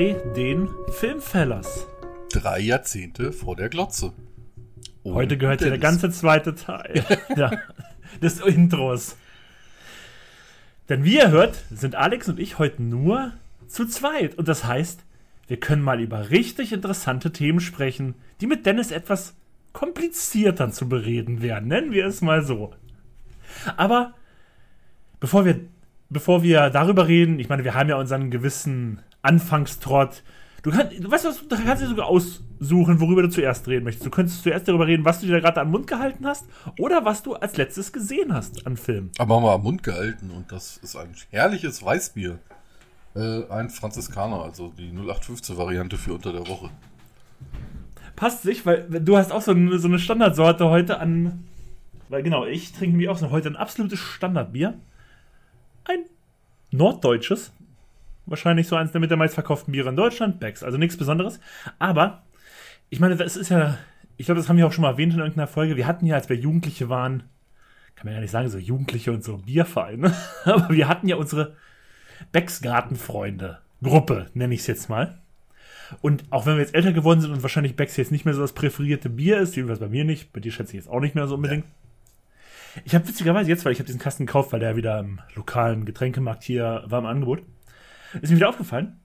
Bei den Filmfellers. Drei Jahrzehnte vor der Glotze. Und Heute gehört hier der ganze zweite Teil ja, des Intros. Denn wie ihr hört, sind Alex und ich heute nur zu zweit. Und das heißt, wir können mal über richtig interessante Themen sprechen, die mit Dennis etwas komplizierter zu bereden wären. Nennen wir es mal so. Aber bevor wir, bevor wir darüber reden, ich meine, wir haben ja unseren gewissen Anfangstrott. Du, kannst, du weißt was, du kannst dir sogar aussuchen, worüber du zuerst reden möchtest. Du könntest zuerst darüber reden, was du dir gerade am Mund gehalten hast oder was du als letztes gesehen hast an Film. Aber haben wir am Mund gehalten und das ist ein herrliches Weißbier. Äh, ein Franziskaner, also die 0815-Variante für unter der Woche. Passt sich, weil du hast auch so eine, so eine Standardsorte heute an. Weil genau, ich trinke mir auch so heute ein absolutes Standardbier. Ein norddeutsches. Wahrscheinlich so eins der mit der meistverkauften Biere in Deutschland. Becks, also nichts Besonderes. Aber, ich meine, das ist ja. Ich glaube, das haben wir auch schon mal erwähnt in irgendeiner Folge. Wir hatten ja, als wir Jugendliche waren, kann man ja nicht sagen, so Jugendliche und so Biervereine. Aber wir hatten ja unsere Becks Gartenfreunde Gruppe, nenne ich es jetzt mal. Und auch wenn wir jetzt älter geworden sind und wahrscheinlich Becks jetzt nicht mehr so das präferierte Bier ist, jedenfalls bei mir nicht, bei dir schätze ich jetzt auch nicht mehr so unbedingt. Ja. Ich habe witzigerweise jetzt, weil ich habe diesen Kasten gekauft, weil der wieder im lokalen Getränkemarkt hier war im Angebot, ist mir wieder aufgefallen.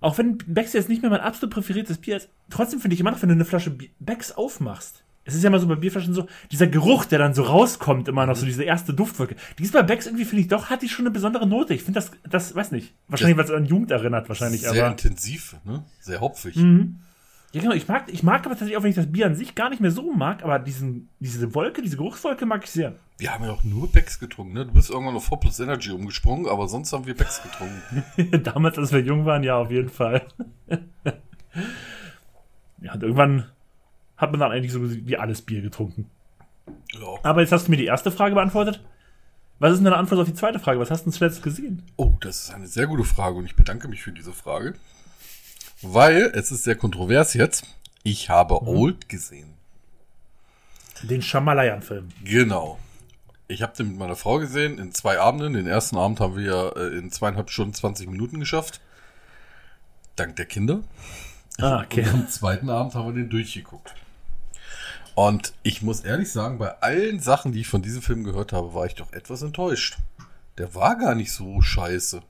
Auch wenn Becks jetzt nicht mehr mein absolut präferiertes Bier ist, trotzdem finde ich immer noch, wenn du eine Flasche Becks aufmachst, es ist ja mal so bei Bierflaschen so, dieser Geruch, der dann so rauskommt, immer noch so diese erste Duftwolke. Die ist bei Becks irgendwie, finde ich, doch, hat die schon eine besondere Note. Ich finde das, das, weiß nicht. Wahrscheinlich, weil es an Jugend erinnert, wahrscheinlich. Sehr aber, intensiv, ne? Sehr hopfig. Mhm. Ja, genau. Ich mag, ich mag aber tatsächlich auch, wenn ich das Bier an sich gar nicht mehr so mag, aber diesen, diese Wolke, diese Geruchswolke mag ich sehr. Wir haben ja auch nur Becks getrunken, ne? Du bist irgendwann auf 4 Plus Energy umgesprungen, aber sonst haben wir Becks getrunken. Damals, als wir jung waren, ja, auf jeden Fall. ja, und irgendwann hat man dann eigentlich so wie alles Bier getrunken. Ja. Aber jetzt hast du mir die erste Frage beantwortet. Was ist denn deine Antwort auf die zweite Frage? Was hast du zuletzt gesehen? Oh, das ist eine sehr gute Frage und ich bedanke mich für diese Frage. Weil es ist sehr kontrovers jetzt. Ich habe mhm. Old gesehen. Den Shamalayan-Film. Genau. Ich habe den mit meiner Frau gesehen in zwei Abenden. Den ersten Abend haben wir äh, in zweieinhalb Stunden 20 Minuten geschafft. Dank der Kinder. Ah, okay. Und am zweiten Abend haben wir den durchgeguckt. Und ich muss ehrlich sagen, bei allen Sachen, die ich von diesem Film gehört habe, war ich doch etwas enttäuscht. Der war gar nicht so scheiße.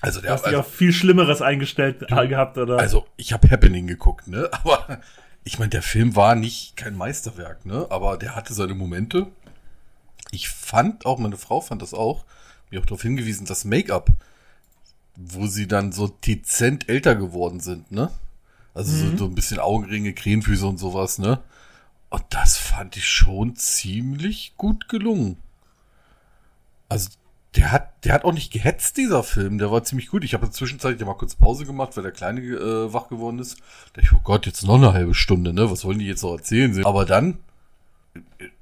Also der, Hast also, du auch viel Schlimmeres eingestellt du, gehabt, oder? Also ich habe Happening geguckt, ne? Aber ich meine, der Film war nicht kein Meisterwerk, ne? Aber der hatte seine Momente. Ich fand auch, meine Frau fand das auch, mir auch darauf hingewiesen, das Make-up, wo sie dann so dezent älter geworden sind, ne? Also mhm. so, so ein bisschen Augenringe, Krähenfüße und sowas, ne? Und das fand ich schon ziemlich gut gelungen. Also der hat, der hat auch nicht gehetzt, dieser Film. Der war ziemlich gut. Ich habe zwischenzeitlich ja mal kurz Pause gemacht, weil der Kleine äh, wach geworden ist. Da ich, oh Gott, jetzt noch eine halbe Stunde, ne? Was wollen die jetzt noch erzählen? Aber dann,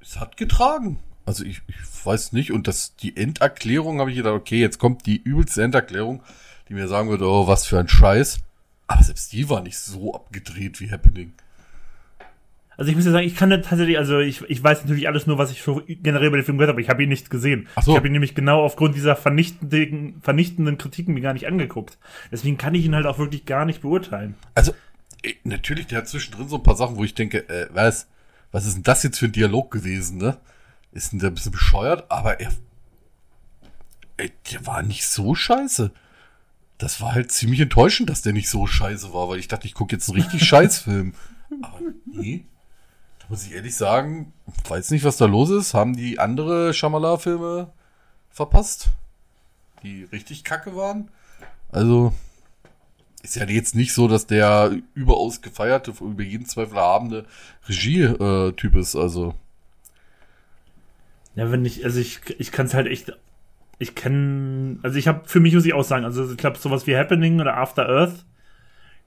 es hat getragen. Also ich, ich weiß nicht. Und das, die Enderklärung habe ich gedacht, okay, jetzt kommt die übelste Enderklärung, die mir sagen würde, oh, was für ein Scheiß. Aber selbst die war nicht so abgedreht wie Happening. Also ich muss ja sagen, ich kann tatsächlich, also ich, ich weiß natürlich alles nur, was ich für, generell über den Film gehört habe, aber ich habe ihn nicht gesehen. Ach so. Ich habe ihn nämlich genau aufgrund dieser vernichtenden, vernichtenden Kritiken mir gar nicht angeguckt. Deswegen kann ich ihn halt auch wirklich gar nicht beurteilen. Also, äh, natürlich, der hat zwischendrin so ein paar Sachen, wo ich denke, äh, was, was ist denn das jetzt für ein Dialog gewesen, ne? Ist denn der ein bisschen bescheuert, aber er, ey, der war nicht so scheiße das war halt ziemlich enttäuschend, dass der nicht so scheiße war, weil ich dachte, ich gucke jetzt einen richtig Scheißfilm. Aber nee. Muss ich ehrlich sagen, weiß nicht, was da los ist. Haben die andere Shamala-Filme verpasst? Die richtig kacke waren? Also, ist ja jetzt nicht so, dass der überaus gefeierte, über jeden Zweifel erhabene Regie-Typ ist, also. Ja, wenn ich, also ich, ich kann es halt echt ich kenne, also ich habe für mich muss ich auch sagen, also ich glaube sowas wie Happening oder After Earth,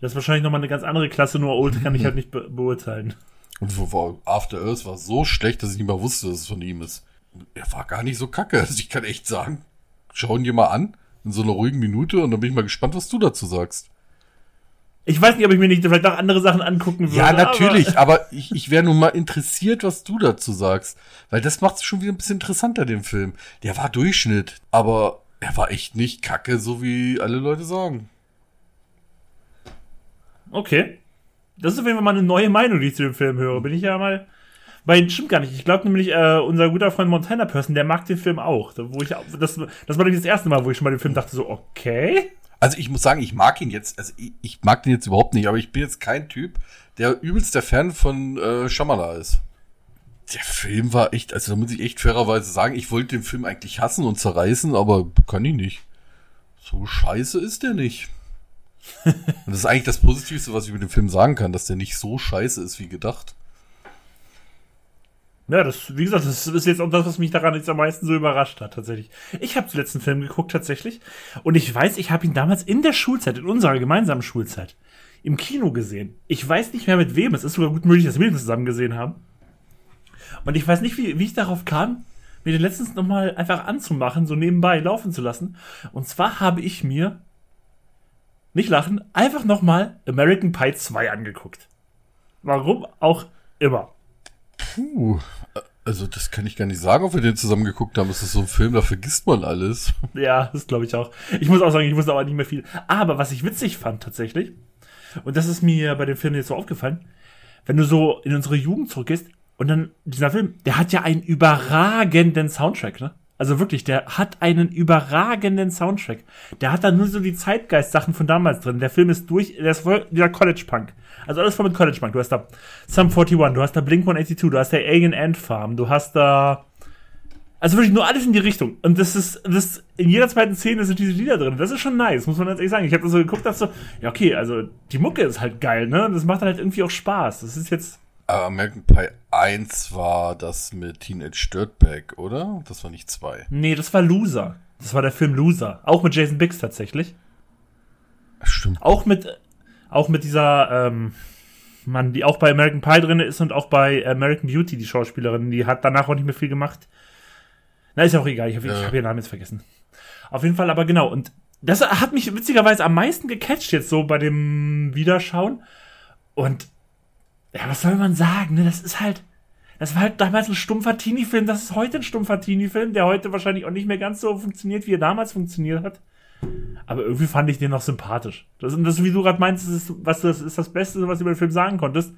das ist wahrscheinlich nochmal eine ganz andere Klasse, nur Old kann ich halt nicht be beurteilen. Und After Earth war so schlecht, dass ich nicht mal wusste, dass es von ihm ist. Er war gar nicht so kacke. Also ich kann echt sagen, schau ihn dir mal an, in so einer ruhigen Minute, und dann bin ich mal gespannt, was du dazu sagst. Ich weiß nicht, ob ich mir nicht vielleicht noch andere Sachen angucken würde. Ja, natürlich, aber, aber ich, ich wäre nun mal interessiert, was du dazu sagst. Weil das macht es schon wieder ein bisschen interessanter, den Film. Der war Durchschnitt, aber Er war echt nicht kacke, so wie alle Leute sagen. Okay. Das ist auf jeden Fall mal eine neue Meinung, die ich zu dem Film höre. Bin ich ja mal. Weil, stimmt gar nicht. Ich glaube nämlich, äh, unser guter Freund Montana Person, der mag den Film auch. Wo ich, das, das war nämlich das erste Mal, wo ich schon mal den Film dachte, so, okay. Also ich muss sagen, ich mag ihn jetzt, also ich, ich mag den jetzt überhaupt nicht, aber ich bin jetzt kein Typ, der übelst der Fan von äh, Shyamala ist. Der Film war echt, also da muss ich echt fairerweise sagen, ich wollte den Film eigentlich hassen und zerreißen, aber kann ich nicht. So scheiße ist der nicht. Und das ist eigentlich das Positivste, was ich über den Film sagen kann, dass der nicht so scheiße ist wie gedacht. Ja, das, wie gesagt, das ist jetzt auch das, was mich daran jetzt am meisten so überrascht hat, tatsächlich. Ich habe den letzten Film geguckt, tatsächlich. Und ich weiß, ich habe ihn damals in der Schulzeit, in unserer gemeinsamen Schulzeit, im Kino gesehen. Ich weiß nicht mehr mit wem. Es ist sogar gut möglich, dass wir ihn zusammen gesehen haben. Und ich weiß nicht, wie, wie ich darauf kam, mir den letztens nochmal einfach anzumachen, so nebenbei laufen zu lassen. Und zwar habe ich mir, nicht lachen, einfach nochmal American Pie 2 angeguckt. Warum auch immer. Puh, also das kann ich gar nicht sagen, ob wir den zusammen geguckt haben. Es ist so ein Film, da vergisst man alles. Ja, das glaube ich auch. Ich muss auch sagen, ich wusste aber nicht mehr viel. Aber was ich witzig fand tatsächlich, und das ist mir bei dem Film jetzt so aufgefallen, wenn du so in unsere Jugend zurückgehst und dann dieser Film, der hat ja einen überragenden Soundtrack, ne? Also wirklich, der hat einen überragenden Soundtrack. Der hat da nur so die Zeitgeist-Sachen von damals drin. Der Film ist durch, der ist voll dieser College-Punk. Also alles voll mit College-Punk. Du hast da Sum 41, du hast da Blink 182, du hast da Alien Ant Farm, du hast da. Also wirklich nur alles in die Richtung. Und das ist, das, in jeder zweiten Szene sind diese Lieder drin. Das ist schon nice, muss man ganz ehrlich sagen. Ich habe da so geguckt, dachte so, ja, okay, also die Mucke ist halt geil, ne? Und das macht halt irgendwie auch Spaß. Das ist jetzt. American Pie 1 war das mit Teenage Dirtbag, oder? Das war nicht 2. Nee, das war Loser. Das war der Film Loser. Auch mit Jason Biggs tatsächlich. Stimmt. Auch mit, auch mit dieser, ähm, Mann, die auch bei American Pie drin ist und auch bei American Beauty, die Schauspielerin, die hat danach auch nicht mehr viel gemacht. Na, ist ja auch egal, ich habe Ja. hab ihren Namen jetzt vergessen. Auf jeden Fall, aber genau, und das hat mich witzigerweise am meisten gecatcht jetzt so bei dem Wiederschauen. Und ja, was soll man sagen, ne? Das ist halt, das war halt damals ein stumpfer Teenie-Film, das ist heute ein stumpfer Teenie-Film, der heute wahrscheinlich auch nicht mehr ganz so funktioniert, wie er damals funktioniert hat. Aber irgendwie fand ich den noch sympathisch. Das, das, wie du gerade meinst, das ist, was, das ist das Beste, was du über den Film sagen konntest,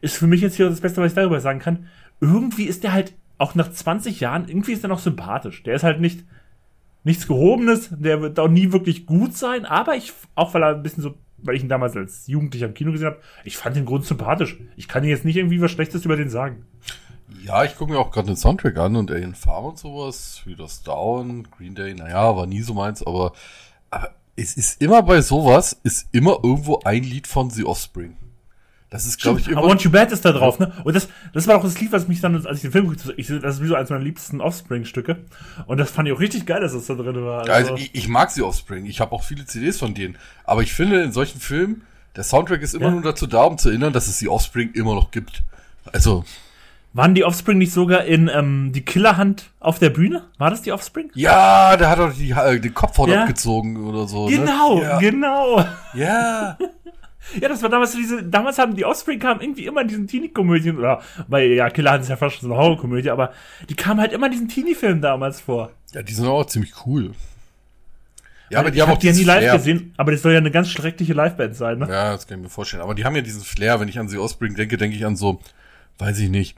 ist für mich jetzt hier das Beste, was ich darüber sagen kann. Irgendwie ist der halt, auch nach 20 Jahren, irgendwie ist der noch sympathisch. Der ist halt nicht, nichts Gehobenes, der wird auch nie wirklich gut sein, aber ich, auch weil er ein bisschen so, weil ich ihn damals als Jugendlicher im Kino gesehen habe, ich fand den Grund sympathisch. Ich kann dir jetzt nicht irgendwie was Schlechtes über den sagen. Ja, ich gucke mir auch gerade den Soundtrack an und Alien Farm und sowas, wie das Down, Green Day, naja, war nie so meins, aber, aber es ist immer bei sowas, ist immer irgendwo ein Lied von The Offspring. Das ist, glaube ich, I. Want You Bad ist da drauf, ne? Und das, das war auch das Lied, was mich dann, als ich den Film geguckt habe, ich, das ist wie so eines meiner liebsten Offspring-Stücke. Und das fand ich auch richtig geil, dass das da drin war. Also ich, ich mag The Offspring, ich habe auch viele CDs von denen, aber ich finde in solchen Filmen, der Soundtrack ist immer Ja. nur dazu da, um zu erinnern, dass es The Offspring immer noch gibt. Also, Waren die Offspring nicht sogar in ähm, die Killerhand auf der Bühne? War das die Offspring? ja, der hat doch die, äh, den Kopfhaut Ja. abgezogen oder so. Genau, Ne? Ja. genau. ja. Ja, das war damals diese, damals haben die Offspring kamen irgendwie immer in diesen Teenie-Komödien, oder, weil, ja, Killerhand ist ja fast schon so eine Horrorkomödie, aber die kamen halt immer in diesen Teenie-Filmen damals vor. Ja, die sind auch ziemlich cool. Ja, aber die ich haben hab auch die ja nie live Flair. gesehen, aber das soll ja eine ganz schreckliche Liveband sein, ne? Ja, das kann ich mir vorstellen. Aber die haben ja diesen Flair, wenn ich an The Offspring denke, denke ich an so, weiß ich nicht,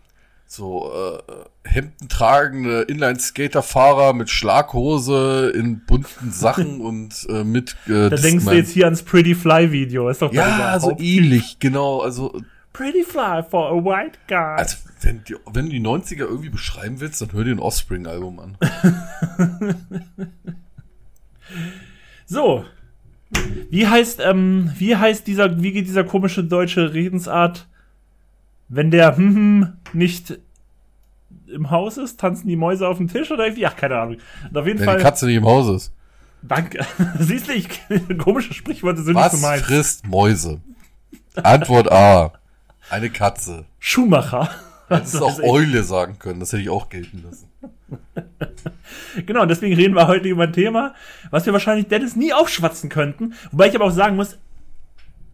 so äh, Hemden tragende Inline-Skater-Fahrer mit Schlaghose in bunten Sachen und äh, mit äh, Da denkst du jetzt hier ans Pretty Fly Video, ist doch Ja, so ähnlich, genau. Also, Pretty Fly for a white guy. also wenn, die, wenn du die 90er irgendwie beschreiben willst, dann hör dir ein Offspring-Album an. So. Wie heißt, ähm, wie heißt dieser, wie geht dieser komische deutsche Redensart? Wenn der hm, hm nicht im Haus ist, tanzen die Mäuse auf dem Tisch oder wie? Ach, keine Ahnung. Und auf jeden Wenn Fall. die Katze nicht im Haus ist. Danke. Siehst du, ich, komische Sprichworte sind Was nicht so meins. frisst Mäuse? Antwort A. Eine Katze. Schuhmacher. Hättest du auch weiß ich. Eule sagen können, das hätte ich auch gelten lassen. Genau, und deswegen reden wir heute über ein Thema, was wir wahrscheinlich Dennis nie aufschwatzen könnten. Wobei ich aber auch sagen muss,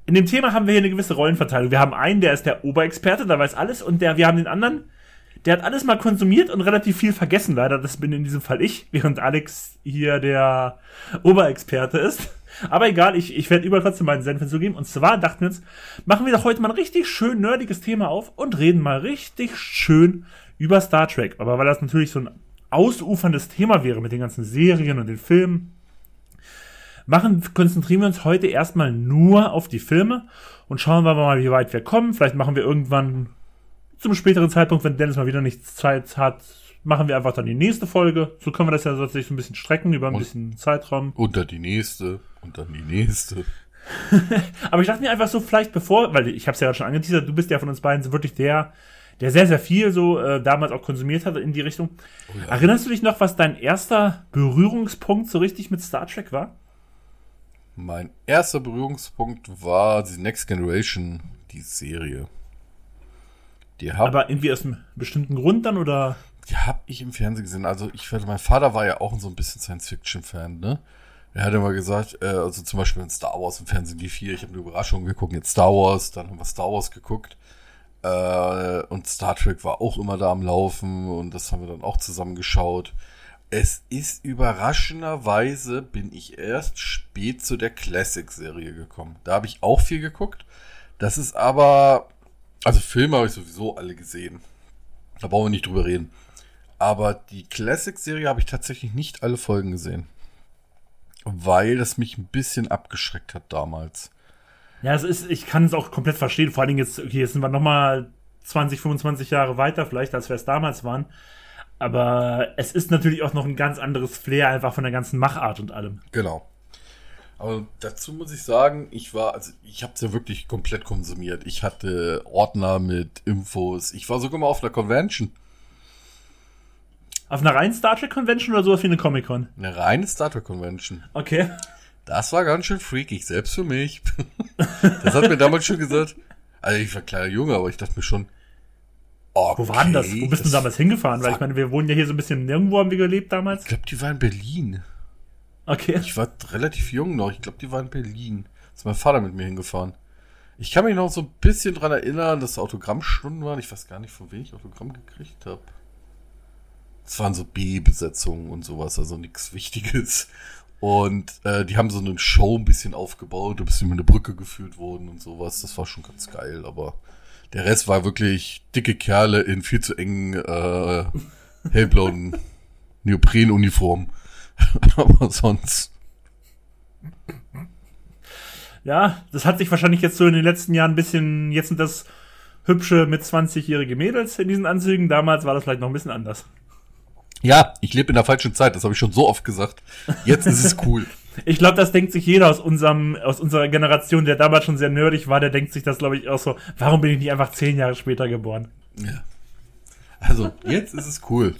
in dem Thema haben wir hier eine gewisse Rollenverteilung. Wir haben einen, der ist der Oberexperte, der weiß alles, und der, wir haben den anderen, der hat alles mal konsumiert und relativ viel vergessen, leider. Das bin in diesem Fall ich, während Alex hier der Oberexperte ist. Aber egal, ich, ich werde überall trotzdem meinen Senf hinzugeben. Und zwar dachten wir uns, machen wir doch heute mal ein richtig schön nerdiges Thema auf und reden mal richtig schön über Star Trek. Aber weil das natürlich so ein ausuferndes Thema wäre mit den ganzen Serien und den Filmen, machen, konzentrieren wir uns heute erstmal nur auf die Filme und schauen wir mal, wie weit wir kommen. Vielleicht machen wir irgendwann zum späteren Zeitpunkt, wenn Dennis mal wieder nichts Zeit hat, machen wir einfach dann die nächste Folge. So können wir das ja so ein bisschen strecken über ein und, bisschen Zeitraum. Und dann die nächste und dann die nächste. Aber ich dachte mir einfach so, vielleicht bevor, weil ich habe es ja schon angeteasert, du bist ja von uns beiden so wirklich der, der sehr, sehr viel so äh, damals auch konsumiert hat in die Richtung. Oh ja. Erinnerst du dich noch, was dein erster Berührungspunkt so richtig mit Star Trek war? Mein erster Berührungspunkt war die Next Generation, die Serie. Die hab, Aber irgendwie aus einem bestimmten Grund dann oder? Die habe ich im Fernsehen gesehen. Also ich werde, mein Vater war ja auch so ein bisschen Science-Fiction-Fan, ne? Er hat immer gesagt, äh, also zum Beispiel in Star Wars im Fernsehen die vier, ich habe eine Überraschung geguckt, jetzt Star Wars, dann haben wir Star Wars geguckt. Äh, und Star Trek war auch immer da am Laufen und das haben wir dann auch zusammen geschaut. Es ist überraschenderweise bin ich erst spät zu der Classic-Serie gekommen. Da habe ich auch viel geguckt. Das ist aber, also Filme habe ich sowieso alle gesehen. Da brauchen wir nicht drüber reden. Aber die Classic-Serie habe ich tatsächlich nicht alle Folgen gesehen. Weil das mich ein bisschen abgeschreckt hat damals. Ja, es ist, ich kann es auch komplett verstehen. Vor allen Dingen jetzt, okay, jetzt sind wir nochmal 20, 25 Jahre weiter, vielleicht, als wir es damals waren. Aber es ist natürlich auch noch ein ganz anderes Flair, einfach von der ganzen Machart und allem. Genau. Aber dazu muss ich sagen, ich war, also ich habe es ja wirklich komplett konsumiert. Ich hatte Ordner mit Infos. Ich war sogar mal auf einer Convention. Auf einer reinen Star Trek Convention oder sowas wie eine Comic Con? Eine reine Star Trek Convention. Okay. Das war ganz schön freakig, selbst für mich. das hat mir damals schon gesagt. Also ich war kleiner Junge, aber ich dachte mir schon, Okay, Wo war denn das? Wo bist du damals hingefahren? Weil ich meine, wir wohnen ja hier so ein bisschen nirgendwo haben wir gelebt damals. Ich glaube, die war in Berlin. Okay. Ich war relativ jung noch. Ich glaube, die war in Berlin. ist mein Vater mit mir hingefahren. Ich kann mich noch so ein bisschen dran erinnern, dass Autogrammstunden waren. Ich weiß gar nicht, von wem ich Autogramm gekriegt habe. Es waren so B-Besetzungen und sowas, also nichts Wichtiges. Und äh, die haben so eine Show ein bisschen aufgebaut, ein bisschen mit einer Brücke geführt worden und sowas. Das war schon ganz geil, aber der Rest war wirklich dicke Kerle in viel zu engen, äh, hellblauen Neoprenuniform. Aber sonst. Ja, das hat sich wahrscheinlich jetzt so in den letzten Jahren ein bisschen, jetzt sind das hübsche mit 20-jährige Mädels in diesen Anzügen. Damals war das vielleicht noch ein bisschen anders. Ja, ich lebe in der falschen Zeit, das habe ich schon so oft gesagt. Jetzt ist es cool. Ich glaube, das denkt sich jeder aus unserem, aus unserer Generation, der damals schon sehr nerdig war, der denkt sich das, glaube ich, auch so, warum bin ich nicht einfach zehn Jahre später geboren? Ja. Also, jetzt ist es cool.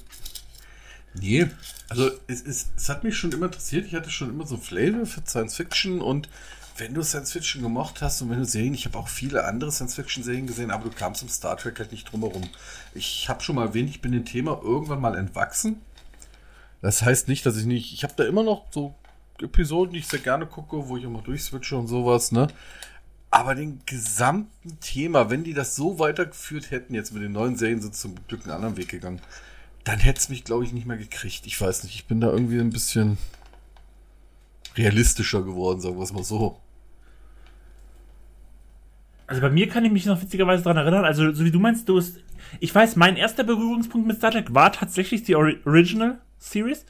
Nee, also es, es, es hat mich schon immer interessiert. Ich hatte schon immer so Flavor für Science Fiction und wenn du Science Fiction gemocht hast und wenn du Serien, ich habe auch viele andere Science Fiction Serien gesehen, aber du kamst im Star Trek halt nicht drum herum. Ich habe schon mal erwähnt, ich bin dem Thema irgendwann mal entwachsen. Das heißt nicht, dass ich nicht, ich habe da immer noch so Episoden, die ich sehr gerne gucke, wo ich immer durchswitche und sowas, ne? Aber den gesamten Thema, wenn die das so weitergeführt hätten, jetzt mit den neuen Serien sind zum Glück einen anderen Weg gegangen, dann hätte es mich, glaube ich, nicht mehr gekriegt. Ich weiß nicht, ich bin da irgendwie ein bisschen realistischer geworden, sagen wir es mal so. Also bei mir kann ich mich noch witzigerweise daran erinnern, also so wie du meinst, du hast, ich weiß, mein erster Berührungspunkt mit Star Trek war tatsächlich die Original Series.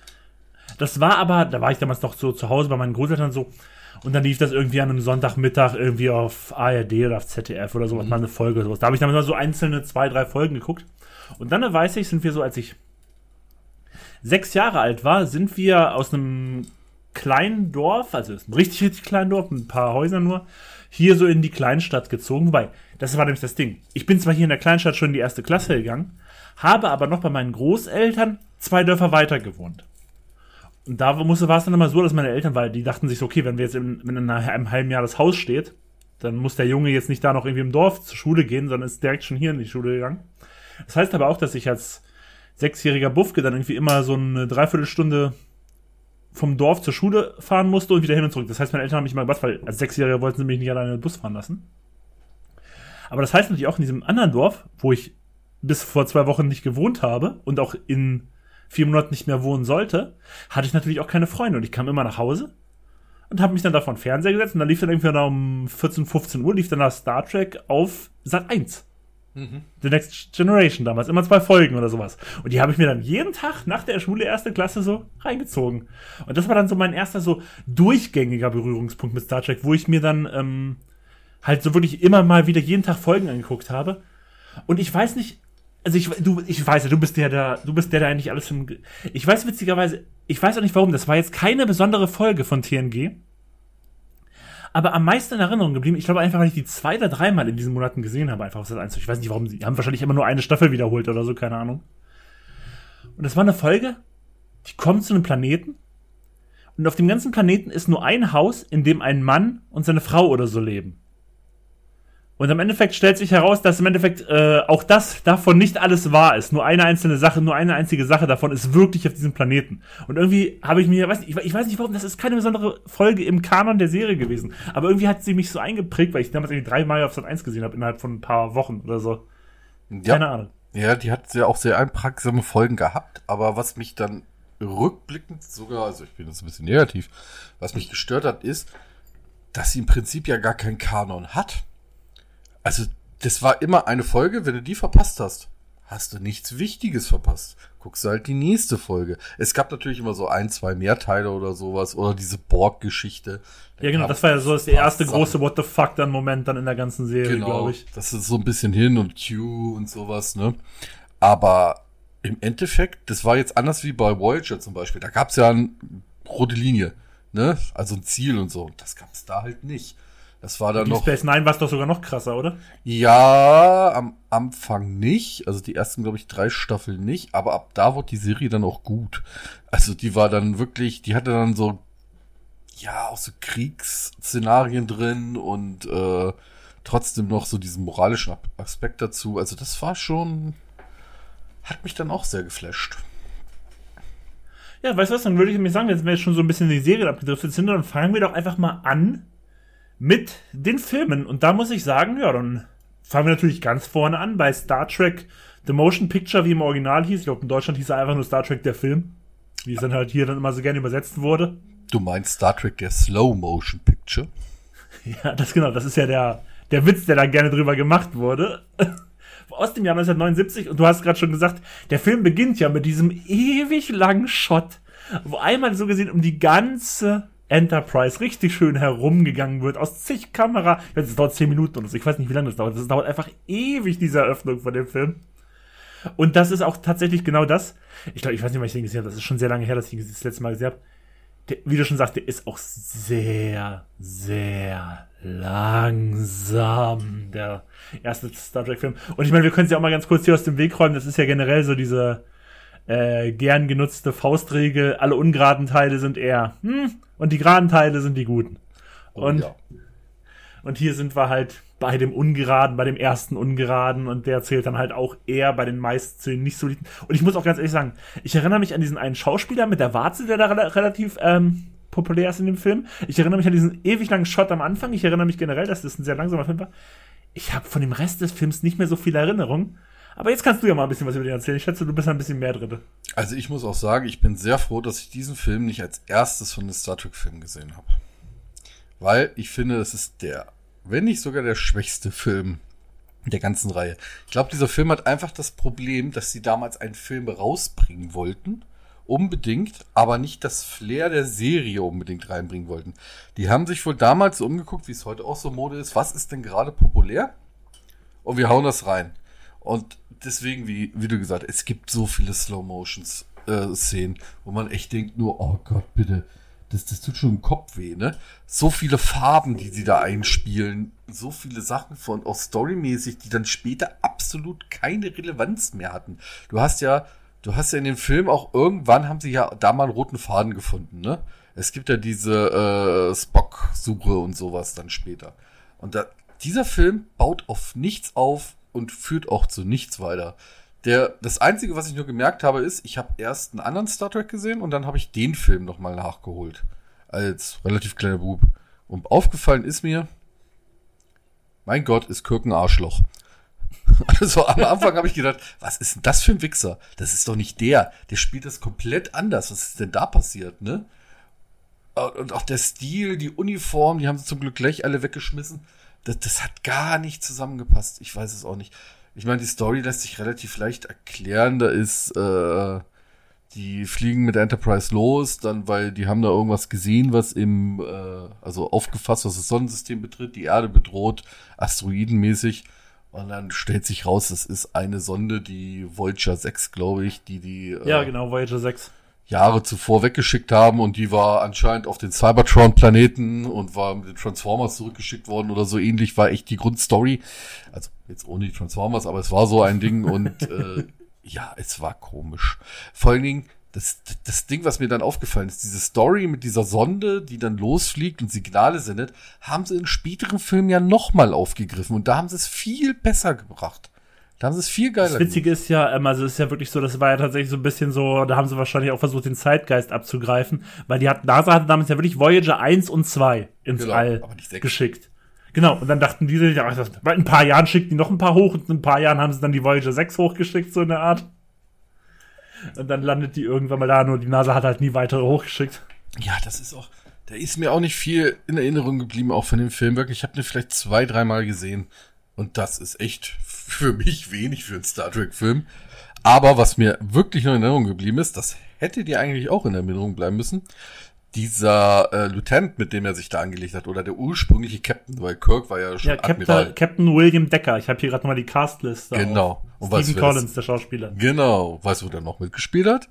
Das war aber, da war ich damals noch so zu Hause bei meinen Großeltern so. Und dann lief das irgendwie an einem Sonntagmittag irgendwie auf ARD oder auf ZDF oder sowas, mhm. mal eine Folge oder sowas. Da habe ich dann mal so einzelne zwei, drei Folgen geguckt. Und dann weiß ich, sind wir so, als ich sechs Jahre alt war, sind wir aus einem kleinen Dorf, also ist ein richtig, richtig kleines Dorf, ein paar Häuser nur, hier so in die Kleinstadt gezogen. Wobei, das war nämlich das Ding. Ich bin zwar hier in der Kleinstadt schon in die erste Klasse gegangen, habe aber noch bei meinen Großeltern zwei Dörfer weiter gewohnt. Und da musste, war es dann immer so, dass meine Eltern, weil die dachten sich so, okay, wenn wir jetzt in, wenn in einem halben Jahr das Haus steht, dann muss der Junge jetzt nicht da noch irgendwie im Dorf zur Schule gehen, sondern ist direkt schon hier in die Schule gegangen. Das heißt aber auch, dass ich als sechsjähriger Buffke dann irgendwie immer so eine Dreiviertelstunde vom Dorf zur Schule fahren musste und wieder hin und zurück. Das heißt, meine Eltern haben mich immer gebracht, weil als Sechsjähriger wollten sie mich nicht alleine Bus fahren lassen. Aber das heißt natürlich auch in diesem anderen Dorf, wo ich bis vor zwei Wochen nicht gewohnt habe und auch in vier Monaten nicht mehr wohnen sollte, hatte ich natürlich auch keine Freunde und ich kam immer nach Hause und habe mich dann davon Fernseher gesetzt und dann lief dann irgendwie um 14, 15 Uhr lief dann das Star Trek auf Sat 1. Mhm. The Next Generation damals, immer zwei Folgen oder sowas. Und die habe ich mir dann jeden Tag nach der Schule erste Klasse so reingezogen. Und das war dann so mein erster so durchgängiger Berührungspunkt mit Star Trek, wo ich mir dann ähm, halt so wirklich immer mal wieder jeden Tag Folgen angeguckt habe. Und ich weiß nicht, also ich, du, ich weiß ja, du bist der, der, du bist der, der eigentlich alles im, ich weiß witzigerweise, ich weiß auch nicht warum, das war jetzt keine besondere Folge von TNG. Aber am meisten in Erinnerung geblieben, ich glaube einfach, weil ich die zwei oder dreimal in diesen Monaten gesehen habe, einfach aus das eins. Ich weiß nicht warum, sie haben wahrscheinlich immer nur eine Staffel wiederholt oder so, keine Ahnung. Und das war eine Folge, die kommt zu einem Planeten. Und auf dem ganzen Planeten ist nur ein Haus, in dem ein Mann und seine Frau oder so leben. Und im Endeffekt stellt sich heraus, dass im Endeffekt äh, auch das davon nicht alles wahr ist. Nur eine einzelne Sache, nur eine einzige Sache davon ist wirklich auf diesem Planeten. Und irgendwie habe ich mir, weiß nicht, ich, ich, weiß nicht warum, das ist keine besondere Folge im Kanon der Serie gewesen. Aber irgendwie hat sie mich so eingeprägt, weil ich damals irgendwie dreimal auf Sat 1 gesehen habe innerhalb von ein paar Wochen oder so. Ja. Keine Ahnung. Ja, die hat ja auch sehr einprägsame Folgen gehabt, aber was mich dann rückblickend sogar, also ich bin jetzt ein bisschen negativ, was mich gestört hat, ist, dass sie im Prinzip ja gar keinen Kanon hat. Also, das war immer eine Folge, wenn du die verpasst hast, hast du nichts Wichtiges verpasst. Guckst du halt die nächste Folge. Es gab natürlich immer so ein, zwei Mehrteile oder sowas oder diese Borg-Geschichte. Ja, genau, das war ja so das erste Sachen. große What the fuck dann Moment dann in der ganzen Serie, genau, glaube ich. Das ist so ein bisschen hin und Q und sowas, ne? Aber im Endeffekt, das war jetzt anders wie bei Voyager zum Beispiel. Da gab es ja eine rote Linie, ne? Also ein Ziel und so. Das gab es da halt nicht. Das war dann Deep noch. Space Nine war es doch sogar noch krasser, oder? Ja, am Anfang nicht. Also die ersten, glaube ich, drei Staffeln nicht. Aber ab da wurde die Serie dann auch gut. Also die war dann wirklich, die hatte dann so, ja, auch so Kriegsszenarien drin und äh, trotzdem noch so diesen moralischen Aspekt dazu. Also das war schon, hat mich dann auch sehr geflasht. Ja, weißt du was, dann würde ich nämlich sagen, jetzt wir jetzt schon so ein bisschen in die Serie abgedriftet sind, dann fangen wir doch einfach mal an mit den Filmen. Und da muss ich sagen, ja, dann fangen wir natürlich ganz vorne an bei Star Trek The Motion Picture, wie im Original hieß. Ich glaube, in Deutschland hieß er einfach nur Star Trek der Film. Wie es dann halt hier dann immer so gerne übersetzt wurde. Du meinst Star Trek der Slow Motion Picture? Ja, das genau, das ist ja der, der Witz, der da gerne drüber gemacht wurde. Aus dem Jahr 1979, und du hast gerade schon gesagt, der Film beginnt ja mit diesem ewig langen Shot, wo einmal so gesehen um die ganze Enterprise richtig schön herumgegangen wird, aus zig Kamera. Es dauert zehn Minuten oder so. Ich weiß nicht, wie lange das dauert. Das dauert einfach ewig, diese Eröffnung von dem Film. Und das ist auch tatsächlich genau das. Ich glaube, ich weiß nicht, wann ich den gesehen habe. Das ist schon sehr lange her, dass ich ihn das letzte Mal gesehen habe. Der, wie du schon sagst, der ist auch sehr, sehr langsam, der erste Star Trek-Film. Und ich meine, wir können ja auch mal ganz kurz hier aus dem Weg räumen. Das ist ja generell so diese äh, gern genutzte Faustregel. Alle ungeraden Teile sind eher, hm, und die geraden Teile sind die guten. Oh, und, ja. und hier sind wir halt bei dem Ungeraden, bei dem ersten Ungeraden und der zählt dann halt auch eher bei den meisten zu den nicht soliden. Und ich muss auch ganz ehrlich sagen, ich erinnere mich an diesen einen Schauspieler mit der Warze, der da relativ ähm, populär ist in dem Film. Ich erinnere mich an diesen ewig langen Shot am Anfang. Ich erinnere mich generell, dass das ein sehr langsamer Film war. Ich habe von dem Rest des Films nicht mehr so viel Erinnerung. Aber jetzt kannst du ja mal ein bisschen was über den erzählen. Ich schätze, du bist ein bisschen mehr drin. Also ich muss auch sagen, ich bin sehr froh, dass ich diesen Film nicht als erstes von den Star Trek-Filmen gesehen habe. Weil ich finde, es ist der, wenn nicht sogar der schwächste Film der ganzen Reihe. Ich glaube, dieser Film hat einfach das Problem, dass sie damals einen Film rausbringen wollten. Unbedingt, aber nicht das Flair der Serie unbedingt reinbringen wollten. Die haben sich wohl damals so umgeguckt, wie es heute auch so Mode ist. Was ist denn gerade populär? Und wir hauen das rein. Und deswegen, wie, wie du gesagt es gibt so viele Slow-Motions-Szenen, äh, wo man echt denkt nur, oh Gott, bitte, das, das tut schon im Kopf weh, ne? So viele Farben, die sie da einspielen, so viele Sachen von, auch storymäßig, die dann später absolut keine Relevanz mehr hatten. Du hast ja, du hast ja in dem Film auch irgendwann haben sie ja da mal einen roten Faden gefunden, ne? Es gibt ja diese äh, Spock-Suche und sowas dann später. Und da, dieser Film baut auf nichts auf, und führt auch zu nichts weiter. Der, das Einzige, was ich nur gemerkt habe, ist, ich habe erst einen anderen Star Trek gesehen und dann habe ich den Film nochmal nachgeholt. Als relativ kleiner Bub. Und aufgefallen ist mir, mein Gott, ist Kirk ein Arschloch. Also am Anfang habe ich gedacht, was ist denn das für ein Wichser? Das ist doch nicht der. Der spielt das komplett anders. Was ist denn da passiert, ne? Und auch der Stil, die Uniform, die haben sie zum Glück gleich alle weggeschmissen. Das, das hat gar nicht zusammengepasst. Ich weiß es auch nicht. Ich meine, die Story lässt sich relativ leicht erklären. Da ist, äh, die fliegen mit Enterprise los, dann, weil die haben da irgendwas gesehen, was im, äh, also aufgefasst, was das Sonnensystem betritt, die Erde bedroht, asteroidenmäßig. Und dann stellt sich raus, das ist eine Sonde, die Voyager 6, glaube ich, die die äh, ja genau Voyager 6 Jahre zuvor weggeschickt haben und die war anscheinend auf den Cybertron-Planeten und war mit den Transformers zurückgeschickt worden oder so ähnlich, war echt die Grundstory. Also jetzt ohne die Transformers, aber es war so ein Ding und äh, ja, es war komisch. Vor allen Dingen, das, das Ding, was mir dann aufgefallen ist, diese Story mit dieser Sonde, die dann losfliegt und Signale sendet, haben sie in späteren Filmen ja nochmal aufgegriffen und da haben sie es viel besser gebracht. Da haben sie es viel geiler Das Witzige ist ja, ähm, also es ist ja wirklich so, das war ja tatsächlich so ein bisschen so, da haben sie wahrscheinlich auch versucht, den Zeitgeist abzugreifen, weil die hat, NASA hatte damals ja wirklich Voyager 1 und 2 ins genau, All geschickt. Genau, und dann dachten die, ja, in ein paar Jahren schicken die noch ein paar hoch und in ein paar Jahren haben sie dann die Voyager 6 hochgeschickt, so in der Art. Und dann landet die irgendwann mal da, nur die NASA hat halt nie weitere hochgeschickt. Ja, das ist auch, da ist mir auch nicht viel in Erinnerung geblieben, auch von dem Film. Wirklich, ich habe den vielleicht zwei, dreimal gesehen. Und das ist echt für mich wenig für einen Star Trek-Film. Aber was mir wirklich noch in Erinnerung geblieben ist, das hätte dir eigentlich auch in Erinnerung bleiben müssen dieser äh, Lieutenant, mit dem er sich da angelegt hat, oder der ursprüngliche Captain, weil Kirk war ja schon ja, Captain, Admiral. Captain William Decker. Ich habe hier gerade nochmal die Castliste. Genau. Und Stephen Collins, der Schauspieler. Genau. Weißt du, wo der noch mitgespielt hat?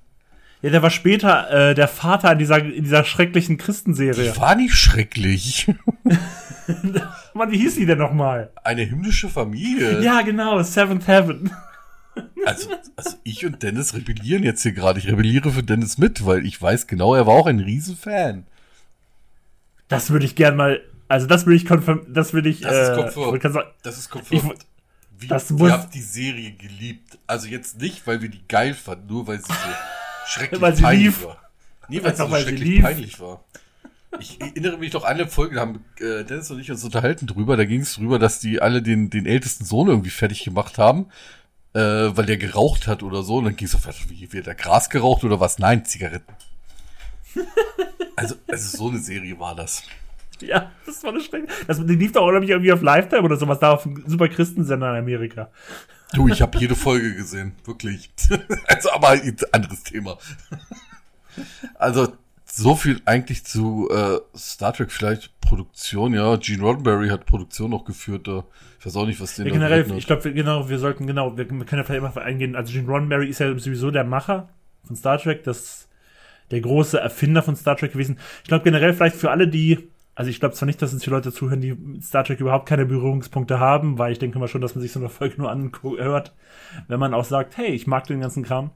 Ja, der war später äh, der Vater in dieser, in dieser schrecklichen Christenserie. Die war nicht schrecklich. Mann, wie hieß die denn nochmal? Eine himmlische Familie. Ja, genau, Seventh Heaven. Also, also ich und Dennis rebellieren jetzt hier gerade. Ich rebelliere für Dennis mit, weil ich weiß genau, er war auch ein Riesenfan. Das würde ich gern mal, also das würde ich konfirm, das würde ich, das äh, ist confirmed. Das ist confirmed. Das wir haben die Serie geliebt. Also jetzt nicht, weil wir die geil fanden, nur weil sie so schrecklich weil sie peinlich lief. war. Nee, weil sie so schrecklich peinlich war. Ich erinnere mich noch an eine Folge, da haben äh, Dennis und ich uns unterhalten drüber, da ging es drüber, dass die alle den, den ältesten Sohn irgendwie fertig gemacht haben äh, weil der geraucht hat oder so. Und dann ging es auf, wie wird der Gras geraucht oder was? Nein, Zigaretten. also, also so eine Serie war das. Ja, das war eine Schrecklich. Das die lief doch auch irgendwie auf Lifetime oder sowas da auf dem Super Christensender in Amerika. Du, ich habe jede Folge gesehen, wirklich. also, aber ein anderes Thema. also, so viel eigentlich zu äh, Star Trek vielleicht Produktion, ja. Gene Roddenberry hat Produktion noch geführt da. Ich weiß auch nicht, was den ja, generell, ich glaube, genau, wir sollten, genau, wir, wir können ja vielleicht immer eingehen. Also Gene Roddenberry ist ja sowieso der Macher von Star Trek, das der große Erfinder von Star Trek gewesen. Ich glaube generell vielleicht für alle, die, also ich glaube zwar nicht, dass uns die Leute zuhören, die mit Star Trek überhaupt keine Berührungspunkte haben, weil ich denke mal schon, dass man sich so eine Folge nur anhört, wenn man auch sagt, hey, ich mag den ganzen Kram.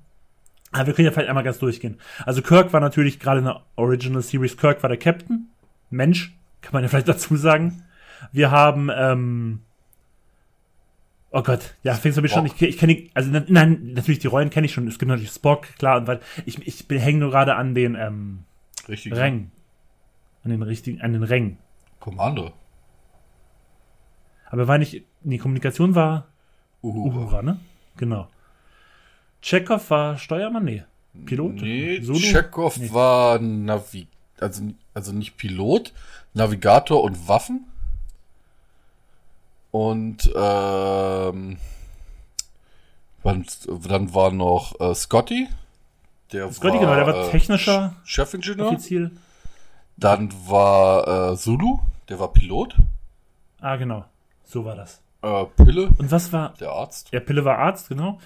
Aber wir können ja vielleicht einmal ganz durchgehen. Also Kirk war natürlich gerade in der Original Series, Kirk war der Captain. Mensch, kann man ja vielleicht dazu sagen. Wir haben, ähm, oh Gott, ja, fängst du mich schon, ich, ich kenne, also nein, natürlich die Rollen kenne ich schon. Es gibt natürlich Spock, klar, und weil ich, ich hänge nur gerade an den ähm, Richtig. Rängen. An den richtigen, an den Rängen. Kommando. Aber war nicht, die Kommunikation war Uhura, Uhura ne? Genau. Chekhov war Steuermann? Nee. Pilot? Nee, Solo? Chekhov nee. war Navi also, also nicht Pilot, Navigator und Waffen. Und ähm, dann war noch äh, Scotty. Der Scotty, war, genau, der war äh, technischer äh, Chefingenieur. Offizier. Dann war äh, Zulu, der war Pilot. Ah, genau. So war das. Äh, Pille. Und was war. Der Arzt. Ja, Pille war Arzt, genau.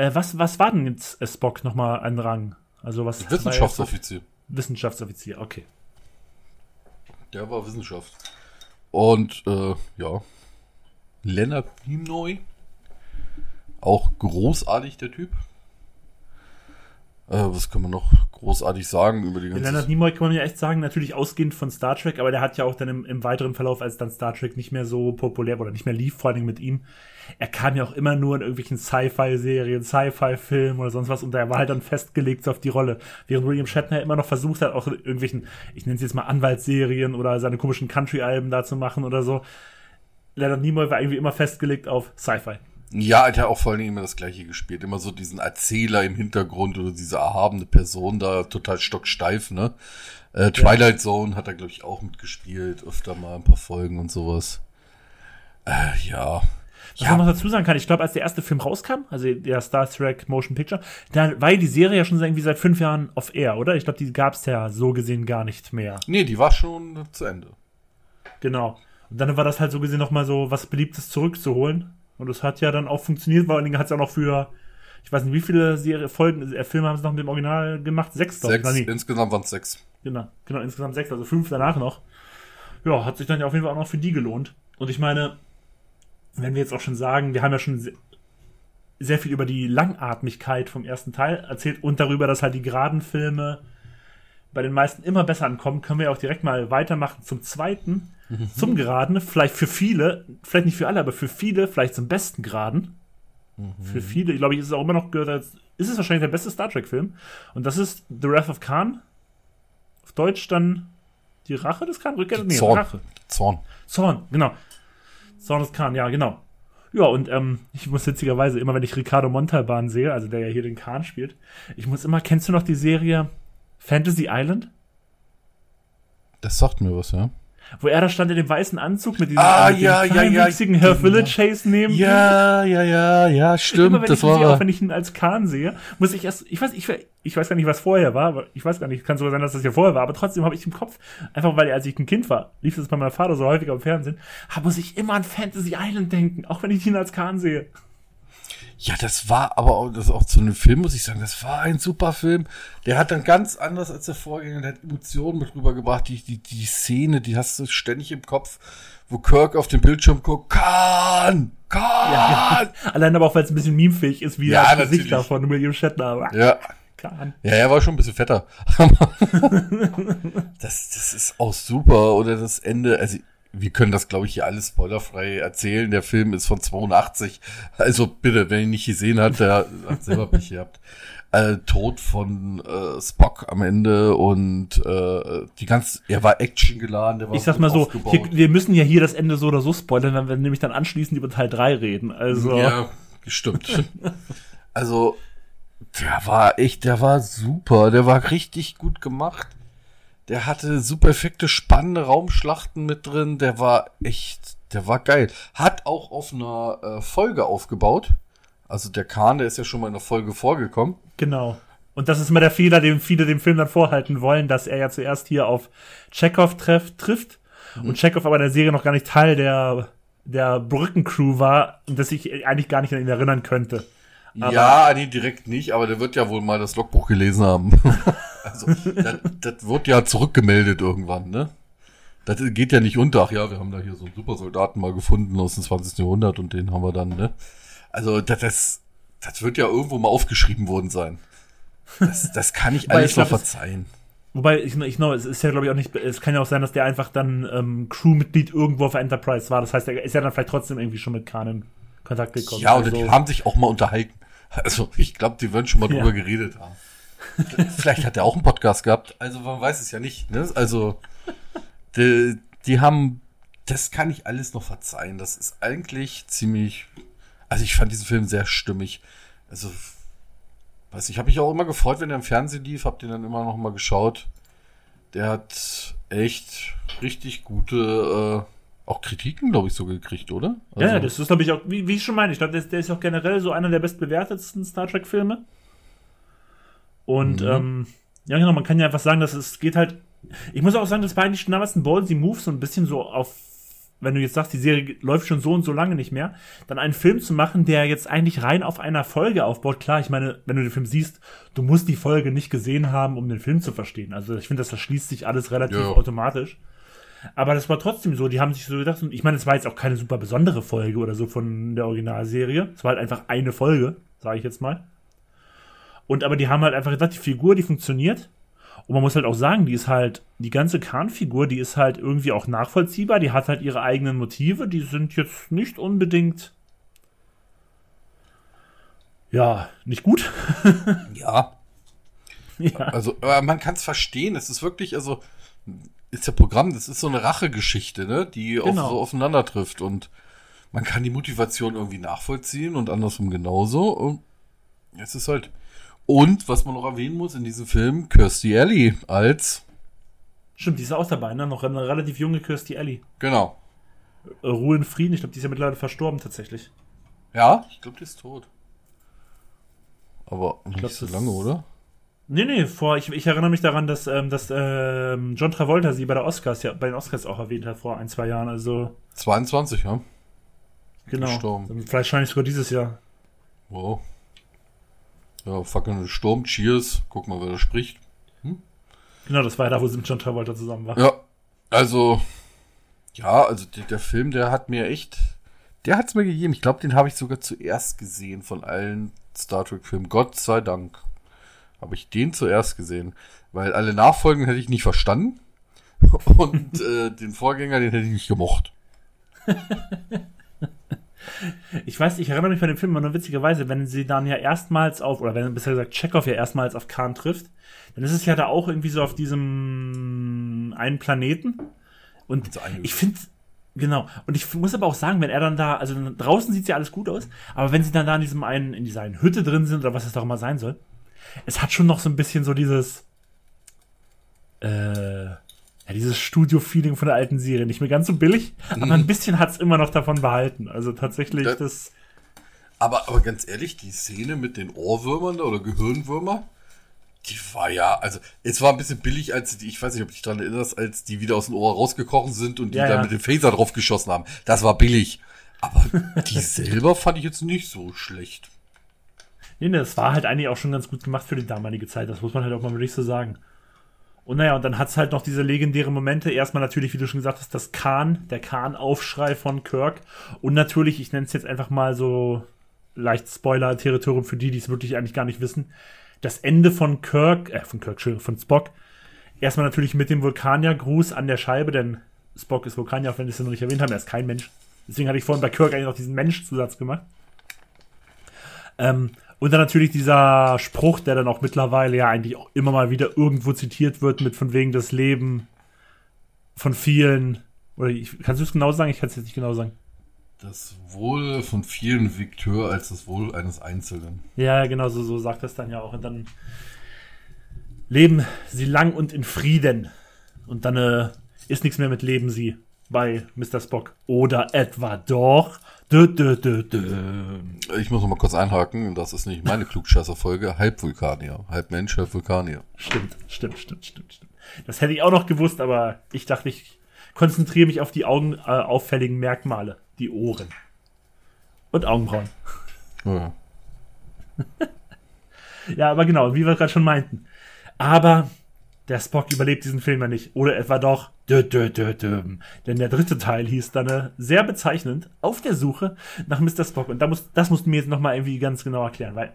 Äh, was, was war denn jetzt äh, Spock nochmal ein Rang? Also was. Wissenschaftsoffizier. Wissenschaftsoffizier, okay. Der war Wissenschaft. Und äh, ja, Leonard Nimoy, auch großartig der Typ. Äh, was kann man noch großartig sagen über die ganze... Leonard Nimoy kann man ja echt sagen, natürlich ausgehend von Star Trek, aber der hat ja auch dann im, im weiteren Verlauf, als dann Star Trek nicht mehr so populär oder nicht mehr lief, vor allem mit ihm, er kam ja auch immer nur in irgendwelchen Sci-Fi-Serien, Sci-Fi-Filmen oder sonst was und er war halt dann festgelegt auf die Rolle. Während William Shatner immer noch versucht hat, auch in irgendwelchen, ich nenne es jetzt mal Anwaltsserien oder seine komischen Country-Alben da zu machen oder so. Leonard Nimoy war irgendwie immer festgelegt auf Sci-Fi. Ja, er hat ja auch vor allen Dingen immer das gleiche gespielt. Immer so diesen Erzähler im Hintergrund oder diese erhabene Person da, total stocksteif, ne? Äh, Twilight Zone hat er, glaube ich, auch mitgespielt. Öfter mal ein paar Folgen und sowas. Äh, ja. Was man noch dazu sagen kann, ich glaube, als der erste Film rauskam, also der Star Trek Motion Picture, dann war die Serie ja schon irgendwie seit fünf Jahren off air, oder? Ich glaube, die gab es ja so gesehen gar nicht mehr. Nee, die war schon zu Ende. Genau. Und dann war das halt so gesehen nochmal so was Beliebtes zurückzuholen. Und das hat ja dann auch funktioniert, vor allen Dingen hat es ja noch für, ich weiß nicht, wie viele Serie, Folgen, äh, Filme haben sie noch mit dem Original gemacht? Sechs, ich. Sechs, insgesamt waren es sechs. Genau, genau, insgesamt sechs, also fünf danach noch. Ja, hat sich dann ja auf jeden Fall auch noch für die gelohnt. Und ich meine, wenn wir jetzt auch schon sagen, wir haben ja schon sehr, viel über die Langatmigkeit vom ersten Teil erzählt und darüber, dass halt die geraden Filme bei den meisten immer besser ankommen, können wir auch direkt mal weitermachen zum zweiten, mhm. zum Geraden. Vielleicht für viele, vielleicht nicht für alle, aber für viele, vielleicht zum besten Geraden. Mhm. Für viele, glaube ich, ist es auch immer noch gehört, ist es wahrscheinlich der beste Star Trek-Film. Und das ist The Wrath of Khan. Auf Deutsch dann die Rache des Khan? Rückkehr? Nee, Zorn. Rache. Zorn. Zorn, genau. Zorn des Khan, ja, genau. Ja, und ähm, ich muss witzigerweise immer, wenn ich Ricardo Montalban sehe, also der ja hier den Khan spielt, ich muss immer, kennst du noch die Serie Fantasy Island? Das sagt mir was, ja. Wo er da stand in dem weißen Anzug mit diesem ah, ja, ja, ja, Herr Village Chase neben Ja, ja, ja, ja, stimmt. Immer, wenn das ich war sehe, auch wenn ich ihn als Khan sehe, muss ich erst, ich weiß, ich, ich weiß gar nicht, was vorher war, aber ich weiß gar nicht, kann sogar sein, dass das ja vorher war, aber trotzdem habe ich im Kopf, einfach weil als ich ein Kind war, lief das bei meinem Vater so häufig am Fernsehen, muss ich immer an Fantasy Island denken, auch wenn ich ihn als Khan sehe. Ja, das war aber auch, das auch zu einem Film, muss ich sagen, das war ein super Film. Der hat dann ganz anders als der Vorgänger, der hat Emotionen mit rübergebracht. Die, die, die Szene, die hast du ständig im Kopf, wo Kirk auf dem Bildschirm guckt, Kahn! Kahn! Ja, Allein aber auch, weil es ein bisschen memefähig ist, wie ja, das Gesicht da von William Shatner. Ja. Kahn. Ja, er war schon ein bisschen fetter. das, das ist auch super. Oder das Ende, also wir können das, glaube ich, hier alles spoilerfrei erzählen. Der Film ist von 82. Also bitte, wer ihn nicht gesehen hat, der hat selber Pech gehabt. Äh, Tod von äh, Spock am Ende und äh, die ganz, er war Action geladen, der war Ich sag mal so, hier, wir müssen ja hier das Ende so oder so spoilern, wenn wir nämlich dann anschließend über Teil 3 reden. Also. Ja, stimmt. also, der war echt, der war super, der war richtig gut gemacht. Der hatte super effekte, spannende Raumschlachten mit drin. Der war echt, der war geil. Hat auch auf einer äh, Folge aufgebaut. Also der Kahn, der ist ja schon mal in einer Folge vorgekommen. Genau. Und das ist immer der Fehler, den viele dem Film dann vorhalten wollen, dass er ja zuerst hier auf Chekhov treff, trifft mhm. und Chekhov aber in der Serie noch gar nicht Teil der, der Brückencrew war und dass ich eigentlich gar nicht an ihn erinnern könnte. Aber ja, nee, direkt nicht, aber der wird ja wohl mal das Logbuch gelesen haben. also, das, das wird ja zurückgemeldet irgendwann, ne? Das geht ja nicht unter. Ach ja, wir haben da hier so einen Supersoldaten mal gefunden aus dem 20. Jahrhundert und den haben wir dann, ne? Also, das, das, das wird ja irgendwo mal aufgeschrieben worden sein. Das, das kann ich alles noch verzeihen. Wobei, ich, ich know, es ist ja, glaube ich, auch nicht, es kann ja auch sein, dass der einfach dann ähm, Crewmitglied irgendwo auf Enterprise war. Das heißt, er ist ja dann vielleicht trotzdem irgendwie schon mit Khan in Kontakt gekommen. Ja, oder also, die haben sich auch mal unterhalten. Also ich glaube, die würden schon mal drüber ja. geredet haben. Vielleicht hat er auch einen Podcast gehabt. Also man weiß es ja nicht. Ne? Also die, die haben, das kann ich alles noch verzeihen. Das ist eigentlich ziemlich. Also ich fand diesen Film sehr stimmig. Also weiß ich, habe ich auch immer gefreut, wenn er im Fernsehen lief. Hab den dann immer noch mal geschaut. Der hat echt richtig gute äh, auch Kritiken, glaube ich, so gekriegt, oder? Also ja, das ist, glaube ich, auch, wie, wie ich schon meine, ich glaube, der, der, ist auch generell so einer der bestbewertetsten Star Trek-Filme. Und, mhm. ähm, ja, genau, man kann ja einfach sagen, dass es geht halt. Ich muss auch sagen, das war eigentlich schon damals ein ballsy Move, so ein bisschen so auf, wenn du jetzt sagst, die Serie läuft schon so und so lange nicht mehr, dann einen Film zu machen, der jetzt eigentlich rein auf einer Folge aufbaut. Klar, ich meine, wenn du den Film siehst, du musst die Folge nicht gesehen haben, um den Film zu verstehen. Also ich finde, das verschließt sich alles relativ ja. automatisch. Aber das war trotzdem so, die haben sich so gedacht, und ich meine, es war jetzt auch keine super besondere Folge oder so von der Originalserie. Es war halt einfach eine Folge, sage ich jetzt mal. Und aber die haben halt einfach gesagt, die Figur, die funktioniert. Und man muss halt auch sagen, die ist halt, die ganze Khan-Figur, die ist halt irgendwie auch nachvollziehbar. Die hat halt ihre eigenen Motive. Die sind jetzt nicht unbedingt, ja, nicht gut. ja. ja. Also, aber man kann es verstehen. Es ist wirklich, also, ist ja Programm, das ist so eine Rachegeschichte, ne, die genau. so aufeinander trifft und man kann die Motivation irgendwie nachvollziehen und andersrum genauso. Und es ist halt. Und was man noch erwähnen muss in diesem Film, Kirstie Alley als. Stimmt, die ist auch dabei, ne? Noch eine relativ junge Kirstie Alley. Genau. Äh, Ruhe in Frieden, ich glaube, die ist ja mittlerweile verstorben tatsächlich. Ja, ich glaube, die ist tot. Aber nicht glaub, so lange, oder? Nee, nee, vor, ich, ich erinnere mich daran, dass, ähm, dass ähm, John Travolta sie bei der Oscars, ja, bei den Oscars auch erwähnt hat vor ein, zwei Jahren. Also, 22, ja. genau. Gestorben. Vielleicht wahrscheinlich sogar dieses Jahr. Wow. Ja, fucking Sturm, Cheers. Guck mal, wer da spricht. Genau, das war ja da, wo sie mit John Travolta zusammen war. Ja, also, ja, also der, der Film, der hat mir echt, der hat's mir gegeben. Ich glaube, den habe ich sogar zuerst gesehen von allen Star Trek-Filmen. Gott sei Dank habe ich den zuerst gesehen, weil alle Nachfolgen hätte ich nicht verstanden und äh, den Vorgänger, den hätte ich nicht gemocht. Ich weiß, ich erinnere mich bei dem Film immer nur witzigerweise, wenn sie dann ja erstmals auf, oder wenn besser gesagt Chekhov ja erstmals auf Khan trifft, dann ist es ja da auch irgendwie so auf diesem einen Planeten. Und So ich finde, genau, und ich muss aber auch sagen, wenn er dann da, also draußen sieht ja alles gut aus, aber wenn sie dann da in diesem einen, in dieser einen Hütte drin sind, oder was es doch immer sein soll, es hat schon noch so ein bisschen so dieses, äh, ja, dieses Studio-Feeling von der alten Serie. Nicht mehr ganz so billig, aber ein bisschen hat's immer noch davon behalten. Also tatsächlich, Ja. das, Aber, aber ganz ehrlich, die Szene mit den Ohrwürmern da oder Gehirnwürmer, die war ja, also es war ein bisschen billig, als die, ich weiß nicht, ob du dich daran erinnerst, als die wieder aus dem Ohr rausgekrochen sind und die Ja, dann ja. mit dem Phaser drauf geschossen haben. Das war billig. Aber die selber fand ich jetzt nicht so schlecht. Nee, nee, das war halt eigentlich auch schon ganz gut gemacht für die damalige Zeit. Das muss man halt auch mal wirklich so sagen. Und naja, und dann hat's halt noch diese legendären Momente. Erstmal natürlich, wie du schon gesagt hast, das Khan, der Khan-Aufschrei von Kirk. Und natürlich, ich nenne es jetzt einfach mal so leicht Spoiler-Territorium für die, die es wirklich eigentlich gar nicht wissen. Das Ende von Kirk, äh, von Kirk, Entschuldigung, von Spock. Erstmal natürlich mit dem Vulkanier-Gruß an der Scheibe, denn Spock ist Vulkanier, auch wenn wir es noch nicht erwähnt haben, er ist kein Mensch. Deswegen hatte ich vorhin bei Kirk eigentlich noch diesen Mensch-Zusatz gemacht. Ähm, und dann natürlich dieser Spruch, der dann auch mittlerweile ja eigentlich auch immer mal wieder irgendwo zitiert wird, mit von wegen das Leben von vielen. Oder ich, kannst du es genau sagen? Ich kann es jetzt nicht genau sagen. Das Wohl von vielen wiegt höher als das Wohl eines Einzelnen. Ja, genau, so, so sagt das dann ja auch. Und dann leben sie lang und in Frieden. Und dann äh, ist nichts mehr mit Leben sie bei Mr. Spock. Oder etwa doch. Dö, dö, dö, dö. Ich muss noch mal kurz einhaken, das ist nicht meine Klugscheißer-Folge, halb Vulkanier. Halb Mensch, halb Vulkanier. Stimmt, stimmt, stimmt, stimmt, stimmt. Das hätte ich auch noch gewusst, aber ich dachte, ich konzentriere mich auf die Augen, äh, auffälligen Merkmale. Die Ohren. Und Augenbrauen. Ja. Ja, aber genau, wie wir gerade schon meinten. Aber der Spock überlebt diesen Film ja nicht. Oder etwa doch. Dö, dö, dö, dö. Denn der dritte Teil hieß dann äh, sehr bezeichnend auf der Suche nach Mr. Spock. Und da muss, das musst du mir jetzt nochmal irgendwie ganz genau erklären, weil.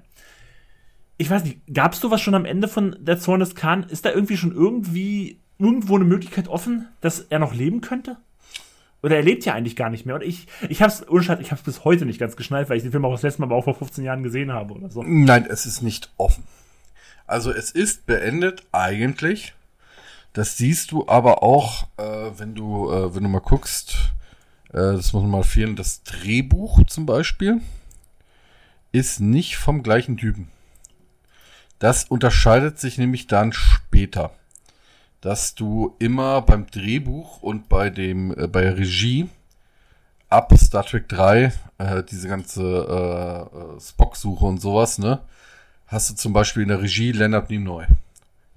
Ich weiß nicht, gab es sowas schon am Ende von der Zorn des Khan? Ist da irgendwie schon irgendwie irgendwo eine Möglichkeit offen, dass er noch leben könnte? Oder er lebt ja eigentlich gar nicht mehr. Und ich, ich hab's, unschad, ich hab's bis heute nicht ganz geschnallt, weil ich den Film auch das letzte Mal aber auch vor 15 Jahren gesehen habe oder so. Nein, es ist nicht offen. Also es ist beendet eigentlich. Das siehst du aber auch, äh, wenn du, äh, wenn du mal guckst, äh, das muss man mal fehlen, das Drehbuch zum Beispiel ist nicht vom gleichen Typen. Das unterscheidet sich nämlich dann später, dass du immer beim Drehbuch und bei dem, äh, bei Regie ab Star Trek 3, äh, diese ganze äh, äh, Spock-Suche und sowas, ne? Hast du zum Beispiel in der Regie Leonard Nimoy.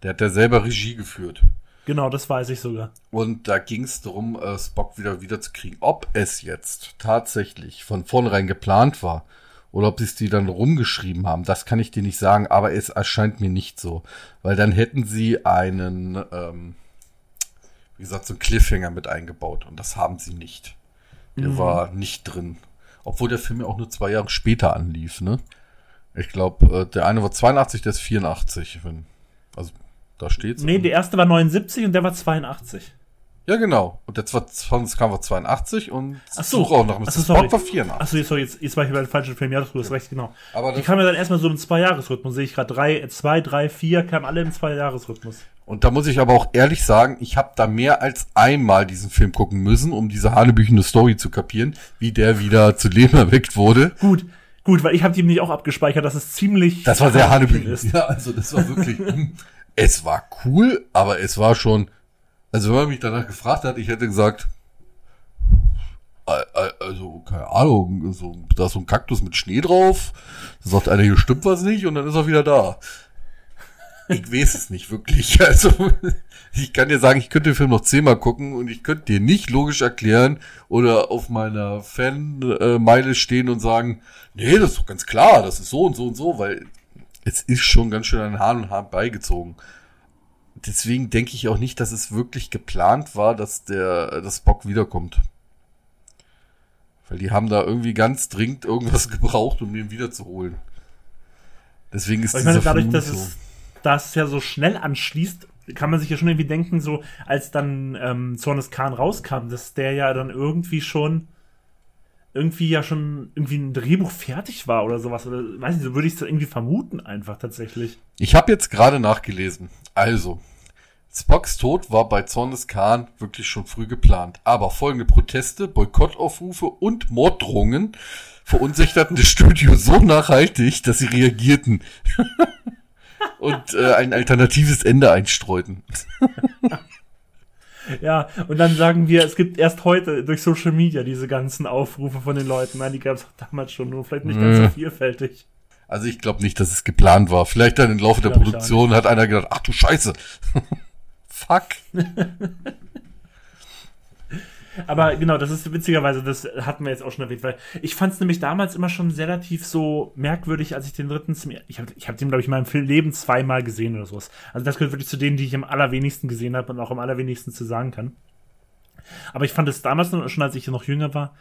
Der hat ja selber Regie geführt. Genau, das weiß ich sogar. Und da ging es darum, äh, Spock wieder wieder zu kriegen. Ob es jetzt tatsächlich von vornherein geplant war oder ob sie es die dann rumgeschrieben haben, das kann ich dir nicht sagen, aber es erscheint mir nicht so. Weil dann hätten sie einen, ähm, wie gesagt, so einen Cliffhanger mit eingebaut und das haben sie nicht. Der war nicht drin. Obwohl der Film ja auch nur zwei Jahre später anlief, ne? Ich glaube, äh, der eine war 82, der ist 84. Wenn, also, da steht's. Nee, der erste war 79 und der war 82. Ja, genau. Und der von kam war 82 und Ach so. Suche auch nach Mr. Ach so, sorry. War 84. Achso, sorry, jetzt, jetzt war ich bei dem falschen Film. Ja, du hast recht, genau. Aber Die kamen ja dann erstmal so im Zwei-Jahres-Rhythmus, sehe ich gerade. Drei, zwei, drei, vier kamen alle im Zwei-Jahres-Rhythmus. Und da muss ich aber auch ehrlich sagen, ich habe da mehr als einmal diesen Film gucken müssen, um diese hanebüchende Story zu kapieren, wie der wieder zu Leben erweckt wurde. Gut, gut, weil ich habe die nämlich auch abgespeichert, dass es ziemlich Das war sehr hanebüchend. ist. Ja, also das war wirklich, hm, es war cool, aber es war schon, also wenn man mich danach gefragt hat, ich hätte gesagt, äh, äh, also keine Ahnung, so, da ist so ein Kaktus mit Schnee drauf, da sagt einer, hier stimmt was nicht und dann ist er wieder da. Ich weiß es nicht wirklich. Also ich kann dir sagen, ich könnte den Film noch zehnmal gucken und ich könnte dir nicht logisch erklären oder auf meiner Fanmeile stehen und sagen, nee, das ist doch ganz klar, das ist so und so und so, weil es ist schon ganz schön an Hahn und Hahn beigezogen. Deswegen denke ich auch nicht, dass es wirklich geplant war, dass der das Bock wiederkommt. Weil die haben da irgendwie ganz dringend irgendwas gebraucht, um den wiederzuholen. Deswegen ist ich meine, dieser dadurch, Film dass so. es, dass es ja so schnell anschließt, kann man sich ja schon irgendwie denken, so als dann ähm, Zornes Khan rauskam, dass der ja dann irgendwie schon irgendwie ja schon irgendwie ein Drehbuch fertig war oder sowas. Oder weiß nicht, so würde ich es irgendwie vermuten, einfach tatsächlich. Ich habe jetzt gerade nachgelesen. Also, Spocks Tod war bei Zornes Khan wirklich schon früh geplant. Aber folgende Proteste, Boykottaufrufe und Morddrohungen verunsicherten das Studio so nachhaltig, dass sie reagierten und äh, ein alternatives Ende einstreuten. Ja, und dann sagen wir, es gibt erst heute durch Social Media diese ganzen Aufrufe von den Leuten. Nein, die gab es damals schon, nur vielleicht nicht ganz so vielfältig. Also ich glaube nicht, dass es geplant war. Vielleicht dann im Laufe der auch Produktion hat einer gedacht, ach du Scheiße. Fuck. Aber genau, das ist witzigerweise, das hatten wir jetzt auch schon erwähnt, weil ich fand es nämlich damals immer schon relativ so merkwürdig, als ich den dritten zum ich habe ich hab den glaube ich in meinem Leben zweimal gesehen oder sowas. Also das gehört wirklich zu denen, die ich am allerwenigsten gesehen habe und auch am allerwenigsten zu sagen kann. Aber ich fand es damals schon, als ich noch jünger war,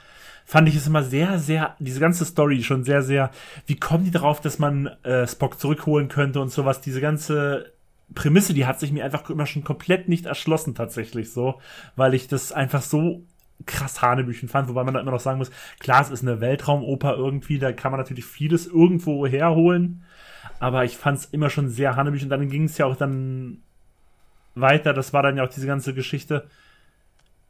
fand ich es immer sehr, sehr, diese ganze Story schon sehr, sehr, wie kommen die darauf, dass man äh, Spock zurückholen könnte und sowas, diese ganze Prämisse, die hat sich mir einfach immer schon komplett nicht erschlossen tatsächlich so, weil ich das einfach so krass Hanebüchen fand, wobei man da immer noch sagen muss, klar, es ist eine Weltraumoper irgendwie, da kann man natürlich vieles irgendwo herholen, aber ich fand es immer schon sehr Hanebüchen. Dann ging es ja auch dann weiter, das war dann ja auch diese ganze Geschichte.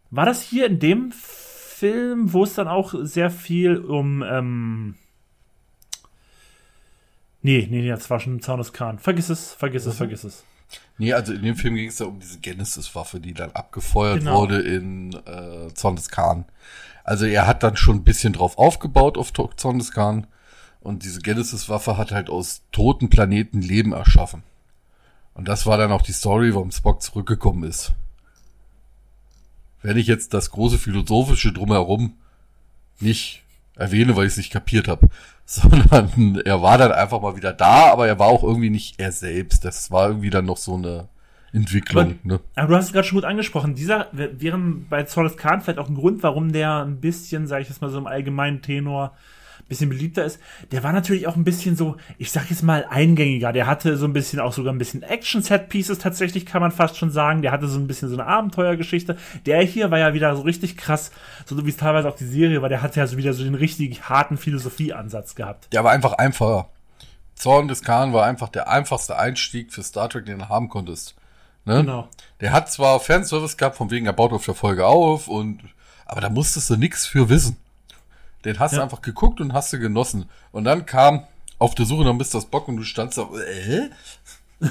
War das hier in dem Film, wo es dann auch sehr viel um, ähm, Nee, nee, nee, das war schon Zaun des Khan. Vergiss es, vergiss es, vergiss es. Nee, also in dem Film ging es ja um diese Genesis-Waffe, die dann abgefeuert Genau. wurde in äh, Zorn des. Also er hat dann schon ein bisschen drauf aufgebaut auf To- Zorn des Khan. Und diese Genesis-Waffe hat halt aus toten Planeten Leben erschaffen. Und das war dann auch die Story, warum Spock zurückgekommen ist. Wenn ich jetzt das große Philosophische drumherum nicht erwähne, weil ich es nicht kapiert habe, sondern er war dann einfach mal wieder da, aber er war auch irgendwie nicht er selbst. Das war irgendwie dann noch so eine Entwicklung. Ne? Aber du hast es gerade schon gut angesprochen. Dieser wär- wäre bei des Khan vielleicht auch ein Grund, warum der ein bisschen, sage ich jetzt mal so im allgemeinen Tenor, bisschen beliebter ist. Der war natürlich auch ein bisschen so, ich sag jetzt mal eingängiger. Der hatte so ein bisschen auch sogar ein bisschen Action-Set-Pieces tatsächlich, kann man fast schon sagen. Der hatte so ein bisschen so eine Abenteuergeschichte. Der hier war ja wieder so richtig krass, so wie es teilweise auch die Serie war. Der hatte ja so wieder so den richtig harten Philosophieansatz gehabt. Der war einfach einfacher. Zorn des Khan war einfach der einfachste Einstieg für Star Trek, den du haben konntest. Ne? Genau. Der hat zwar Fanservice gehabt, von wegen, er baut auf der Folge auf und, aber da musstest du nix für wissen. Den hast du Ja. einfach geguckt und hast du genossen. Und dann kam auf der Suche nach Mr. Spock und du standst da, äh?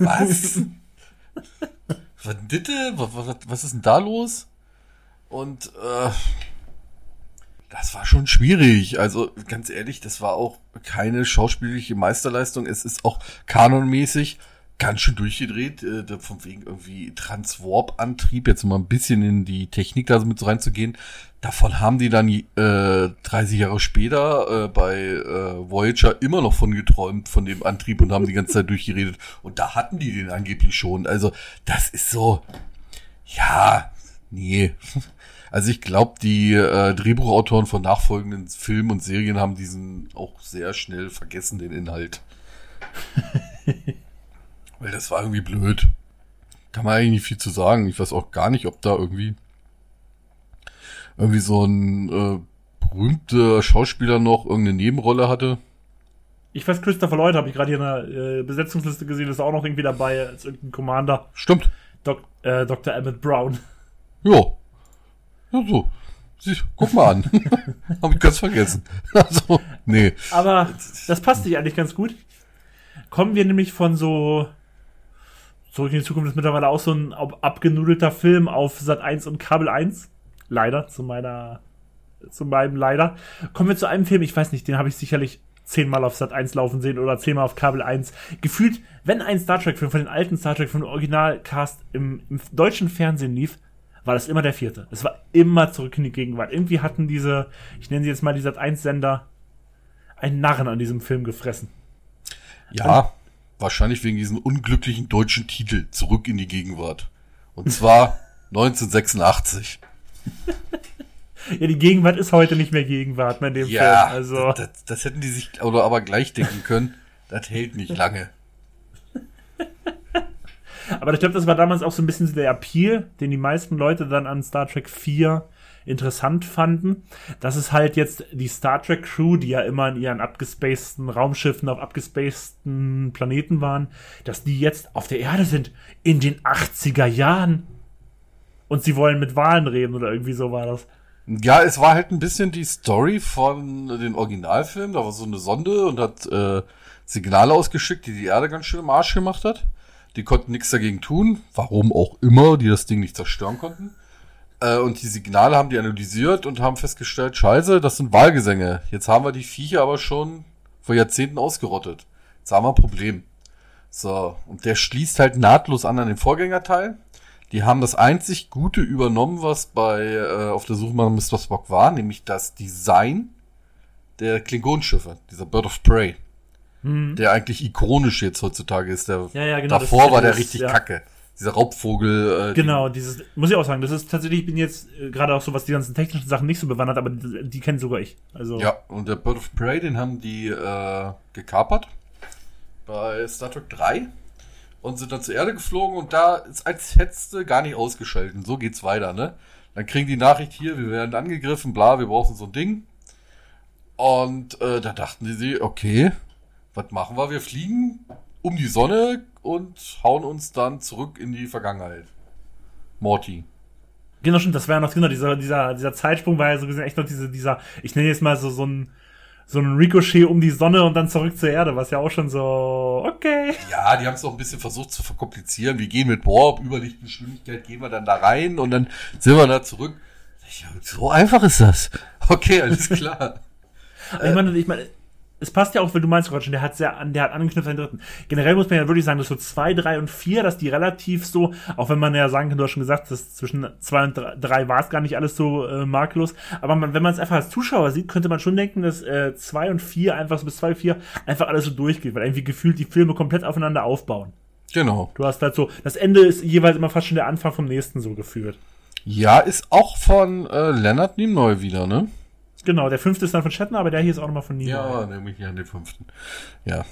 Was? was bitte? Was, was, was ist denn da los? Und, äh, das war schon schwierig. Also ganz ehrlich, das war auch keine schauspielliche Meisterleistung. Es ist auch kanonmäßig ganz schön durchgedreht, äh, von wegen irgendwie Transwarp-Antrieb, jetzt mal ein bisschen in die Technik da mit so reinzugehen. Davon haben die dann äh, 30 Jahre später äh, bei äh, Voyager immer noch von geträumt, von dem Antrieb und haben die ganze Zeit durchgeredet. Und da hatten die den angeblich schon. Also das ist so, ja, nee. Also ich glaube, die äh, Drehbuchautoren von nachfolgenden Filmen und Serien haben diesen auch sehr schnell vergessen, den Inhalt. Weil das war irgendwie blöd. Kann man eigentlich nicht viel zu sagen. Ich weiß auch gar nicht, ob da irgendwie irgendwie so ein äh, berühmter Schauspieler noch irgendeine Nebenrolle hatte. Ich weiß, Christopher Lloyd habe ich gerade hier in der äh, Besetzungsliste gesehen, ist auch noch irgendwie dabei als irgendein Commander. Stimmt. Dok äh, Dr. Emmett Brown. Jo. Ja, so. Sieh, guck mal an. Hab ich ganz vergessen. Also, nee. Aber das passt sich eigentlich ganz gut. Kommen wir nämlich von so Zurück in die Zukunft ist mittlerweile auch so ein ab- abgenudelter Film auf Sat 1 und Kabel 1. Leider, zu meiner, zu meinem Leider. Kommen wir zu einem Film, ich weiß nicht, den habe ich sicherlich zehnmal auf Sat 1 laufen sehen oder zehnmal auf Kabel 1. Gefühlt, wenn ein Star Trek-Film von den alten Star Trek, von Originalcast im, im deutschen Fernsehen lief, war das immer der vierte. Es war immer zurück in die Gegenwart. Irgendwie hatten diese, ich nenne sie jetzt mal die Sat 1 Sender, einen Narren an diesem Film gefressen. Ja, wahrscheinlich wegen diesem unglücklichen deutschen Titel Zurück in die Gegenwart. Und zwar 1986. Ja, die Gegenwart ist heute nicht mehr Gegenwart mehr in dem Ja, Film. Also, das, das hätten die sich oder aber gleich denken können. Das hält nicht lange. aber ich glaube, das war damals auch so ein bisschen der Appeal, den die meisten Leute dann an Star Trek 4 interessant fanden. Das ist halt jetzt die Star Trek Crew, die ja immer in ihren abgespaceden Raumschiffen auf abgespaceden Planeten waren, dass die jetzt auf der Erde sind in den 80er Jahren. Und sie wollen mit Wahlen reden oder irgendwie so war das. Ja, es war halt ein bisschen die Story von den Originalfilmen. Da war so eine Sonde und hat äh, Signale ausgeschickt, die die Erde ganz schön im Arsch gemacht hat. Die konnten nichts dagegen tun, warum auch immer, die das Ding nicht zerstören konnten. Äh, und die Signale haben die analysiert und haben festgestellt, scheiße, das sind Wahlgesänge. Jetzt haben wir die Viecher aber schon vor Jahrzehnten ausgerottet. Jetzt haben wir ein Problem. So, und der schließt halt nahtlos an an den Vorgängerteil. Die haben das einzig Gute übernommen, was bei äh, auf der Suche nach Mr. Spock war, nämlich das Design der Klingonenschiffe, dieser Bird of Prey, der eigentlich ikonisch jetzt heutzutage ist. Der Hm. Ja, ja, genau, davor war der richtig ja. kacke. Dieser Raubvogel. Äh, Genau, dieses, muss ich auch sagen, das ist tatsächlich, ich bin jetzt äh, gerade auch so, was die ganzen technischen Sachen nicht so bewandert, aber die, die kennen sogar ich. Also, Ja, und der Bird of Prey, den haben die äh, gekapert bei Star Trek 3 und sind dann zur Erde geflogen und da ist als hättest du gar nicht ausgeschalten. So geht's weiter, ne? Dann kriegen die Nachricht hier, wir werden angegriffen, bla, wir brauchen so ein Ding. Und äh, da dachten die sich, okay, was machen wir? Wir fliegen um die Sonne und hauen uns dann zurück in die Vergangenheit. Morty. Genau, stimmt, das ja noch, genau, dieser, dieser, dieser Zeitsprung war ja so gesehen echt noch diese, dieser, ich nenne jetzt mal so, so ein, so ein Ricochet um die Sonne und dann zurück zur Erde, was ja auch schon so, okay. Ja, die haben es auch ein bisschen versucht zu verkomplizieren. Wir gehen mit Warp, Überlichtgeschwindigkeit, gehen wir dann da rein und dann sind wir da zurück. So einfach ist das. Okay, alles klar. Ich meine, ich meine, es passt ja auch, weil du meinst gerade schon, der hat sehr an, der hat angeknüpft an den dritten. Generell muss man ja wirklich sagen, dass so zwei, drei und vier, dass die relativ so, auch wenn man ja sagen kann, du hast schon gesagt, dass zwischen zwei und drei, war es gar nicht alles so äh, makellos. Aber man, wenn man es einfach als Zuschauer sieht, könnte man schon denken, dass äh, zwei und vier einfach so bis zwei, vier einfach alles so durchgeht, weil irgendwie gefühlt die Filme komplett aufeinander aufbauen. Genau. Du hast halt so, das Ende ist jeweils immer fast schon der Anfang vom nächsten so geführt. Ja, ist auch von äh, Leonard Nimoy wieder, ne? Genau, der fünfte ist dann von Shatner, aber der hier ist auch nochmal von Nimoy. Ja, nämlich hier an den fünften. Ja.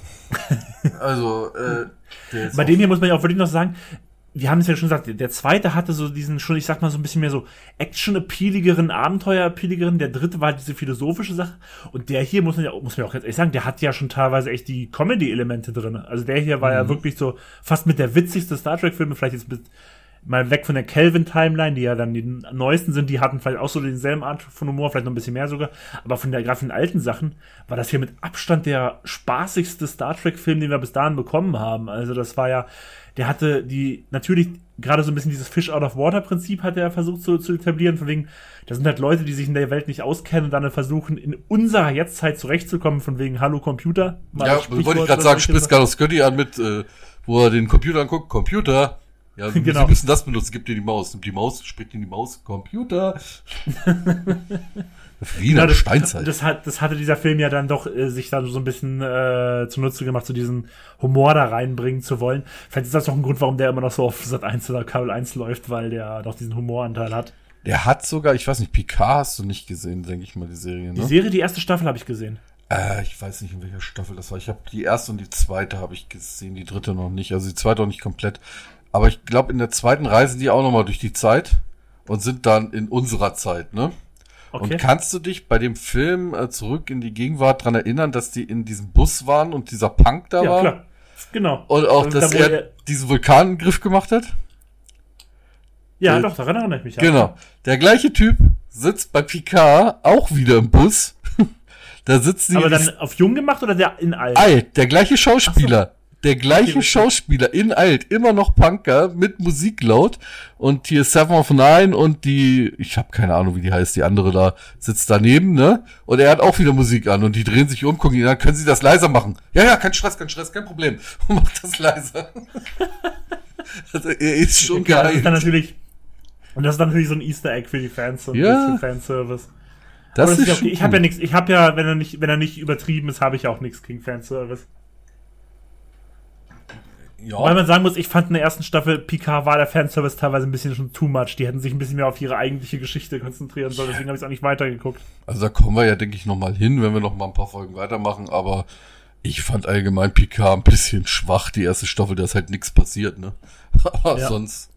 also, äh, der Bei dem hier muss man ja auch wirklich noch sagen, wir haben es ja schon gesagt, der zweite hatte so diesen schon, ich sag mal, so ein bisschen mehr so Action-appealigeren, Abenteuer-appealigeren, der dritte war halt diese philosophische Sache und der hier muss man ja, muss man ja auch ganz ehrlich sagen, der hat ja schon teilweise echt die Comedy-Elemente drin. Also der hier war ja wirklich so fast mit der witzigste Star Trek-Film, vielleicht jetzt mit, mal weg von der Kelvin-Timeline, die ja dann die neuesten sind, die hatten vielleicht auch so denselben Art von Humor, vielleicht noch ein bisschen mehr sogar, aber von der, gerade von den alten Sachen, war das hier mit Abstand der spaßigste Star Trek-Film, den wir bis dahin bekommen haben. Also das war ja, der hatte die, natürlich gerade so ein bisschen dieses Fish out of water Prinzip hat er versucht zu, zu etablieren, von wegen, da sind halt Leute, die sich in der Welt nicht auskennen und dann versuchen, in unserer Jetztzeit zurechtzukommen, von wegen Hallo Computer. Mal Ja, wollte ich gerade sagen, spritzt Carlos Götti an mit, äh, wo er den Computer anguckt, Computer. Ja, Genau. Sie müssen das benutzen, gib dir die Maus. Nimmt die Maus, spricht in die Maus, Computer. Wie in Ja, der das, Steinzeit. das, hat, das hatte dieser Film ja dann doch äh, sich dann so ein bisschen äh, zunutze gemacht, so diesen Humor da reinbringen zu wollen. Vielleicht ist das doch ein Grund, warum der immer noch so auf Sat 1 oder Kabel 1 läuft, weil der noch diesen Humoranteil hat. Der hat sogar, ich weiß nicht, Picard hast du nicht gesehen, denke ich mal, die Serie, Die ne? Serie, die erste Staffel habe ich gesehen. Äh, ich weiß nicht, in welcher Staffel das war. Ich habe die erste und die zweite habe ich gesehen, die dritte noch nicht. Also die zweite auch nicht komplett. Aber ich glaube, in der zweiten reisen die auch nochmal durch die Zeit und sind dann in unserer Zeit, ne? Okay. Und kannst du dich bei dem Film äh, zurück in die Gegenwart dran erinnern, dass die in diesem Bus waren und dieser Punk da ja, war? klar. Genau. Und auch, Da, dass wo er, er- diesen Vulkan in den Griff gemacht hat? Ja, äh, doch, daran erinnere ich mich. Genau. Der gleiche Typ sitzt bei Picard auch wieder im Bus. da sitzen die Aber dann auf jung gemacht oder der in alt? alt, der gleiche Schauspieler. Der gleiche. Schauspieler in alt, immer noch Punker mit Musik laut und hier Seven of Nine und die, ich habe keine Ahnung, wie die heißt, die andere da sitzt daneben, ne? Und er hat auch wieder Musik an und die drehen sich um, gucken ihn an, können Sie das leiser machen? Ja, ja, kein Stress, kein Stress, kein Problem. Und macht das leiser. also er ist schon Okay, das ist dann geil. natürlich. Und das ist dann natürlich so ein Easter Egg für die Fans und Ja. bisschen Fanservice. Das Aber ist ja schon okay. Ich habe ja nichts. Ich habe ja, wenn er nicht, wenn er nicht übertrieben ist, habe ich ja auch nichts gegen Fanservice. Weil ja, man sagen muss, ich fand in der ersten Staffel Picard war der Fanservice teilweise ein bisschen schon too much. Die hätten sich ein bisschen mehr auf ihre eigentliche Geschichte konzentrieren sollen. Deswegen habe ich es auch nicht weitergeguckt. also da kommen wir ja, denke ich, noch mal hin, wenn wir noch mal ein paar Folgen weitermachen, aber ich fand allgemein Picard ein bisschen schwach, die erste Staffel, da ist halt nichts passiert, ne? Aber Ja. sonst.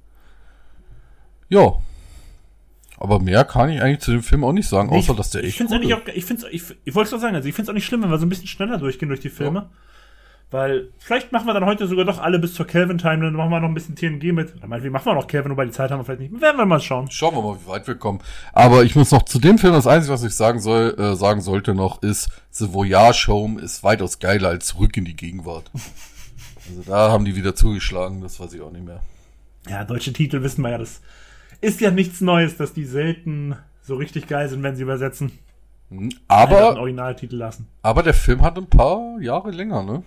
Ja. Aber mehr kann ich eigentlich zu dem Film auch nicht sagen, außer ich- dass der Ich echt finde es eigentlich auch, ich finde ich, ich wollte es auch sagen, also ich finde es auch nicht schlimm, wenn wir so ein bisschen schneller durchgehen durch die Filme. Weil vielleicht machen wir dann heute sogar doch alle bis zur Kelvin Time, dann machen wir noch ein bisschen TNG mit. Oder meinetwegen machen wir noch Kelvin, wobei die Zeit haben wir vielleicht nicht. Werden wir mal schauen. Schauen wir mal, wie weit wir kommen. Aber ich muss noch zu dem Film, das Einzige, was ich sagen soll, äh, sagen sollte noch, ist, The Voyage Home ist weitaus geiler als Zurück in die Gegenwart. Also da haben die wieder zugeschlagen, das weiß ich auch nicht mehr. Ja, deutsche Titel wissen wir ja, das ist ja nichts Neues, dass die selten so richtig geil sind, wenn sie übersetzen. Einen Aber, Originaltitel lassen. aber der Film hat ein paar Jahre länger, ne?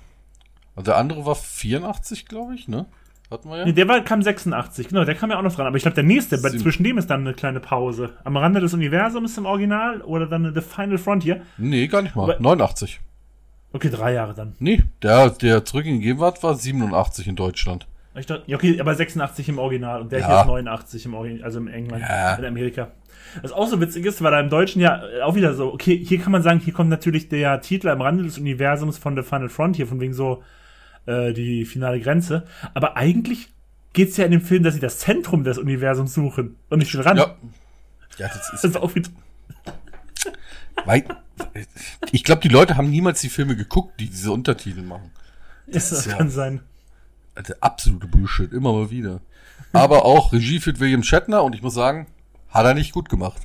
Also der andere war 84, glaube ich, ne? Hatten wir ja. Nee, der war, kam 86, genau, der kam ja auch noch dran. Aber ich glaube, der nächste, bei, Sieben. zwischen dem ist dann eine kleine Pause. Am Rande des Universums im Original oder dann The Final Frontier. Nee, gar nicht mal. Aber- 89. Okay, drei Jahre dann. Nee, der, der zurück in die Gegenwart war 87 in Deutschland. Ich dachte, ja, okay, aber 86 im Original und der Ja. hier ist 89 im Original, also im England, Ja. in Amerika. Was auch so witzig ist, war da im Deutschen ja äh, auch wieder so, okay, hier kann man sagen, hier kommt natürlich der Titel am Rande des Universums von The Final Frontier, von wegen so äh, die finale Grenze. Aber eigentlich geht's ja in dem Film, dass sie das Zentrum des Universums suchen und nicht den Rand. Ja. Ja, das Das ist, ist auch wieder. wei- ich glaube, die Leute haben niemals die Filme geguckt, die diese Untertitel machen. Das, ist ja- kann sein. Also absolute Bullshit, immer mal wieder. Aber auch Regie führt William Shatner und ich muss sagen, hat er nicht gut gemacht.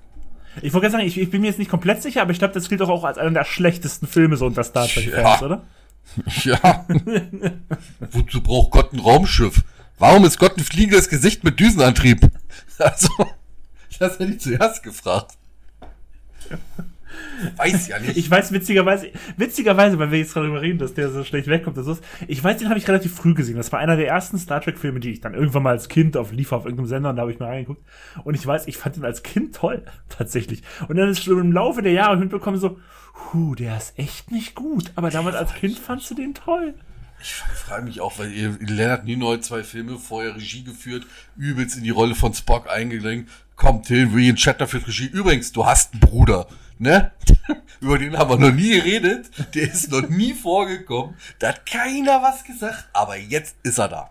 Ich wollte gerade sagen, ich, ich bin mir jetzt nicht komplett sicher, aber ich glaube, das gilt doch auch als einer der schlechtesten Filme so unter Star Trek-Fans, Ja. oder? Ja. Wozu braucht Gott ein Raumschiff? Warum ist Gott ein fliegendes Gesicht mit Düsenantrieb? Also, das hätte ich zuerst gefragt. Weiß ja nicht. Ich weiß witzigerweise, witzigerweise, weil wir jetzt darüber reden, dass der so schlecht wegkommt, das ist, ich weiß, den habe ich relativ früh gesehen. Das war einer der ersten Star Trek Filme, die ich dann irgendwann mal als Kind auf lief auf irgendeinem Sender und da habe ich mal reingeguckt. Und ich weiß, ich fand den als Kind toll, tatsächlich. Und dann ist schon im Laufe der Jahre mitbekommen so, hu, der ist echt nicht gut. Aber damals als Kind fandst du den toll. Ich frage mich auch, weil ihr Leonard Nimoy zwei Filme vorher Regie geführt, übelst in die Rolle von Spock eingelenkt. Kommt hin, William Shatner führt Regie. Übrigens, du hast einen Bruder, ne? Über den haben wir noch nie geredet. Der ist noch nie vorgekommen. Da hat keiner was gesagt, aber jetzt ist er da.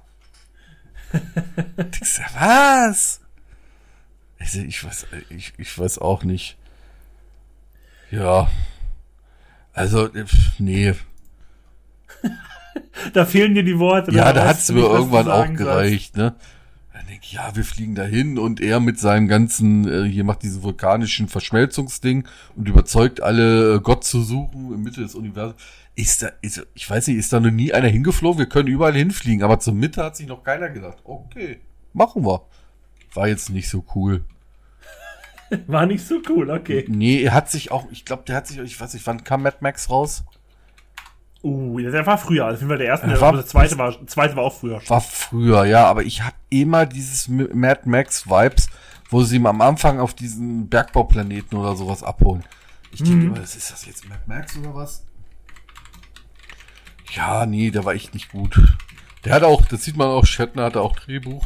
Ich sag, was? Also ich weiß, ich, ich weiß auch nicht. Ja. Also, nee. Da fehlen dir die Worte. Ja, da hat's mir irgendwann auch gereicht, ne? Dann denk ich, ja, wir fliegen dahin und er mit seinem ganzen, äh, hier macht diesen vulkanischen Verschmelzungsding und überzeugt alle, äh, Gott zu suchen im Mitte des Universums. Ist da, ist, ich weiß nicht, ist da noch nie einer hingeflogen? Wir können überall hinfliegen, aber zur Mitte hat sich noch keiner gedacht. Okay, machen wir. War jetzt nicht so cool. War nicht so cool, okay. Nee, er hat sich auch, ich glaube, der hat sich, ich weiß nicht, wann kam Mad Max raus? Uh, der war früher. Also der erste, der, war- der zweite war, zweite war auch früher. schon. War früher, ja, aber ich habe immer dieses Mad Max Vibes, wo sie ihm am Anfang auf diesen Bergbauplaneten oder sowas abholen. Ich denke Mhm. immer, ist das jetzt Mad Max oder was? Ja, nee, der war echt nicht gut. Der hat auch, das sieht man auch, Shatner hatte auch Drehbuch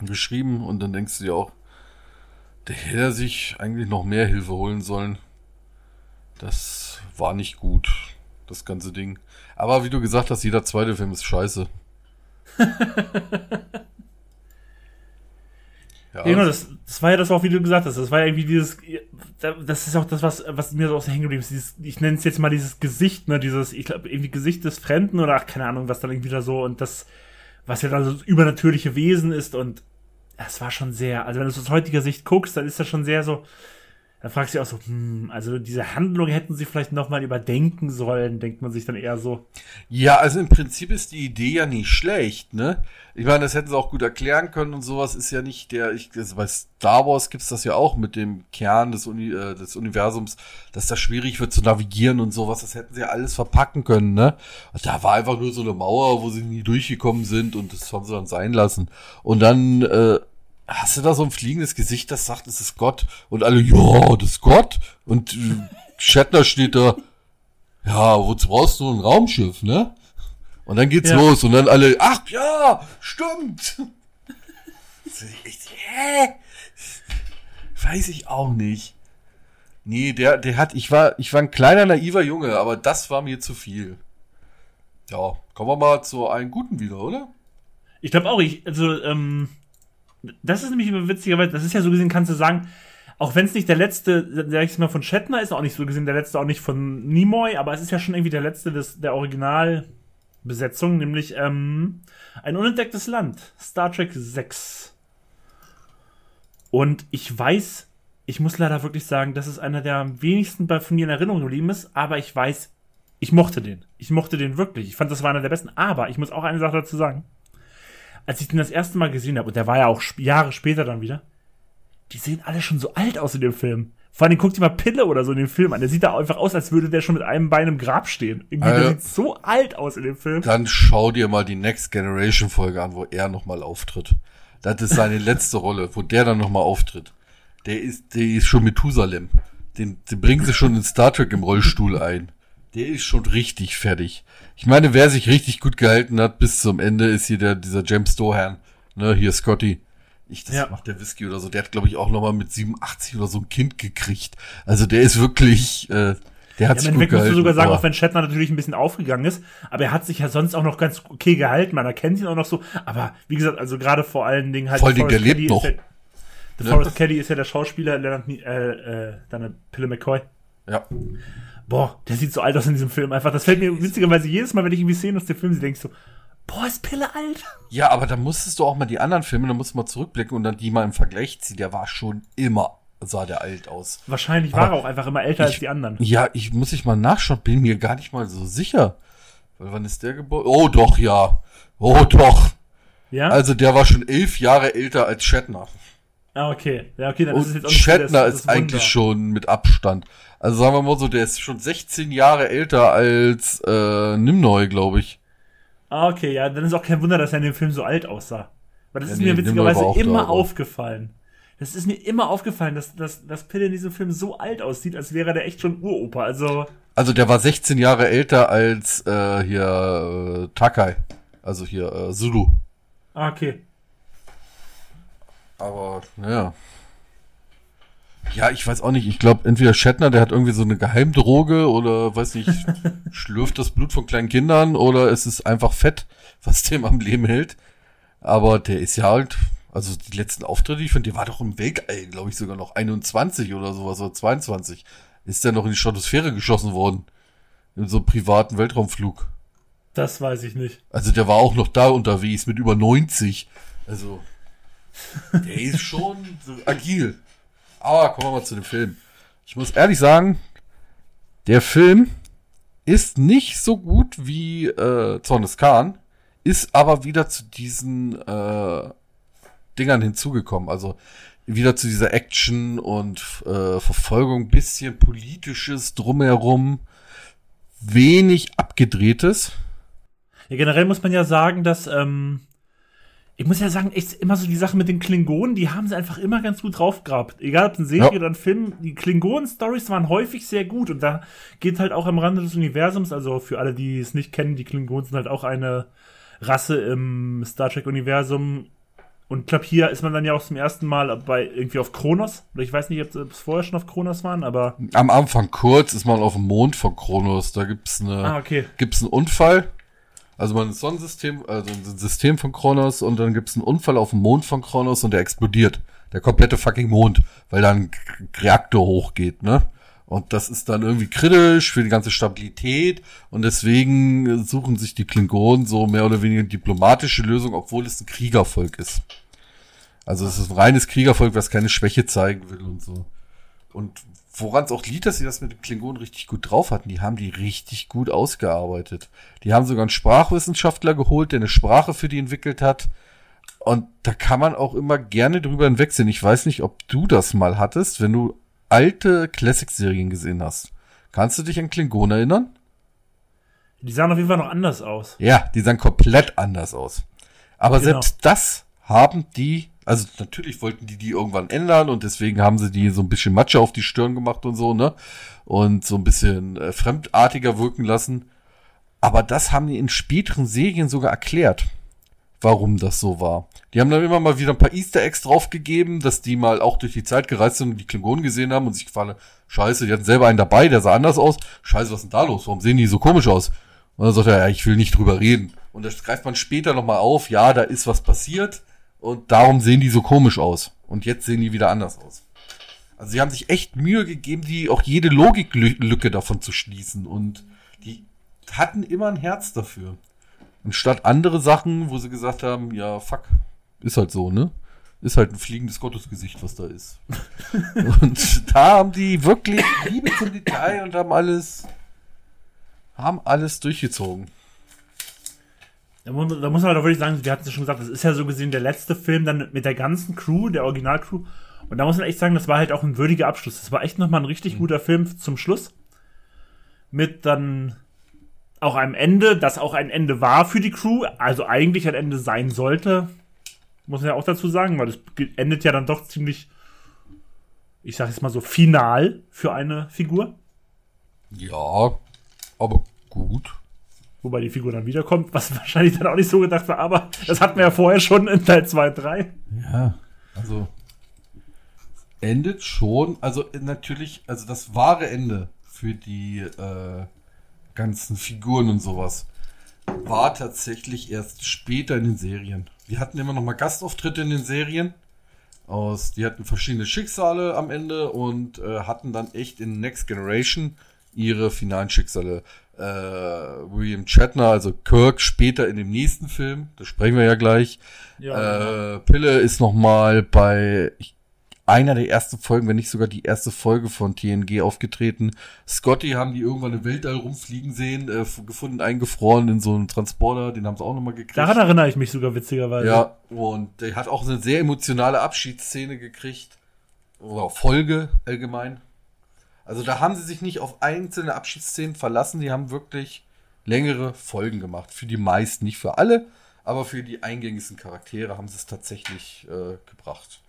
geschrieben und dann denkst du dir auch, der hätte sich eigentlich noch mehr Hilfe holen sollen. Das war nicht gut, das ganze Ding. Aber wie du gesagt hast, jeder zweite Film ist scheiße. ja, Ja, genau, das, das war ja das auch, wie du gesagt hast. Das war ja irgendwie dieses, das ist auch das, was, was mir so aus der hängen geblieben ist. Dieses, ich nenne es jetzt mal dieses Gesicht, ne, dieses, ich glaube, irgendwie Gesicht des Fremden oder ach, keine Ahnung, was dann irgendwie da so und das, was ja dann so das übernatürliche Wesen ist und das war schon sehr, also wenn du es aus heutiger Sicht guckst, dann ist das schon sehr so, da fragst du dich auch so, hm, also diese Handlung hätten sie vielleicht nochmal überdenken sollen, denkt man sich dann eher so. Ja, also im Prinzip ist die Idee ja nicht schlecht, ne? Ich meine, das hätten sie auch gut erklären können und sowas ist ja nicht der, ich, also bei Star Wars gibt's das ja auch mit dem Kern des, Uni, äh, des Universums, dass das schwierig wird zu navigieren und sowas, das hätten sie ja alles verpacken können, ne? Da war einfach nur so eine Mauer, wo sie nie durchgekommen sind und das haben sie dann sein lassen. Und dann, äh, hast du da so ein fliegendes Gesicht, das sagt, es ist Gott? Und alle, ja, das ist Gott. Und äh, Shatner steht da, ja, wozu brauchst du ein Raumschiff, ne? Und dann geht's Ja. los und dann alle, ach ja, stimmt. Ich, hä? Weiß ich auch nicht. Nee, der, der hat, ich war, ich war ein kleiner naiver Junge, aber das war mir zu viel. Ja, kommen wir mal zu einem guten wieder, oder? Ich glaube auch, ich, also, ähm, das ist nämlich witzigerweise, das ist ja so gesehen, kannst du sagen, auch wenn es nicht der letzte, sag ich mal, von Shatner ist, auch nicht so gesehen der letzte, auch nicht von Nimoy, aber es ist ja schon irgendwie der letzte des, der Originalbesetzung, nämlich ähm, ein unentdecktes Land, Star Trek 6. Und ich weiß, ich muss leider wirklich sagen, dass es einer der am wenigsten bei von mir in Erinnerung geblieben ist, aber ich weiß, ich mochte den. Ich mochte den wirklich. Ich fand, das war einer der besten. Aber ich muss auch eine Sache dazu sagen. Als ich den das erste Mal gesehen habe, und der war ja auch Jahre später dann wieder, die sehen alle schon so alt aus in dem Film. Vor allem guckt dir mal Pille oder so in dem Film an. Der sieht da einfach aus, als würde der schon mit einem Bein im Grab stehen. Irgendwie, der Alter. sieht so alt aus in dem Film. Dann schau dir mal die Next Generation Folge an, wo er nochmal auftritt. Das ist seine letzte Rolle, wo der dann nochmal auftritt. Der ist, der ist schon Methusalem. Den, den bringen sie schon in Star Trek im Rollstuhl ein. Der ist schon richtig fertig. Ich meine, wer sich richtig gut gehalten hat bis zum Ende, ist hier der, dieser James Dohan. Ne, hier Scotty. Ich, das Ja. macht der Whisky oder so. Der hat, glaube ich, auch nochmal mit 87 oder so ein Kind gekriegt. Also der ist wirklich, äh, der hat Ja, sich gut Endeffekt musst gehalten. du sogar sagen, auch wenn Shatner natürlich ein bisschen aufgegangen ist, aber er hat sich ja sonst auch noch ganz okay gehalten. Man erkennt ihn auch noch so. Aber wie gesagt, also gerade vor allen Dingen halt. Vor allen Dingen, der lebt Kelly noch. Ist ja, der Ne? Forrest Kelly ist ja der Schauspieler, Leonard, äh, äh, dann Pille McCoy. ja. Boah, der sieht so alt aus in diesem Film. Einfach, das fällt mir witzigerweise jedes Mal, wenn ich irgendwie Szenen aus dem Film sehe, denkst du, boah, ist Pille alt. Ja, aber da musstest du auch mal die anderen Filme, da musst du mal zurückblicken und dann die mal im Vergleich ziehen. Der war schon immer, sah der alt aus. Wahrscheinlich war Aber er auch einfach immer älter als ich- die anderen. Ja, ich muss ich mal nachschauen, bin mir gar nicht mal so sicher. Weil wann ist der geboren? Oh doch, ja. Oh doch. Ja? Also der war schon elf Jahre älter als Shatner. ah, okay. Ja, okay, dann ist es Und jetzt auch nicht so das- Shatner das ist Wunder. eigentlich schon mit Abstand. Also sagen wir mal so, der ist schon 16 Jahre älter als äh, Nimnoy, glaube ich. Ah, okay, ja, dann ist auch kein Wunder, dass er in dem Film so alt aussah. Weil das Ja, ist nee, mir witzigerweise da, immer aber- aufgefallen. Das ist mir immer aufgefallen, dass, dass, dass Pille in diesem Film so alt aussieht, als wäre der echt schon Uropa. Also, Also der war 16 Jahre älter als äh, hier äh, Takai. Also hier äh, Zulu. ah, okay. Aber, naja. Ja, ich weiß auch nicht. Ich glaube, entweder Shatner, der hat irgendwie so eine Geheimdroge oder, weiß nicht, schlürft das Blut von kleinen Kindern oder es ist einfach Fett, was dem am Leben hält. Aber der ist ja halt, also die letzten Auftritte, ich finde, der war doch im Weltall, glaube ich, sogar noch 21 oder sowas oder 22. Ist der noch in die Stratosphäre geschossen worden. In so einem privaten Weltraumflug. Das weiß ich nicht. Also der war auch noch da unterwegs mit über 90. Also der ist schon so agil. Aber kommen wir mal zu dem Film. Ich muss ehrlich sagen, der Film ist nicht so gut wie äh, Zorn des Khan, ist aber wieder zu diesen äh, Dingern hinzugekommen. Also wieder zu dieser Action und äh, Verfolgung, bisschen politisches drumherum, wenig abgedrehtes. Ja, generell muss man ja sagen, dass, ähm, ich muss ja sagen, echt immer so die Sache mit den Klingonen, die haben sie einfach immer ganz gut drauf gehabt. Egal ob ein Serie Ja. oder ein Film, die Klingonen-Stories waren häufig sehr gut und da geht halt auch am Rande des Universums, also für alle, die es nicht kennen, die Klingonen sind halt auch eine Rasse im Star Trek-Universum. Und ich glaube, hier ist man dann ja auch zum ersten Mal bei irgendwie auf Kronos. Oder ich weiß nicht, ob es vorher schon auf Kronos waren, aber. Am Anfang kurz ist man auf dem Mond von Kronos. Da gibt's eine, Ah, okay. gibt's einen Unfall. Also man ist Sonnensystem, also ein System von Kronos und dann gibt's einen Unfall auf dem Mond von Kronos und der explodiert. der komplette fucking Mond, weil da ein Reaktor hochgeht, ne? Und das ist dann irgendwie kritisch für die ganze Stabilität und deswegen suchen sich die Klingonen so mehr oder weniger diplomatische Lösung, obwohl es ein Kriegervolk ist. Also es ist ein reines Kriegervolk, was keine Schwäche zeigen will und so. Und woran es auch liegt, dass sie das mit den Klingonen richtig gut drauf hatten, die haben die richtig gut ausgearbeitet. Die haben sogar einen Sprachwissenschaftler geholt, der eine Sprache für die entwickelt hat. Und da kann man auch immer gerne drüber hinwegsehen. Ich weiß nicht, ob du das mal hattest, wenn du alte Classic-Serien gesehen hast. Kannst du dich an Klingonen erinnern? Die sahen auf jeden Fall noch anders aus. Ja, die sahen komplett anders aus. Aber Genau. selbst das haben die, also natürlich wollten die die irgendwann ändern und deswegen haben sie die so ein bisschen Matsche auf die Stirn gemacht und so, ne? Und so ein bisschen äh, fremdartiger wirken lassen. Aber das haben die in späteren Serien sogar erklärt, warum das so war. Die haben dann immer mal wieder ein paar Easter Eggs draufgegeben, dass die mal auch durch die Zeit gereist sind und die Klingonen gesehen haben und sich gefallen, scheiße, die hatten selber einen dabei, der sah anders aus. Scheiße, was ist denn da los? Warum sehen die so komisch aus? Und dann sagt er, ja, ich will nicht drüber reden. Und das greift man später nochmal auf, ja, da ist was passiert und darum sehen die so komisch aus. Und jetzt sehen die wieder anders aus. Also sie haben sich echt Mühe gegeben, die auch jede Logiklücke davon zu schließen und die hatten immer ein Herz dafür. Anstatt andere Sachen, wo sie gesagt haben, ja, fuck, ist halt so, ne? Ist halt ein fliegendes Gottesgesicht, was da ist. und da haben die wirklich Liebe zum Detail und haben alles, haben alles durchgezogen. Da muss, da muss man doch wirklich sagen, wir hatten es ja schon gesagt, das ist ja so gesehen der letzte Film dann mit der ganzen Crew, der Originalcrew. Und da muss man echt sagen, das war halt auch ein würdiger Abschluss. Das war echt nochmal ein richtig guter Film zum Schluss. Mit dann auch einem Ende, das auch ein Ende war für die Crew, also eigentlich ein Ende sein sollte. Muss man ja auch dazu sagen, weil das endet ja dann doch ziemlich, ich sag jetzt mal so, final für eine Figur. Ja, aber gut. Wobei die Figur dann wiederkommt, was wahrscheinlich dann auch nicht so gedacht war, aber das hatten wir ja vorher schon in Teil 2, 3. Ja, also endet schon, also natürlich, also das wahre Ende für die äh, ganzen Figuren und sowas war tatsächlich erst später in den Serien. Wir hatten immer noch mal Gastauftritte in den Serien. Aus, die hatten verschiedene Schicksale am Ende und äh, hatten dann echt in Next Generation ihre finalen Schicksale. Äh, William Shatner, also Kirk, später in dem nächsten Film, das sprechen wir ja gleich. Ja, Äh, Pille ist noch mal bei ich, einer der ersten Folgen, wenn nicht sogar die erste Folge von TNG aufgetreten. Scotty haben die irgendwann im Weltall rumfliegen sehen, äh, gefunden, eingefroren in so einem Transporter, den haben sie auch noch mal gekriegt. Daran erinnere ich mich sogar witzigerweise. Ja, und der hat auch eine sehr emotionale Abschiedsszene gekriegt. Oder Folge allgemein. Also da haben sie sich nicht auf einzelne Abschiedsszenen verlassen, die haben wirklich längere Folgen gemacht. Für die meisten, nicht für alle, aber für die eingängigsten Charaktere haben sie es tatsächlich äh, gebracht.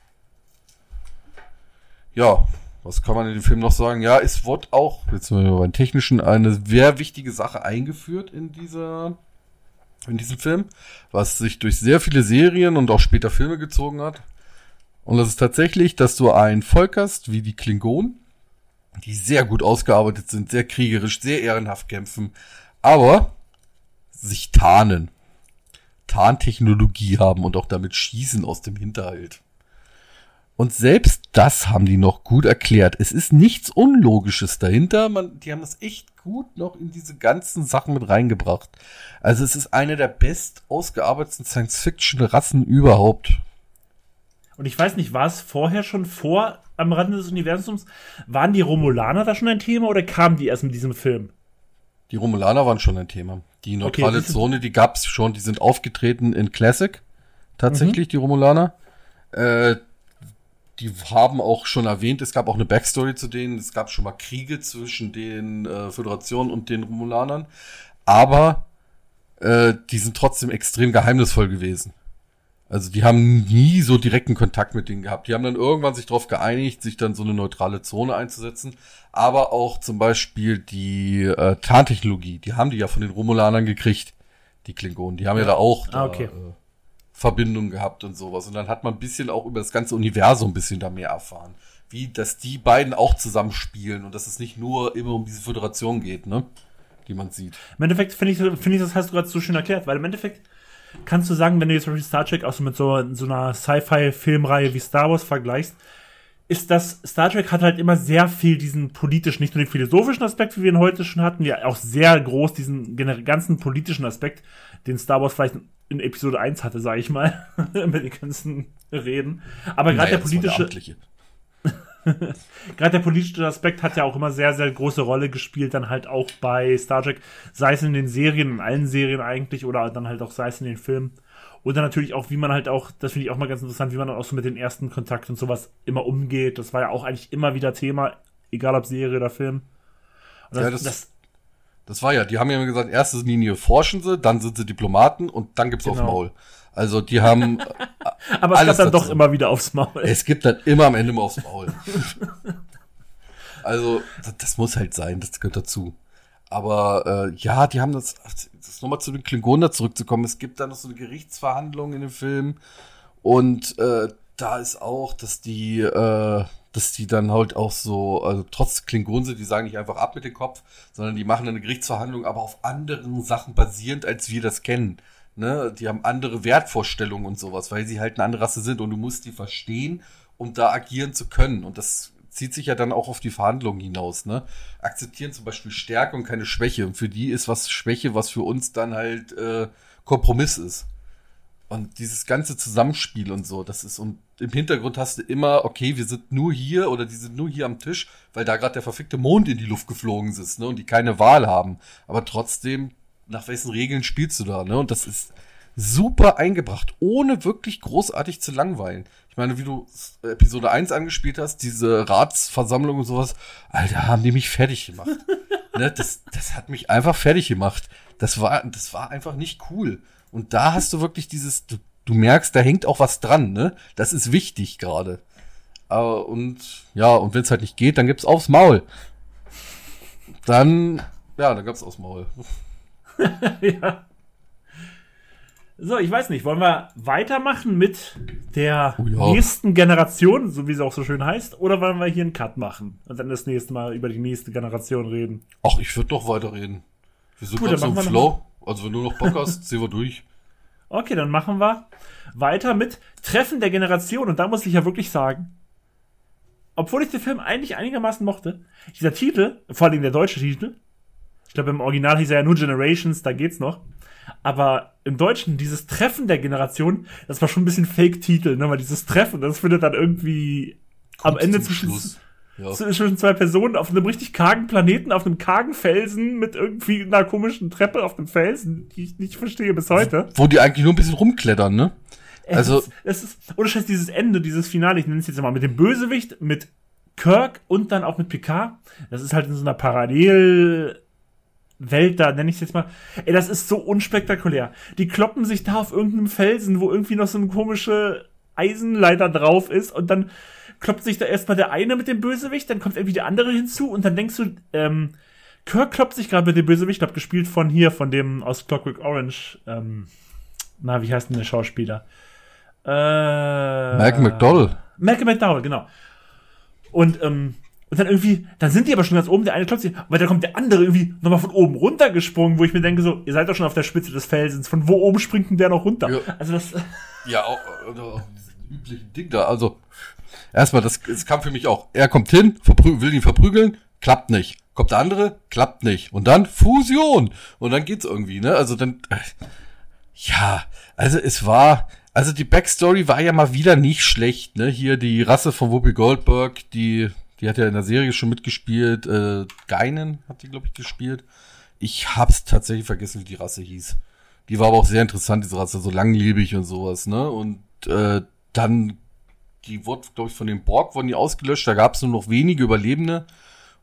Ja, was kann man in dem Film noch sagen? Ja, es wurde auch, jetzt sind wir beim Technischen, eine sehr wichtige Sache eingeführt in dieser, in diesem Film, was sich durch sehr viele Serien und auch später Filme gezogen hat. Und das ist tatsächlich, dass du ein Volk hast, wie die Klingonen, die sehr gut ausgearbeitet sind, sehr kriegerisch, sehr ehrenhaft kämpfen, aber sich tarnen. Tarntechnologie haben und auch damit schießen aus dem Hinterhalt. Und selbst das haben die noch gut erklärt. Es ist nichts Unlogisches dahinter. Man, die haben das echt gut noch in diese ganzen Sachen mit reingebracht. Also es ist eine der best ausgearbeiteten Science-Fiction-Rassen überhaupt. Und ich weiß nicht, war es vorher schon vor am Rande des Universums? Waren die Romulaner da schon ein Thema oder kamen die erst mit diesem Film? Die Romulaner waren schon ein Thema. Die neutrale du- Zone, die gab's schon. Die sind aufgetreten in Classic. Tatsächlich, die Romulaner. Äh, die haben auch schon erwähnt, es gab auch eine Backstory zu denen. Es gab schon mal Kriege zwischen den äh, Föderationen und den Romulanern. Aber äh, die sind trotzdem extrem geheimnisvoll gewesen. Also die haben nie so direkten Kontakt mit denen gehabt. Die haben dann irgendwann sich darauf geeinigt, sich dann so eine neutrale Zone einzusetzen. Aber auch zum Beispiel die äh, Tarntechnologie, die haben die ja von den Romulanern gekriegt, die Klingonen. Die haben ja, da auch Ah, okay. äh, Verbindung gehabt und sowas. Und dann hat man ein bisschen auch über das ganze Universum ein bisschen da mehr erfahren. Wie, dass die beiden auch zusammenspielen und dass es nicht nur immer um diese Föderation geht, ne? Die man sieht. Im Endeffekt finde ich, finde ich, das hast du gerade so schön erklärt, weil im Endeffekt kannst du sagen, wenn du jetzt zum Beispiel Star Trek auch so mit so, so einer Sci-Fi-Filmreihe wie Star Wars vergleichst, ist das, Star Trek hat halt immer sehr viel diesen politischen, nicht nur den philosophischen Aspekt, wie wir ihn heute schon hatten, ja auch sehr groß diesen ganzen politischen Aspekt, den Star Wars vielleicht in Episode 1 hatte, sage ich mal, mit den ganzen Reden. Aber gerade naja, der politische. Gerade der politische Aspekt hat ja auch immer sehr, sehr große Rolle gespielt, dann halt auch bei Star Trek, sei es in den Serien, in allen Serien eigentlich, oder dann halt auch sei es in den Filmen. Dann natürlich auch, wie man halt auch, das finde ich auch mal ganz interessant, wie man dann auch so mit den ersten Kontakt und sowas immer umgeht. Das war ja auch eigentlich immer wieder Thema, egal ob Serie oder Film. Das, ja, das, das, das, war ja, die haben ja immer gesagt, erste Linie forschen sie, dann sind sie Diplomaten und dann gibt's genau. aufs Maul. Also die haben. Aber es gibt dann doch immer wieder aufs Maul. Es gibt dann immer am Ende mal aufs Maul. also, das, das, muss halt sein, das gehört dazu. Aber äh, ja, die haben das, das nochmal zu den Klingonen zurückzukommen. Es gibt da noch so eine Gerichtsverhandlung in dem Film. Und äh, da ist auch, dass die, äh, dass die dann halt auch so, also trotz Klingonen sind, die sagen nicht einfach ab mit dem Kopf, sondern die machen eine Gerichtsverhandlung, aber auf anderen Sachen basierend, als wir das kennen. Ne? Die haben andere Wertvorstellungen und sowas, weil sie halt eine andere Rasse sind und du musst die verstehen, um da agieren zu können. Und das zieht sich ja dann auch auf die Verhandlungen hinaus. Ne? Akzeptieren zum Beispiel Stärke und keine Schwäche. Und für die ist was Schwäche, was für uns dann halt äh, Kompromiss ist. Und dieses ganze Zusammenspiel und so, das ist, und im Hintergrund hast du immer, okay, wir sind nur hier oder die sind nur hier am Tisch, weil da gerade der verfickte Mond in die Luft geflogen ist, ne, und die keine Wahl haben. Aber trotzdem nach welchen Regeln spielst du da, ne? Und das ist super eingebracht, ohne wirklich großartig zu langweilen. Ich meine, wie du Episode 1 angespielt hast, diese Ratsversammlung und sowas, Alter, haben die mich fertig gemacht. ne? das, das hat mich einfach fertig gemacht. Das war, das war einfach nicht cool. Und da hast du wirklich dieses, du, du merkst, da hängt auch was dran, ne? Das ist wichtig gerade. Aber, und ja, und wenn es halt nicht geht, dann gibt's aufs Maul. Dann, ja, dann gab's aufs Maul. ja. So, ich weiß nicht, wollen wir weitermachen mit der oh ja. nächsten Generation, so wie sie auch so schön heißt, oder wollen wir hier einen Cut machen und dann das nächste Mal über die nächste Generation reden? Ach, ich würde doch weiterreden. Wir sind gerade so im Flow. Also wenn du noch Bock hast, ziehen wir durch. Okay, dann machen wir weiter mit Treffen der Generation. Und da muss ich ja wirklich sagen, obwohl ich den Film eigentlich einigermaßen mochte, dieser Titel, vor allem der deutsche Titel, ich glaube, im Original hieß er ja nur Generations, da geht's noch. Aber im Deutschen, dieses Treffen der Generation, das war schon ein bisschen Fake-Titel, ne? Weil dieses Treffen, das findet dann irgendwie Kommt am Ende zwischen, ja. zwischen zwei Personen auf einem richtig kargen Planeten, auf einem kargen Felsen mit irgendwie einer komischen Treppe auf dem Felsen, die ich nicht verstehe bis heute. Wo die eigentlich nur ein bisschen rumklettern, ne? Also. Es ist, oder scheiß dieses Ende, dieses Finale, ich nenne es jetzt mal mit dem Bösewicht, mit Kirk und dann auch mit Picard. Das ist halt in so einer Parallel, Welt da, nenne ich es jetzt mal. Ey, das ist so unspektakulär. Die kloppen sich da auf irgendeinem Felsen, wo irgendwie noch so eine komische Eisenleiter drauf ist und dann kloppt sich da erstmal der eine mit dem Bösewicht, dann kommt irgendwie der andere hinzu und dann denkst du, ähm, Kirk kloppt sich gerade mit dem Bösewicht, ich glaube, gespielt von hier, von dem aus Clockwork Orange, ähm, na, wie heißt denn der Schauspieler? Äh, Malcolm McDowell. Malcolm McDowell, genau. Und ähm, und dann irgendwie, dann sind die aber schon ganz oben, der eine klopft sich, aber dann kommt der andere irgendwie nochmal von oben runtergesprungen, wo ich mir denke so, ihr seid doch schon auf der Spitze des Felsens, von wo oben springt denn der noch runter? Ja. Also das. Ja, auch, auch üblichen Ding da, also, erstmal, das, das kam für mich auch. Er kommt hin, will ihn verprügeln, klappt nicht. Kommt der andere, klappt nicht. Und dann Fusion. Und dann geht's irgendwie, ne? Also dann, äh, ja, also es war, also die Backstory war ja mal wieder nicht schlecht, ne? Hier die Rasse von Whoopi Goldberg, die die hat ja in der Serie schon mitgespielt. Äh, Geinen hat die, glaube ich, gespielt. Ich hab's tatsächlich vergessen, wie die Rasse hieß. Die war aber auch sehr interessant, diese Rasse, so langlebig und sowas, ne? Und äh, dann, die wurde, glaube ich, von den Borg wurden die ausgelöscht, da gab's nur noch wenige Überlebende.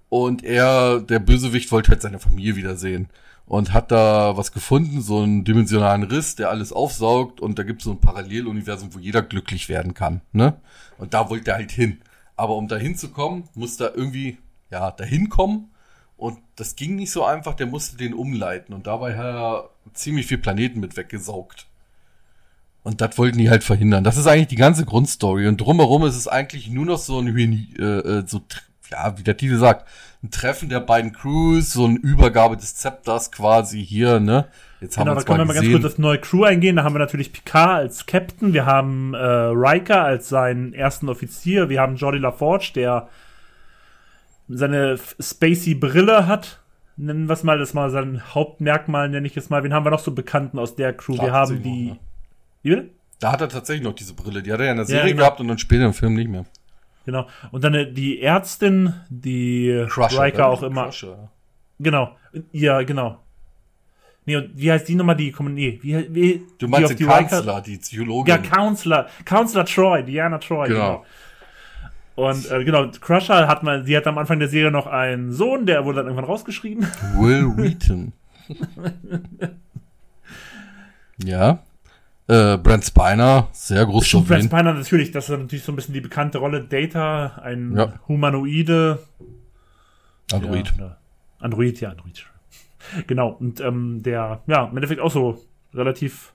Und er, der Bösewicht, wollte halt seine Familie wiedersehen. Und hat da was gefunden, so einen dimensionalen Riss, der alles aufsaugt. Und da gibt's so ein Paralleluniversum, wo jeder glücklich werden kann, ne? Und da wollte er halt hin. Aber um dahin zu kommen, muss da irgendwie, ja, dahin kommen. Und das ging nicht so einfach, der musste den umleiten. Und dabei hat er ziemlich viel Planeten mit weggesaugt. Und das wollten die halt verhindern. Das ist eigentlich die ganze Grundstory. Und drumherum ist es eigentlich nur noch so ein, äh, äh, so, ja, wie der Titel sagt, ein Treffen der beiden Crews, so eine Übergabe des Zepters quasi hier, ne? Jetzt haben genau, wir da können wir mal ganz kurz auf die neue Crew eingehen. Da haben wir natürlich Picard als Captain, wir haben äh, Riker als seinen ersten Offizier, wir haben Jordi LaForge, der seine spacey Brille hat. Nennen wir es mal, das mal sein Hauptmerkmal, nenne ich es mal. Wen haben wir noch so Bekannten aus der Crew? wir haben die. Ne? Wie bitte? Da hat er tatsächlich noch diese Brille. Die hat er ja in der Serie ja, genau. gehabt und dann später im Film nicht mehr. Genau. Und dann äh, die Ärztin, die Crusher, Riker auch immer. Crusher. Genau. Ja, genau. Nee, und wie heißt die nochmal, die nee, wie, wie, Du meinst die den Counselor, die Psychologin. Ja, Counselor. Counselor Troy, Diana Troy. Genau. genau. Und äh, genau, Crusher hat man, sie hat am Anfang der Serie noch einen Sohn, der wurde dann irgendwann rausgeschrieben. Will Wheaton. ja. Äh, Brent Spiner, sehr groß zu Brent Spiner natürlich, das ist natürlich so ein bisschen die bekannte Rolle. Data, ein ja. Humanoide. Android. Ja, Android, ja, Android. Genau, und ähm, der, ja, im Endeffekt auch so relativ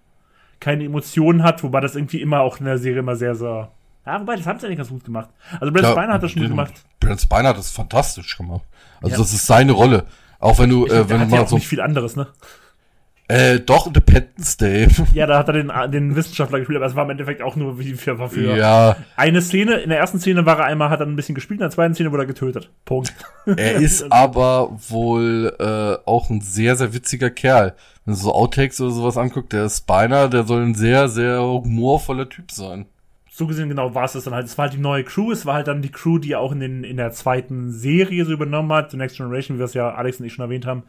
keine Emotionen hat, wobei das irgendwie immer auch in der Serie immer sehr, sehr. Ja, wobei, das haben sie eigentlich ganz gut gemacht. Also Brent ja, Spiner hat das schon gut gemacht. Brent Spiner hat das fantastisch gemacht. Also ja. das ist seine Rolle. Auch wenn du, äh, wenn du mal so. nicht viel anderes, ne? Äh, doch, Independence Day. Ja, da hat er den, den Wissenschaftler gespielt, aber es war im Endeffekt auch nur wie für, für ja. eine Szene. In der ersten Szene war er einmal, hat er ein bisschen gespielt, in der zweiten Szene wurde er getötet. Punkt. Er ist aber wohl äh, auch ein sehr, sehr witziger Kerl. Wenn du so Outtakes oder sowas anguckt, der Spiner, der soll ein sehr, sehr humorvoller Typ sein. So gesehen, genau, war es das dann halt. Es war halt die neue Crew, es war halt dann die Crew, die auch in, den, in der zweiten Serie so übernommen hat, The Next Generation, wie wir es ja Alex und ich schon erwähnt haben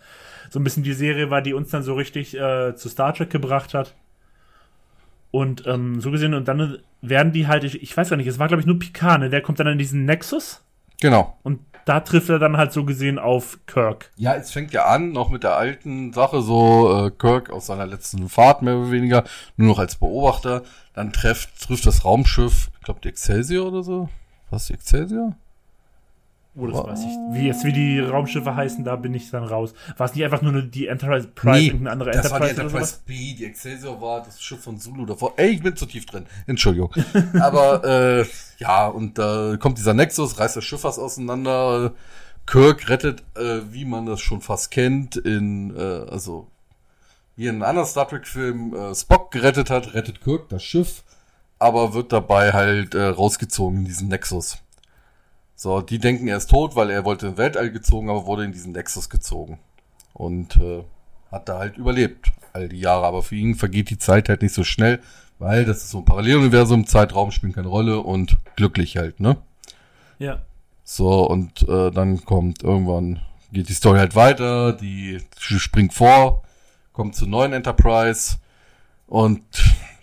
so ein bisschen die Serie war, die uns dann so richtig äh, zu Star Trek gebracht hat. Und ähm, so gesehen, und dann werden die halt, ich, ich weiß gar nicht, es war glaube ich nur Picard, ne? Der kommt dann in diesen Nexus. Genau. Und da trifft er dann halt so gesehen auf Kirk. Ja, es fängt ja an, noch mit der alten Sache, so äh, Kirk aus seiner letzten Fahrt mehr oder weniger, nur noch als Beobachter. Dann trifft, trifft das Raumschiff, ich glaube die Excelsior oder so. Was die Excelsior? Oh, das weiß ich. Wie jetzt wie die Raumschiffe heißen, da bin ich dann raus. War es nicht einfach nur eine, die Enterprise Prize nee, eine andere das Enterprise? Das war die Enterprise B, die Excelsior war das Schiff von Zulu davor. Ey, ich bin zu tief drin. Entschuldigung. Aber äh, ja, und da äh, kommt dieser Nexus, reißt das Schiff was auseinander. Kirk rettet, äh, wie man das schon fast kennt, in, äh, also wie in einem anderen Star Trek-Film äh, Spock gerettet hat, rettet Kirk das Schiff, aber wird dabei halt äh, rausgezogen in diesen Nexus. So, die denken, er ist tot, weil er wollte in Weltall gezogen, aber wurde in diesen Nexus gezogen. Und äh, hat da halt überlebt all die Jahre. Aber für ihn vergeht die Zeit halt nicht so schnell, weil das ist so ein Paralleluniversum, Zeitraum spielt keine Rolle und glücklich halt, ne? Ja. So, und äh, dann kommt irgendwann, geht die Story halt weiter, die springt vor, kommt zur neuen Enterprise und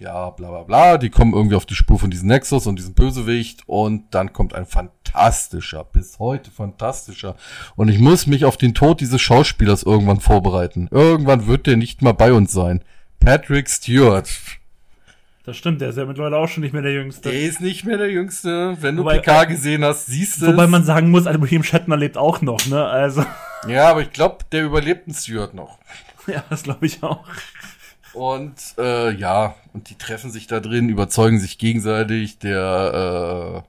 ja, bla bla bla, die kommen irgendwie auf die Spur von diesem Nexus und diesem Bösewicht und dann kommt ein fantastischer, bis heute fantastischer. Und ich muss mich auf den Tod dieses Schauspielers irgendwann vorbereiten. Irgendwann wird der nicht mal bei uns sein. Patrick Stewart. Das stimmt, der ist ja mittlerweile auch schon nicht mehr der Jüngste. Der ist nicht mehr der Jüngste. Wenn du wobei, PK gesehen hast, siehst du Wobei man sagen muss, William Shatner lebt auch noch, ne? Also. Ja, aber ich glaube, der überlebt einen Stewart noch. Ja, das glaube ich auch. Und äh, ja, und die treffen sich da drin, überzeugen sich gegenseitig. Der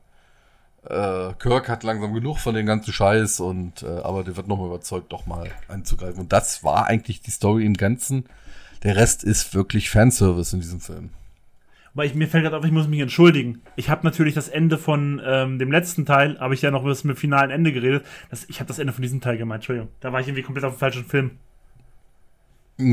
äh, äh, Kirk hat langsam genug von dem ganzen Scheiß und äh, aber der wird nochmal überzeugt, doch mal einzugreifen. Und das war eigentlich die Story im Ganzen. Der Rest ist wirklich Fanservice in diesem Film. Aber ich, mir fällt gerade auf, ich muss mich entschuldigen. Ich habe natürlich das Ende von ähm, dem letzten Teil, habe ich ja noch mit dem finalen Ende geredet. Das, ich habe das Ende von diesem Teil gemeint, Entschuldigung. Da war ich irgendwie komplett auf dem falschen Film.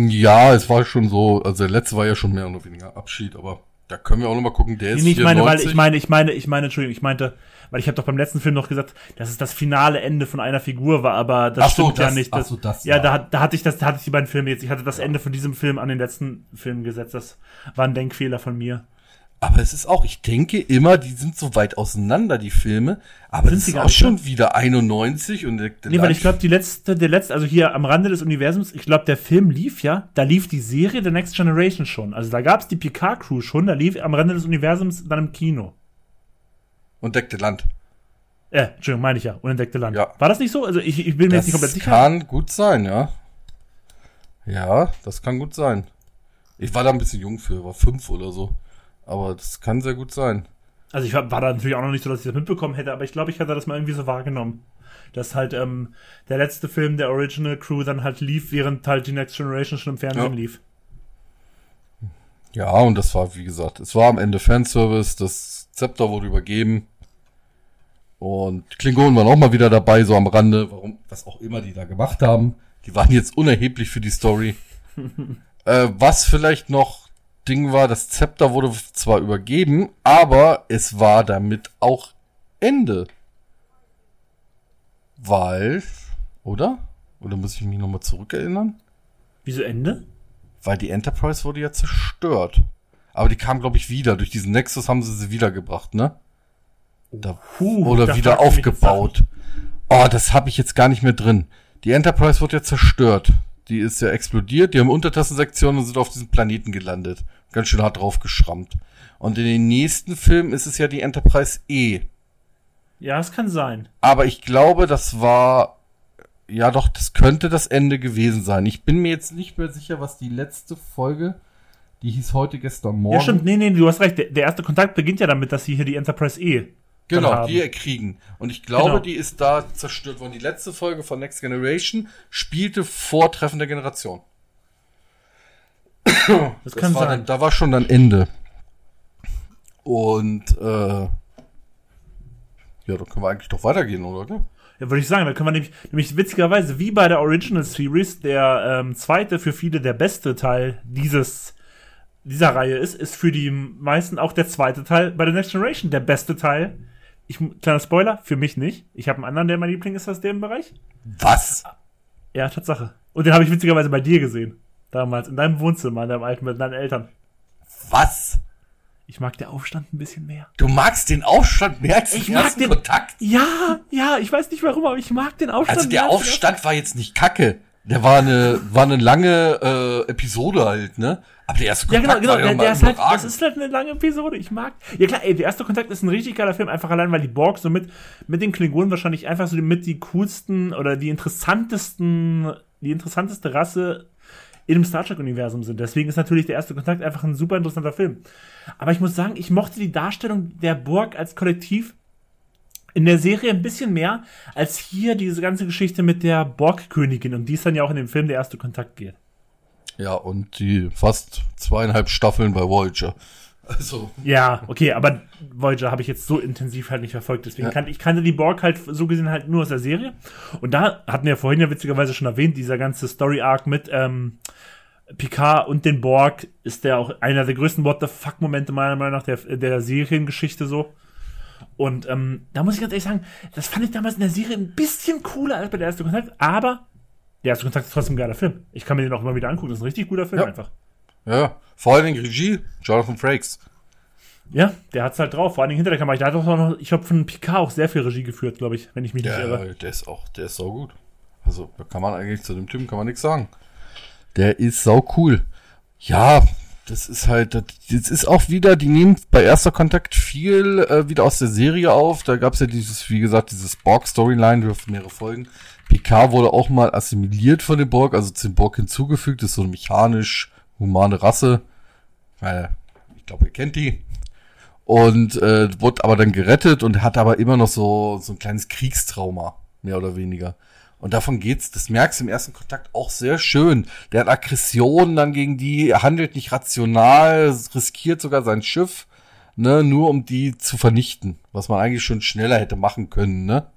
Ja, es war schon so, also der letzte war ja schon mehr oder weniger Abschied, aber da können wir auch nochmal gucken, der ist nee, ich meine, weil ich meine, ich meine, ich meine, Entschuldigung, ich meinte, weil ich habe doch beim letzten Film noch gesagt, dass es das finale Ende von einer Figur war, aber das ach stimmt so, das, ja nicht. Das, ach so, das, ja, ja, da, da hatte ich das, da hatte ich die beiden Filme jetzt. Ich hatte das ja. Ende von diesem Film an den letzten Film gesetzt. Das war ein Denkfehler von mir. Aber es ist auch, ich denke immer, die sind so weit auseinander, die Filme. Aber sind das ist auch schon ne? wieder 91 und der, der Nee, weil ich glaube, die letzte, der letzte, also hier am Rande des Universums, ich glaube, der Film lief ja, da lief die Serie The Next Generation schon. Also da gab es die Picard Crew schon, da lief am Rande des Universums dann im Kino. Unentdeckte Land. Äh, Entschuldigung, meine ich ja, Unentdeckte Land. Ja. War das nicht so? Also ich, ich bin mir das jetzt nicht komplett sicher. Das kann gut sein, ja. Ja, das kann gut sein. Ich war da ein bisschen jung für, war fünf oder so. Aber das kann sehr gut sein. Also ich war da natürlich auch noch nicht so, dass ich das mitbekommen hätte, aber ich glaube, ich hatte das mal irgendwie so wahrgenommen. Dass halt ähm, der letzte Film der Original Crew dann halt lief, während halt die Next Generation schon im Fernsehen Ja. lief. Ja, und das war, wie gesagt, es war am Ende Fanservice, das Zepter wurde übergeben. Und Klingonen waren auch mal wieder dabei, so am Rande, warum, was auch immer die da gemacht haben. Die waren jetzt unerheblich für die Story. äh, was vielleicht noch Ding war, das Zepter wurde zwar übergeben, aber es war damit auch Ende. Weil, oder? Oder muss ich mich nochmal zurückerinnern? Wieso Ende? Weil die Enterprise wurde ja zerstört. Aber die kam, glaube ich, wieder. Durch diesen Nexus haben sie sie wiedergebracht, ne? Da, Puh, oder wieder aufgebaut. Oh, das habe ich jetzt gar nicht mehr drin. Die Enterprise wurde ja zerstört. Die ist ja explodiert. Die haben Untertassensektionen und sind auf diesem Planeten gelandet. Ganz schön hart drauf geschrammt. Und in den nächsten Filmen ist es ja die Enterprise E. Ja, es kann sein. Aber ich glaube, das war. Ja, doch, das könnte das Ende gewesen sein. Ich bin mir jetzt nicht mehr sicher, was die letzte Folge. Die hieß heute gestern Morgen. Ja, stimmt. Nee, nee, du hast recht. Der, der erste Kontakt beginnt ja damit, dass sie hier die Enterprise E. Genau, die erkriegen. Und ich glaube, Genau. die ist da zerstört worden. Die letzte Folge von Next Generation spielte vor Treffen der Generation. Das kann war sein. Dann, da war schon dann Ende. Und äh, ja, da können wir eigentlich doch weitergehen, oder? Ja, würde ich sagen, da können wir nämlich, nämlich witzigerweise, wie bei der Original Series, der ähm, zweite, für viele der beste Teil dieses, dieser Reihe ist, ist für die meisten auch der zweite Teil bei der Next Generation der beste Teil. Ich, kleiner Spoiler, für mich nicht. Ich habe einen anderen, der mein Liebling ist aus dem Bereich. Was? Ja, Tatsache. Und den habe ich witzigerweise bei dir gesehen. Damals, in deinem Wohnzimmer, in deinem alten, mit deinen Eltern. Was? Ich mag der Aufstand ein bisschen mehr. Du magst den Aufstand mehr als Ich den mag ersten den- Kontakt? Ja, ja, ich weiß nicht warum, aber ich mag den Aufstand Also mehr der den Aufstand war jetzt nicht kacke. Der war eine, war eine lange äh, Episode halt, ne? Aber der erste Ja, Kontakt genau, genau. war ja Der, der ist halt, das ist halt eine lange Episode. Ich mag. Ja klar, ey, der erste Kontakt ist ein richtig geiler Film, einfach allein, weil die Borg so mit, mit den Klingonen wahrscheinlich einfach so mit die coolsten oder die interessantesten, die interessanteste Rasse im Star Trek-Universum sind. Deswegen ist natürlich der erste Kontakt einfach ein super interessanter Film. Aber ich muss sagen, ich mochte die Darstellung der Borg als Kollektiv in der Serie ein bisschen mehr, als hier diese ganze Geschichte mit der Borg-Königin, um die es dann ja auch in dem Film der erste Kontakt geht. Ja, und die fast zweieinhalb Staffeln bei Voyager. Also, Ja, okay, aber Voyager habe ich jetzt so intensiv halt nicht verfolgt. Deswegen Ja. kannte ich kannte die Borg halt so gesehen halt nur aus der Serie. Und da hatten wir vorhin ja witzigerweise schon erwähnt, dieser ganze Story-Arc mit ähm, Picard und den Borg ist der auch einer der größten What the fuck-Momente meiner Meinung nach der, der Seriengeschichte so. Und ähm, da muss ich ganz ehrlich sagen, das fand ich damals in der Serie ein bisschen cooler als bei der erste Kontakt, aber der erste Kontakt ist trotzdem ein geiler Film. Ich kann mir den auch immer wieder angucken, das ist ein richtig guter Film Ja. einfach. Ja, vor allen Dingen Regie, Jonathan Frakes. Ja, der hat's halt drauf, vor allen Dingen hinter der Kamera. Ich hat auch noch, ich habe von Picard auch sehr viel Regie geführt, glaube ich, wenn ich mich nicht irre. Der, der ist auch, der ist sau gut. Also, da kann man eigentlich zu dem Typen kann man nichts sagen. Der ist sau cool. Ja, das ist halt, das, ist auch wieder, die nehmen bei erster Kontakt viel äh, wieder aus der Serie auf. Da gab's ja dieses, wie gesagt, dieses Borg-Storyline durch mehrere Folgen. Picard wurde auch mal assimiliert von dem Borg, also zu dem Borg hinzugefügt. Das ist so eine mechanisch-humane Rasse. Weil, ich glaube, ihr kennt die. Und äh, wurde aber dann gerettet und hat aber immer noch so, so ein kleines Kriegstrauma, mehr oder weniger. Und davon geht's, das merkst du im ersten Kontakt auch sehr schön. Der hat Aggressionen dann gegen die, er handelt nicht rational, riskiert sogar sein Schiff, ne, nur um die zu vernichten, was man eigentlich schon schneller hätte machen können, ne.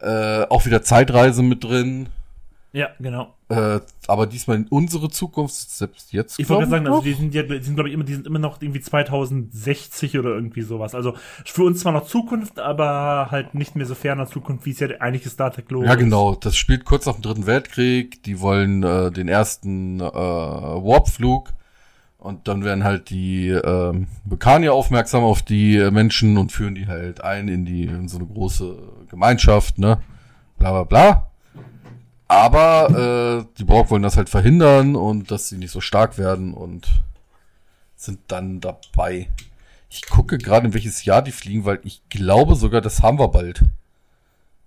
Äh, auch wieder Zeitreise mit drin, Ja, genau. Äh, aber diesmal in unsere Zukunft, selbst jetzt. Ich wollte sagen, also die sind ja, die sind glaube ich immer, die sind immer noch irgendwie 2060 oder irgendwie sowas. Also für uns zwar noch Zukunft, aber halt nicht mehr so ferner Zukunft, wie es ja eigentlich das Star Trek Logo Ja, ist. genau. Das spielt kurz nach dem Dritten Weltkrieg. Die wollen äh, den ersten äh, Warpflug. Und dann werden halt die ähm, Vulkanier aufmerksam auf die äh, Menschen und führen die halt ein in die in so eine große Gemeinschaft, ne? Bla bla bla. Aber äh, die Borg wollen das halt verhindern und dass sie nicht so stark werden und sind dann dabei. Ich gucke gerade, in welches Jahr die fliegen, weil ich glaube sogar, das haben wir bald.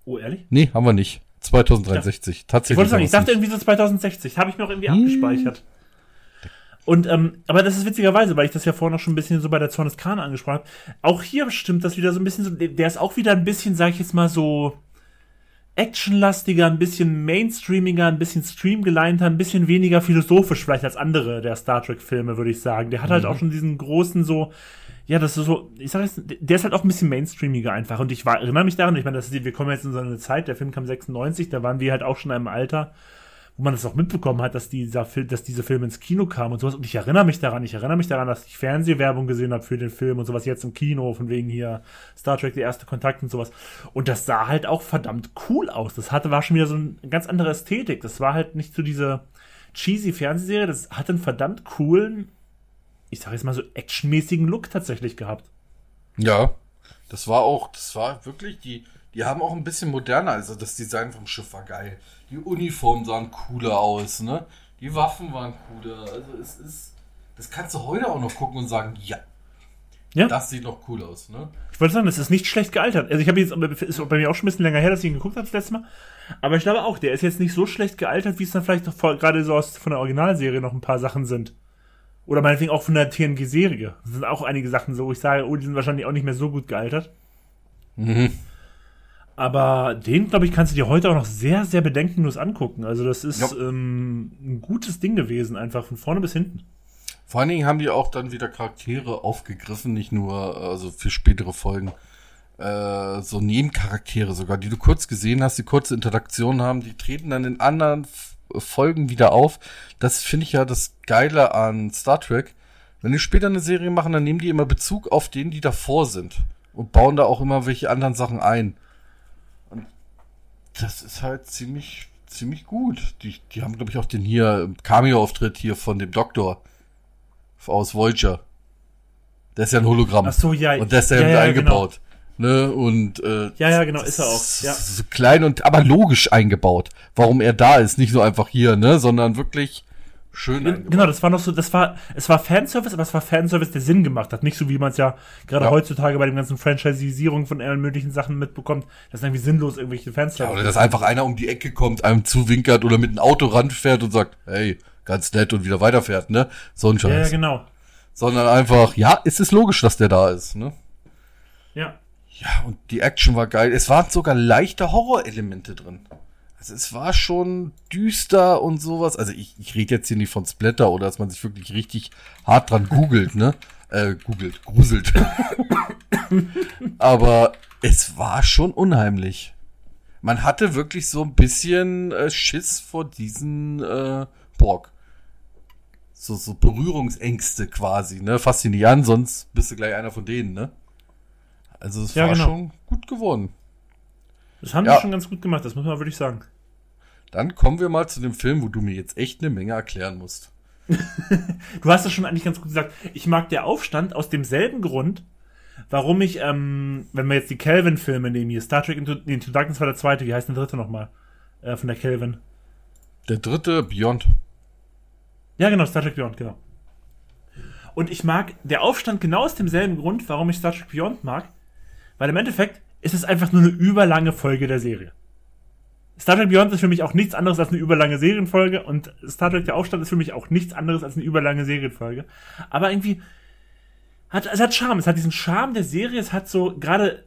Oh, ehrlich? Nee, haben wir nicht. 2063. Tatsächlich. Ich wollte sagen, ich dachte irgendwie so 2060. Habe ich mir auch irgendwie Hm. abgespeichert. Und, ähm, aber das ist witzigerweise, weil ich das ja vorhin noch schon ein bisschen so bei der Zorn des Khan angesprochen habe. Auch hier stimmt das wieder so ein bisschen so, der der ist auch wieder ein bisschen, sag ich jetzt mal so, actionlastiger, ein bisschen mainstreamiger, ein bisschen streamgeleinter, ein bisschen weniger philosophisch vielleicht als andere der Star Trek Filme, würde ich sagen. Der hat halt auch schon diesen großen so ja, das ist so, ich sag jetzt, der ist halt auch ein bisschen mainstreamiger einfach. Und ich war, erinnere mich daran, ich meine, das ist, wir kommen jetzt in so eine Zeit, der Film kam 96, da waren wir halt auch schon in einem Alter, wo man das auch mitbekommen hat, dass dieser Film, dass diese Filme ins Kino kamen und sowas. Und ich erinnere mich daran, ich erinnere mich daran, dass ich Fernsehwerbung gesehen habe für den Film und sowas jetzt im Kino, von wegen hier Star Trek, der erste Kontakt und sowas. Und das sah halt auch verdammt cool aus. Das hatte, war schon wieder so eine ganz andere Ästhetik. Das war halt nicht so diese cheesy Fernsehserie, das hatte einen verdammt coolen, ich sag jetzt mal so actionmäßigen Look tatsächlich gehabt. Ja, das war auch, das war wirklich, die, die haben auch ein bisschen moderner, also das Design vom Schiff war geil. Die Uniformen sahen cooler aus, ne? Die Waffen waren cooler. Also es ist, das kannst du heute auch noch gucken und sagen, ja, Ja. das sieht noch cool aus, ne? Ich wollte sagen, das ist nicht schlecht gealtert. Also ich habe jetzt, ist bei mir auch schon ein bisschen länger her, dass ich ihn geguckt habe das letzte Mal. Aber ich glaube auch, der ist jetzt nicht so schlecht gealtert, wie es dann vielleicht vor, gerade so aus von der Originalserie noch ein paar Sachen sind. Oder meinetwegen auch von der TNG-Serie. Das sind auch einige Sachen so, wo ich sage, oh, die sind wahrscheinlich auch nicht mehr so gut gealtert. Mhm. Aber den, glaube ich, kannst du dir heute auch noch sehr, sehr bedenkenlos angucken. Also das ist Ja. ähm, ein gutes Ding gewesen, einfach von vorne bis hinten. Vor allen Dingen haben die auch dann wieder Charaktere aufgegriffen, nicht nur, also für spätere Folgen, äh, so Nebencharaktere sogar, die du kurz gesehen hast, die kurze Interaktion haben, die treten dann in anderen Folgen wieder auf. Das finde ich ja das Geile an Star Trek. Wenn die später eine Serie machen, dann nehmen die immer Bezug auf den, die davor sind und bauen da auch immer welche anderen Sachen ein. Das ist halt ziemlich, ziemlich gut. Die, die haben, glaube ich, auch den hier Cameo-Auftritt hier von dem Doktor aus Voyager. Der ist ja ein Hologramm. Ach so, ja. Und der ist ja, ja, ja, eingebaut. Ne? Und äh, Ja, ja, genau, ist er auch, ja. So klein und aber logisch eingebaut. Warum er da ist, nicht nur einfach hier, ne, sondern wirklich schön. eingebaut. Genau, das war noch so, das war, es war Fanservice, aber es war Fanservice, der Sinn gemacht hat. Nicht so, wie man es ja gerade Ja. heutzutage bei den ganzen Franchisierungen von allen möglichen Sachen mitbekommt, dass irgendwie sinnlos irgendwelche Ja, Fanservice. oder dass einfach einer um die Ecke kommt, einem zuwinkert oder mit einem Auto ranfährt und sagt, hey, ganz nett und wieder weiterfährt, ne? So ein ja, ja, Scheiß. genau. Sondern einfach, ja, es ist logisch, dass der da ist, ne? Ja. Ja, und die Action war geil. Es waren sogar leichte Horrorelemente drin. Also es war schon düster und sowas. Also ich, ich rede jetzt hier nicht von Splatter oder dass man sich wirklich richtig hart dran googelt, ne? Äh, googelt, gruselt. Aber es war schon unheimlich. Man hatte wirklich so ein bisschen äh, Schiss vor diesen äh, Borg. So, so Berührungsängste quasi, ne? Fass ihn nicht an, sonst bist du gleich einer von denen, ne? Also es Ja, war genau. schon gut geworden. Das haben Ja. die schon ganz gut gemacht, das muss man wirklich sagen. Dann kommen wir mal zu dem Film, wo du mir jetzt echt eine Menge erklären musst. Du hast es schon eigentlich ganz gut gesagt. Ich mag der Aufstand aus demselben Grund, warum ich, ähm, wenn wir jetzt die Kelvin-Filme nehmen hier, Star Trek Into, Into Darkness war der zweite, wie heißt der dritte nochmal? Äh, von der Kelvin. Der dritte, Beyond. Ja, genau, Star Trek Beyond, genau. Und ich mag der Aufstand genau aus demselben Grund, warum ich Star Trek Beyond mag, weil im Endeffekt ist es einfach nur eine überlange Folge der Serie. Star Trek Beyond ist für mich auch nichts anderes als eine überlange Serienfolge und Star Trek der Aufstand ist für mich auch nichts anderes als eine überlange Serienfolge. Aber irgendwie hat es hat Charme, es hat diesen Charme der Serie, es hat so gerade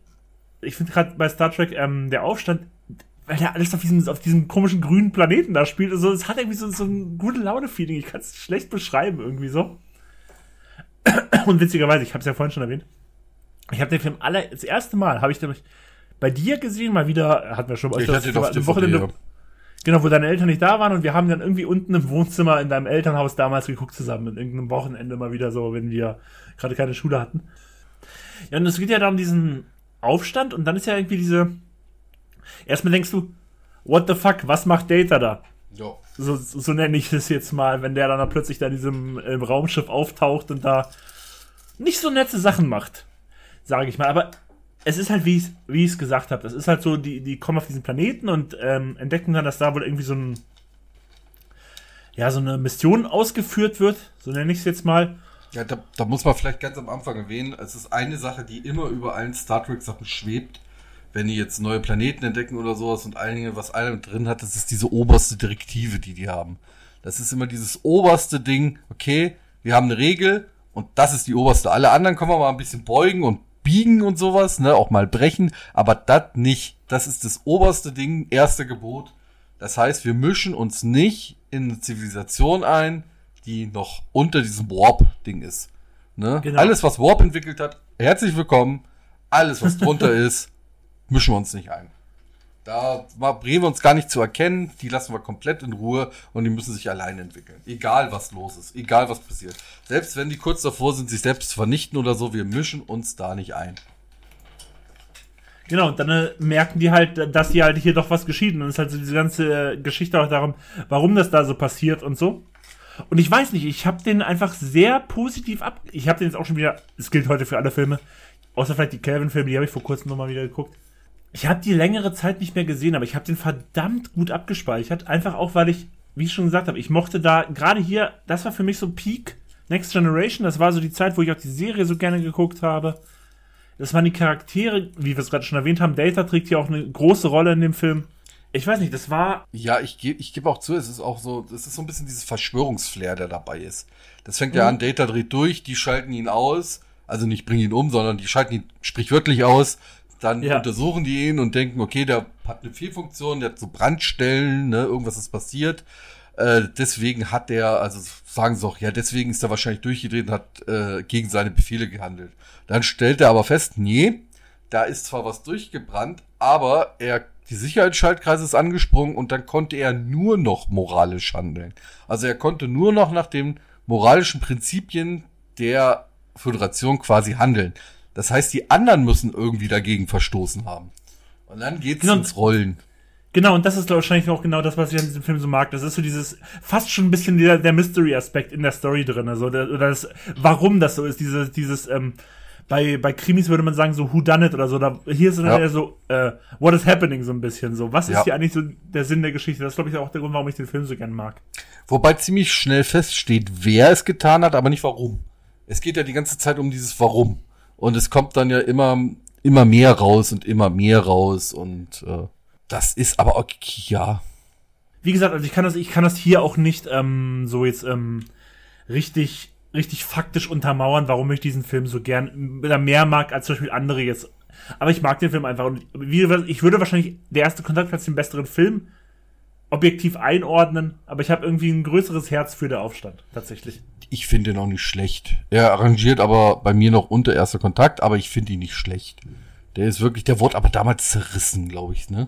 ich finde gerade bei Star Trek ähm, der Aufstand weil der alles auf diesem, auf diesem komischen grünen Planeten da spielt. Also es hat irgendwie so, so ein gute Laune-Feeling. Ich kann es schlecht beschreiben, irgendwie so. Und witzigerweise, ich habe es ja vorhin schon erwähnt, ich habe den Film alle, das erste Mal habe ich den bei dir gesehen, mal wieder, hatten wir schon Ich hatte am DVD, Wochenende, genau, wo deine Eltern nicht da waren und wir haben dann irgendwie unten im Wohnzimmer in deinem Elternhaus damals geguckt zusammen, in irgendeinem Wochenende mal wieder so, wenn wir gerade keine Schule hatten. Ja, und es geht ja da um diesen Aufstand und dann ist ja irgendwie diese, erstmal denkst du, what the fuck, was macht Data da? Ja. So, so, nenne ich es jetzt mal, wenn der dann plötzlich da in diesem äh, Raumschiff auftaucht und da nicht so nette Sachen macht, sage ich mal. Aber es ist halt, wie ich wie es gesagt habe, das ist halt so, die, die kommen auf diesen Planeten und ähm, entdecken dann, dass da wohl irgendwie so ein ja, so eine Mission ausgeführt wird, so nenne ich es jetzt mal. Ja, da, da muss man vielleicht ganz am Anfang erwähnen, es ist eine Sache, die immer über allen Star Trek Sachen schwebt. Wenn die jetzt neue Planeten entdecken oder sowas und einige, was alle drin hat, das ist diese oberste Direktive, die die haben. Das ist immer dieses oberste Ding, okay, wir haben eine Regel und das ist die oberste. Alle anderen können wir mal ein bisschen beugen und biegen und sowas, ne, auch mal brechen, aber das nicht. Das ist das oberste Ding, erste Gebot. Das heißt, wir mischen uns nicht in eine Zivilisation ein, die noch unter diesem Warp-Ding ist. Ne? Genau. Alles, was Warp entwickelt hat, herzlich willkommen. Alles, was drunter ist, mischen wir uns nicht ein. Da bringen wir uns gar nicht zu erkennen. Die lassen wir komplett in Ruhe und die müssen sich alleine entwickeln. Egal was los ist, egal was passiert. Selbst wenn die kurz davor sind, sich selbst zu vernichten oder so, wir mischen uns da nicht ein. Genau, und dann äh, merken die halt, dass hier halt hier doch was geschieht. Und dann ist halt so diese ganze äh, Geschichte auch darum, warum das da so passiert und so. Und ich weiß nicht, ich habe den einfach sehr positiv ab. Ich habe den jetzt auch schon wieder. Es gilt heute für alle Filme, außer vielleicht die Calvin-Filme, die habe ich vor kurzem nochmal wieder geguckt. Ich habe die längere Zeit nicht mehr gesehen, aber ich habe den verdammt gut abgespeichert. Einfach auch, weil ich, wie ich schon gesagt habe, ich mochte da gerade hier. Das war für mich so Peak Next Generation. Das war so die Zeit, wo ich auch die Serie so gerne geguckt habe. Das waren die Charaktere, wie wir es gerade schon erwähnt haben. Data trägt hier auch eine große Rolle in dem Film. Ich weiß nicht, das war. Ja, ich gebe ich geb auch zu, es ist auch so, es ist so ein bisschen dieses Verschwörungsflair, der dabei ist. Das fängt ja an, Data dreht durch, die schalten ihn aus, also nicht bringen ihn um, sondern die schalten ihn sprichwörtlich aus, dann Ja. untersuchen die ihn und denken, okay, der hat eine Fehlfunktion, der hat so Brandstellen, ne, irgendwas ist passiert. Äh, deswegen hat der, also sagen sie auch, ja, deswegen ist er wahrscheinlich durchgedreht und hat äh, gegen seine Befehle gehandelt. Dann stellt er aber fest, nee, da ist zwar was durchgebrannt, aber er, die Sicherheitsschaltkreise ist angesprungen und dann konnte er nur noch moralisch handeln. Also er konnte nur noch nach den moralischen Prinzipien der Föderation quasi handeln. Das heißt, die anderen müssen irgendwie dagegen verstoßen haben. Und dann geht's Genau. ins Rollen. Genau, und das ist wahrscheinlich auch genau das, was ich an diesem Film so mag. Das ist so dieses, fast schon ein bisschen der, der Mystery-Aspekt in der Story drin. Also, der, oder das, warum das so ist, dieses, dieses, ähm, bei, bei Krimis würde man sagen, so Who Done It oder so. Da, hier ist dann Ja. eher so, äh, What is happening so ein bisschen so. Was Ja. ist hier eigentlich so der Sinn der Geschichte? Das ist, glaube ich, auch der Grund, warum ich den Film so gern mag. Wobei ziemlich schnell feststeht, wer es getan hat, aber nicht warum. Es geht ja die ganze Zeit um dieses Warum. Und es kommt dann ja immer, immer mehr raus und immer mehr raus und äh, das ist aber auch, ja, Wie gesagt, also ich kann das, ich kann das hier auch nicht ähm, so jetzt ähm, richtig, richtig faktisch untermauern, warum ich diesen Film so gern oder mehr mag als zum Beispiel andere jetzt. Aber ich mag den Film einfach und ich würde wahrscheinlich der erste Kontakt als den besseren Film objektiv einordnen, aber ich habe irgendwie ein größeres Herz für der Aufstand tatsächlich. Ich finde ihn auch nicht schlecht. Er arrangiert aber bei mir noch unter erster Kontakt, aber ich finde ihn nicht schlecht. Der ist wirklich, der wurde aber damals zerrissen, glaube ich, ne?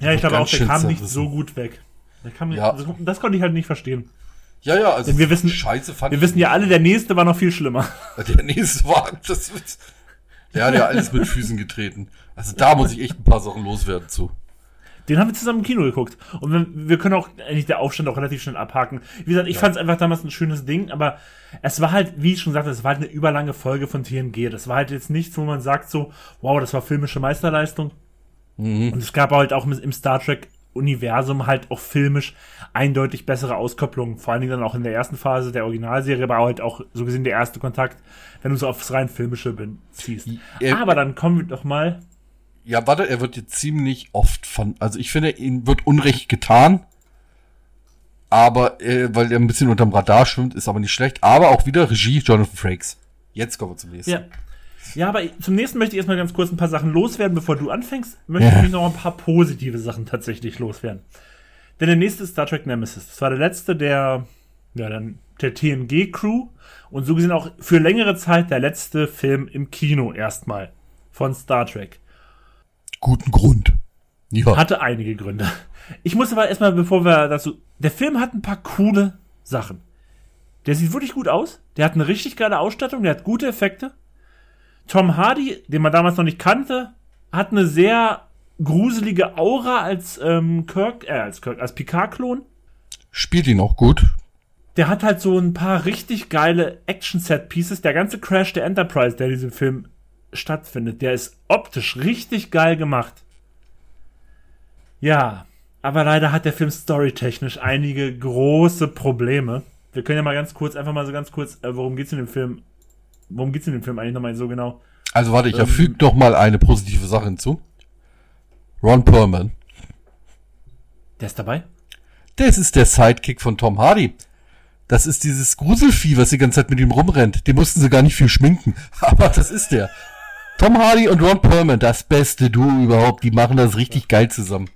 Ja, ich glaube auch, der kam nicht zerrissen. so gut weg. Der kam nicht, Ja. das, das konnte ich halt nicht verstehen. Ja, ja, also Denn wir wissen- Scheiße fand Wir wissen ja alle, der nächste war noch viel schlimmer. Der nächste war, das wird, der hat ja alles mit Füßen getreten. Also da muss ich echt ein paar Sachen loswerden zu. Den haben wir zusammen im Kino geguckt. Und wir, wir können auch eigentlich der Aufstand auch relativ schnell abhaken. Wie gesagt, ich fand es einfach damals ein schönes Ding, aber es war halt, wie ich schon sagte, es war halt eine überlange Folge von TNG. Das war halt jetzt nichts, wo man sagt so, wow, das war filmische Meisterleistung. Und es gab halt auch im, Star Trek Universum halt auch filmisch eindeutig bessere Auskopplungen. Vor allen Dingen dann auch in der ersten Phase der Originalserie, aber halt auch so gesehen der erste Kontakt, wenn du so aufs rein filmische beziehst. Ja, aber dann kommen wir doch mal Ja, warte, er wird jetzt ziemlich oft von, also ich finde, ihm wird Unrecht getan. Aber, äh, weil er ein bisschen unterm Radar schwimmt, ist aber nicht schlecht. Aber auch wieder Regie Jonathan Frakes. Jetzt kommen wir zum nächsten. Ja. Ja, aber zum nächsten möchte ich erstmal ganz kurz ein paar Sachen loswerden. Bevor du anfängst, möchte Ja. ich noch ein paar positive Sachen tatsächlich loswerden. Denn der nächste ist Star Trek Nemesis. Das war der letzte der, ja, dann der TNG-Crew und so gesehen auch für längere Zeit der letzte Film im Kino erstmal von Star Trek. Guten Grund. Ja. Hatte einige Gründe. Ich muss aber erstmal, bevor wir dazu. Der Film hat ein paar coole Sachen. Der sieht wirklich gut aus. Der hat eine richtig geile Ausstattung. Der hat gute Effekte. Tom Hardy, den man damals noch nicht kannte, hat eine sehr gruselige Aura als ähm, Kirk, äh, als Kirk, als Picard-Klon. Spielt ihn auch gut. Der hat halt so ein paar richtig geile Action-Set-Pieces. Der ganze Crash der Enterprise, der in diesem Film stattfindet, der ist optisch richtig geil gemacht. Ja, aber leider hat der Film storytechnisch einige große Probleme. Wir können ja mal ganz kurz, einfach mal so ganz kurz, äh, worum geht's in dem Film? Worum geht's in dem Film eigentlich nochmal so genau? Also warte, ich Ähm. erfüge noch mal eine positive Sache hinzu. Ron Perlman. Der ist dabei? Das ist der Sidekick von Tom Hardy. Das ist dieses Gruselvieh, was die ganze Zeit mit ihm rumrennt. Den mussten sie gar nicht viel schminken. Aber das ist der. Tom Hardy und Ron Perlman, das beste Duo überhaupt. Die machen das richtig geil zusammen.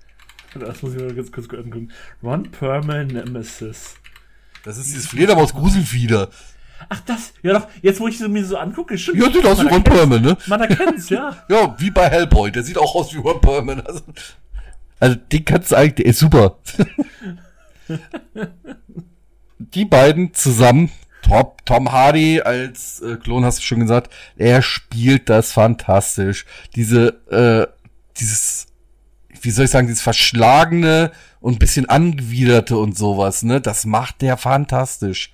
Das muss ich mal ganz kurz angucken. Ron Perlman Nemesis. Das ist dieses Fledermaus-Gruselfieder. Ach, das? Ja doch, jetzt wo ich es mir so angucke, stimmt. Ja, sieht aus wie Man Ron. Perlman, ne? Man erkennt's, ja. Ja, wie bei Hellboy. Der sieht auch aus wie Ron Perlman. Also, also den kannst du eigentlich, der ist super. Die beiden zusammen, Top, Tom Hardy als äh, Klon, hast du schon gesagt, er spielt das fantastisch. Diese, äh, dieses, wie soll ich sagen, dieses verschlagene und bisschen angewiderte und sowas, ne, das macht der fantastisch.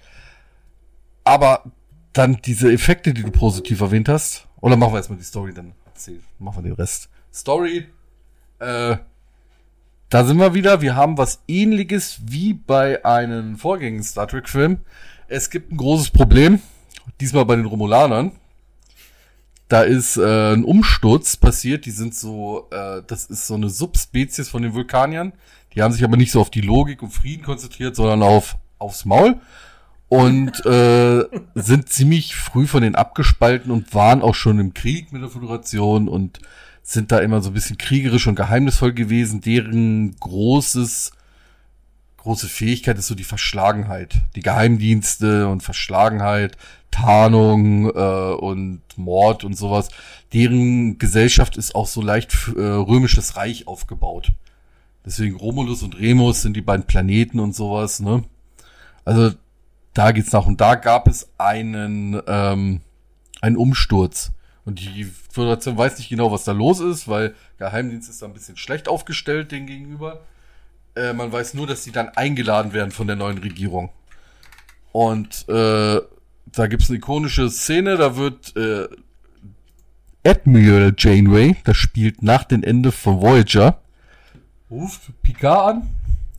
Aber dann diese Effekte, die du positiv erwähnt hast, oder machen wir erstmal die Story, dann machen wir den Rest. Story, äh, da sind wir wieder. Wir haben was ähnliches wie bei einem vorgängigen Star Trek Film. Es gibt ein großes Problem. Diesmal bei den Romulanern. Da ist äh, ein Umsturz passiert. Die sind so, äh, das ist so eine Subspezies von den Vulkaniern. Die haben sich aber nicht so auf die Logik und Frieden konzentriert, sondern auf aufs Maul und äh, sind ziemlich früh von denen abgespalten und waren auch schon im Krieg mit der Föderation und sind da immer so ein bisschen kriegerisch und geheimnisvoll gewesen. Deren großes, große Fähigkeit ist so die Verschlagenheit. Die Geheimdienste und Verschlagenheit, Tarnung äh, und Mord und sowas. Deren Gesellschaft ist auch so leicht äh, römisches Reich aufgebaut. Deswegen Romulus und Remus sind die beiden Planeten und sowas, ne? Also da geht's nach. Und da gab es einen, ähm, einen Umsturz. Und die Föderation weiß nicht genau, was da los ist, weil Geheimdienst ist da ein bisschen schlecht aufgestellt denen gegenüber. Äh, man weiß nur, dass sie dann eingeladen werden von der neuen Regierung. Und äh, da gibt's eine ikonische Szene, da wird äh, Admiral Janeway, das spielt nach dem Ende von Voyager, ruft Picard an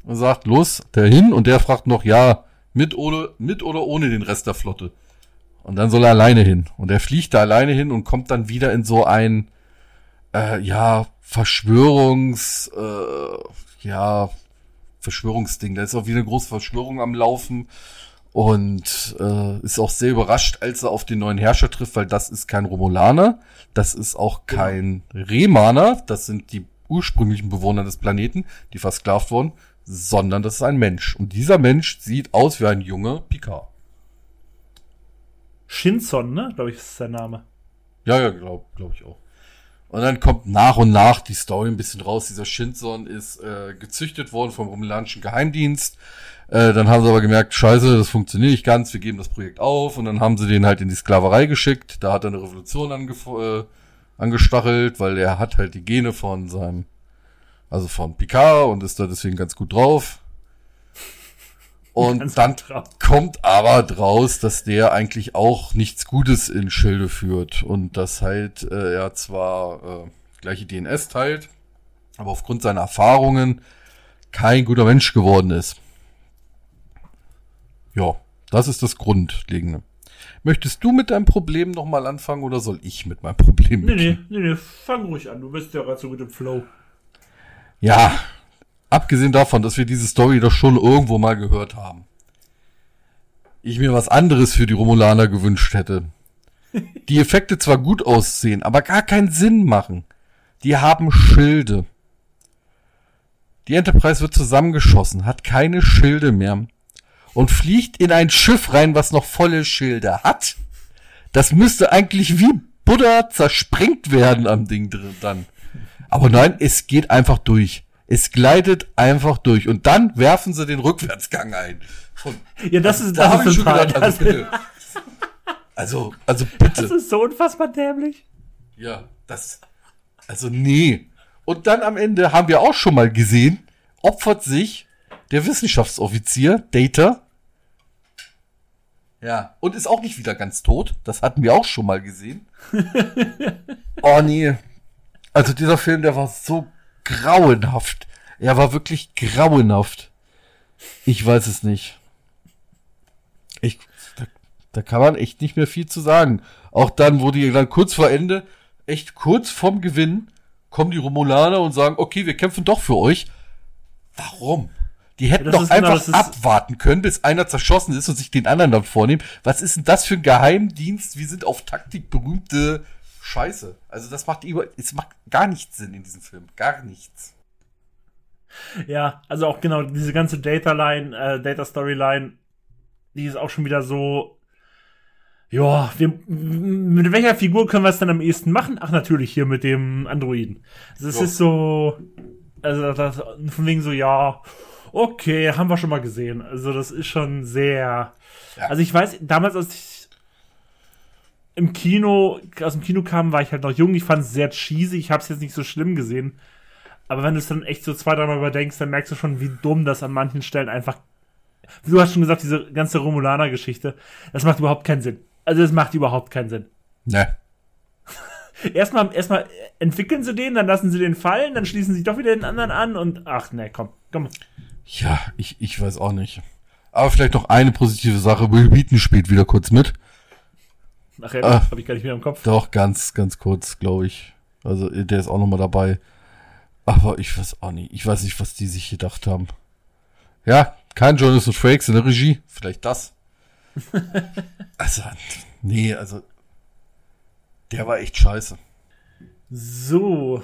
und sagt, los, der hin, und der fragt noch, ja, mit oder, mit oder ohne den Rest der Flotte. Und dann soll er alleine hin. Und er fliegt da alleine hin und kommt dann wieder in so ein, äh, ja, Verschwörungs, äh, ja, Verschwörungsding. Da ist auch wieder eine große Verschwörung am Laufen. Und äh, ist auch sehr überrascht, als er auf den neuen Herrscher trifft, weil das ist kein Romulaner, das ist auch kein Remaner, das sind die ursprünglichen Bewohner des Planeten, die versklavt wurden, sondern das ist ein Mensch. Und dieser Mensch sieht aus wie ein junger Picard. Shinson, ne? Glaube ich, ist sein Name. Ja, ja, glaube glaub ich auch. Und dann kommt nach und nach die Story ein bisschen raus. Dieser Shinson ist äh, gezüchtet worden vom romulanischen Geheimdienst. Äh, dann haben sie aber gemerkt, scheiße, das funktioniert nicht ganz, wir geben das Projekt auf. Und dann haben sie den halt in die Sklaverei geschickt. Da hat er eine Revolution angef- äh, angestachelt, weil er hat halt die Gene von seinem, also von Picard und ist da deswegen ganz gut drauf. Und Ganz dann kommt aber draus, dass der eigentlich auch nichts Gutes in Schilde führt und dass halt äh, er zwar äh, gleiche DNS teilt, aber aufgrund seiner Erfahrungen kein guter Mensch geworden ist. Ja, das ist das Grundlegende. Möchtest du mit deinem Problem nochmal anfangen oder soll ich mit meinem Problem Nee, nee, nee, nee, fang ruhig an. Du bist ja gerade so mit dem Flow. Ja, abgesehen davon, dass wir diese Story doch schon irgendwo mal gehört haben. Ich mir was anderes für die Romulaner gewünscht hätte. Die Effekte zwar gut aussehen, aber gar keinen Sinn machen. Die haben Schilde. Die Enterprise wird zusammengeschossen, hat keine Schilde mehr und fliegt in ein Schiff rein, was noch volle Schilde hat. Das müsste eigentlich wie Buddha zersprengt werden am Ding drin dann. Aber nein, es geht einfach durch. Es gleitet einfach durch. Und dann werfen sie den Rückwärtsgang ein. Und Ja, das ist, da das habe ist ich schon gedacht, das, also bitte. Also, also das bitte. ist so unfassbar dämlich. Ja, das, also nee. Und dann am Ende haben wir auch schon mal gesehen, opfert sich der Wissenschaftsoffizier, Data. Ja, und ist auch nicht wieder ganz tot. Das hatten wir auch schon mal gesehen. oh nee. Also dieser Film, der war so grauenhaft. Er war wirklich grauenhaft. Ich weiß es nicht. Ich, da, da kann man echt nicht mehr viel zu sagen. Auch dann, wo die dann kurz vor Ende, echt kurz vorm Gewinn, kommen die Romulaner und sagen, okay, wir kämpfen doch für euch. Warum? Die hätten das doch genau, einfach ist- abwarten können, bis einer zerschossen ist und sich den anderen dann vornehmen. Was ist denn das für ein Geheimdienst? Wir sind auf Taktik berühmte scheiße. Also das macht über, es macht gar nichts Sinn in diesem Film. Gar nichts. Ja, also auch genau diese ganze Data-Line, äh, Data-Storyline, die ist auch schon wieder so. Ja, mit welcher Figur können wir es dann am ehesten machen? Ach, natürlich hier mit dem Androiden. Das Ja. ist so. Also, das, von wegen so, ja, okay, haben wir schon mal gesehen. Also, das ist schon sehr. Ja. Also, ich weiß, damals, als ich im Kino, aus dem Kino kam, war ich halt noch jung. Ich fand es sehr cheesy. Ich habe es jetzt nicht so schlimm gesehen. Aber wenn du es dann echt so zwei, dreimal überdenkst, dann merkst du schon, wie dumm das an manchen Stellen einfach. Du hast schon gesagt, diese ganze Romulaner-Geschichte, das macht überhaupt keinen Sinn. Also, das macht überhaupt keinen Sinn. Ne. Erstmal, erstmal entwickeln sie den, dann lassen sie den fallen, dann schließen sie doch wieder den anderen an und ach ne, komm, komm. Ja, ich, ich weiß auch nicht. Aber vielleicht noch eine positive Sache. Will Wheaton spielt wieder kurz mit. Nachher Ah. habe ich gar nicht mehr im Kopf. Doch, ganz, ganz kurz, glaube ich. Also, der ist auch nochmal dabei. Aber ich weiß auch nicht. Ich weiß nicht, was die sich gedacht haben. Ja, kein Jonathan Frakes in der Regie. Vielleicht das. also, nee, also, der war echt scheiße. So,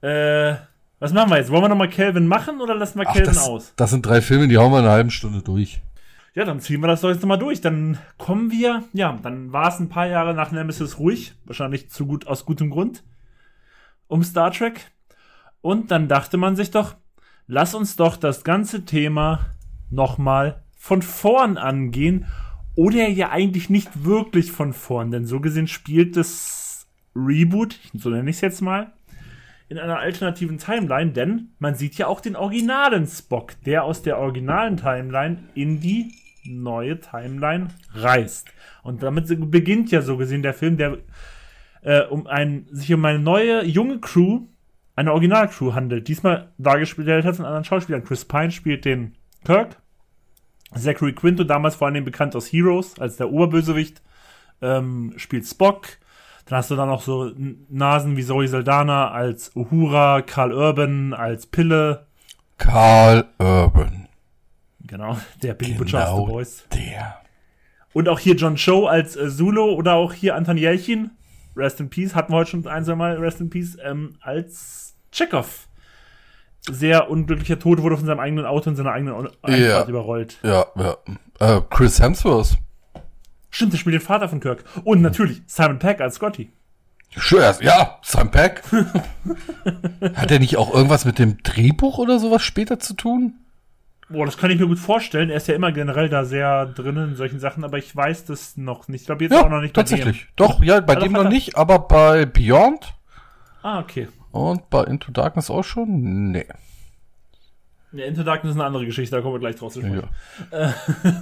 äh, was machen wir jetzt? Wollen wir nochmal Calvin machen oder lassen wir Ach, Calvin das, aus? das sind drei Filme, die hauen wir in einer halben Stunde durch. Ja, dann ziehen wir das doch jetzt nochmal durch. Dann kommen wir, ja, dann war es ein paar Jahre nach Nemesis ruhig, wahrscheinlich zu gut, aus gutem Grund, um Star Trek. Und dann dachte man sich doch, lass uns doch das ganze Thema nochmal von vorn angehen. Oder ja eigentlich nicht wirklich von vorn, denn so gesehen spielt das Reboot, so nenne ich es jetzt mal, in einer alternativen Timeline, denn man sieht ja auch den originalen Spock, der aus der originalen Timeline in die neue Timeline reist. Und damit beginnt ja so gesehen der Film, der äh, um ein, sich um eine neue, junge Crew, eine Originalcrew handelt. Diesmal dargestellt hat von anderen Schauspielern. Chris Pine spielt den Kirk. Zachary Quinto, damals vor allem bekannt aus Heroes, als der Oberbösewicht, ähm, spielt Spock. Dann hast du da noch so Nasen wie Zoe Saldana als Uhura, Carl Urban als Pille. Carl Urban. Genau, der Billy Butcher of the Genau Boys. der. Und auch hier John Cho als äh, Zulu oder auch hier Anton Jelchin, Rest in Peace, hatten wir heute schon ein, zwei Mal Rest in Peace, ähm, als Chekhov. Sehr unglücklicher Tod, wurde von seinem eigenen Auto in seiner eigenen Einfahrt Ja. überrollt. Ja, ja. Äh, Chris Hemsworth. Stimmt, der spielt den Vater von Kirk. Und natürlich Simon Peck als Scotty. Schön, ja, Sam Peck. Hat er nicht auch irgendwas mit dem Drehbuch oder sowas später zu tun? Boah, das kann ich mir gut vorstellen. Er ist ja immer generell da sehr drinnen in solchen Sachen, aber ich weiß das noch nicht. Ich glaube jetzt Ja, auch noch nicht bei tatsächlich. Doch, ja, bei Ah, dem noch nicht, aber bei Beyond. Ah, okay. und bei Into Darkness auch schon? Nee. Ja, Into Darkness ist eine andere Geschichte, da kommen wir gleich drauf zu sprechen. Ja.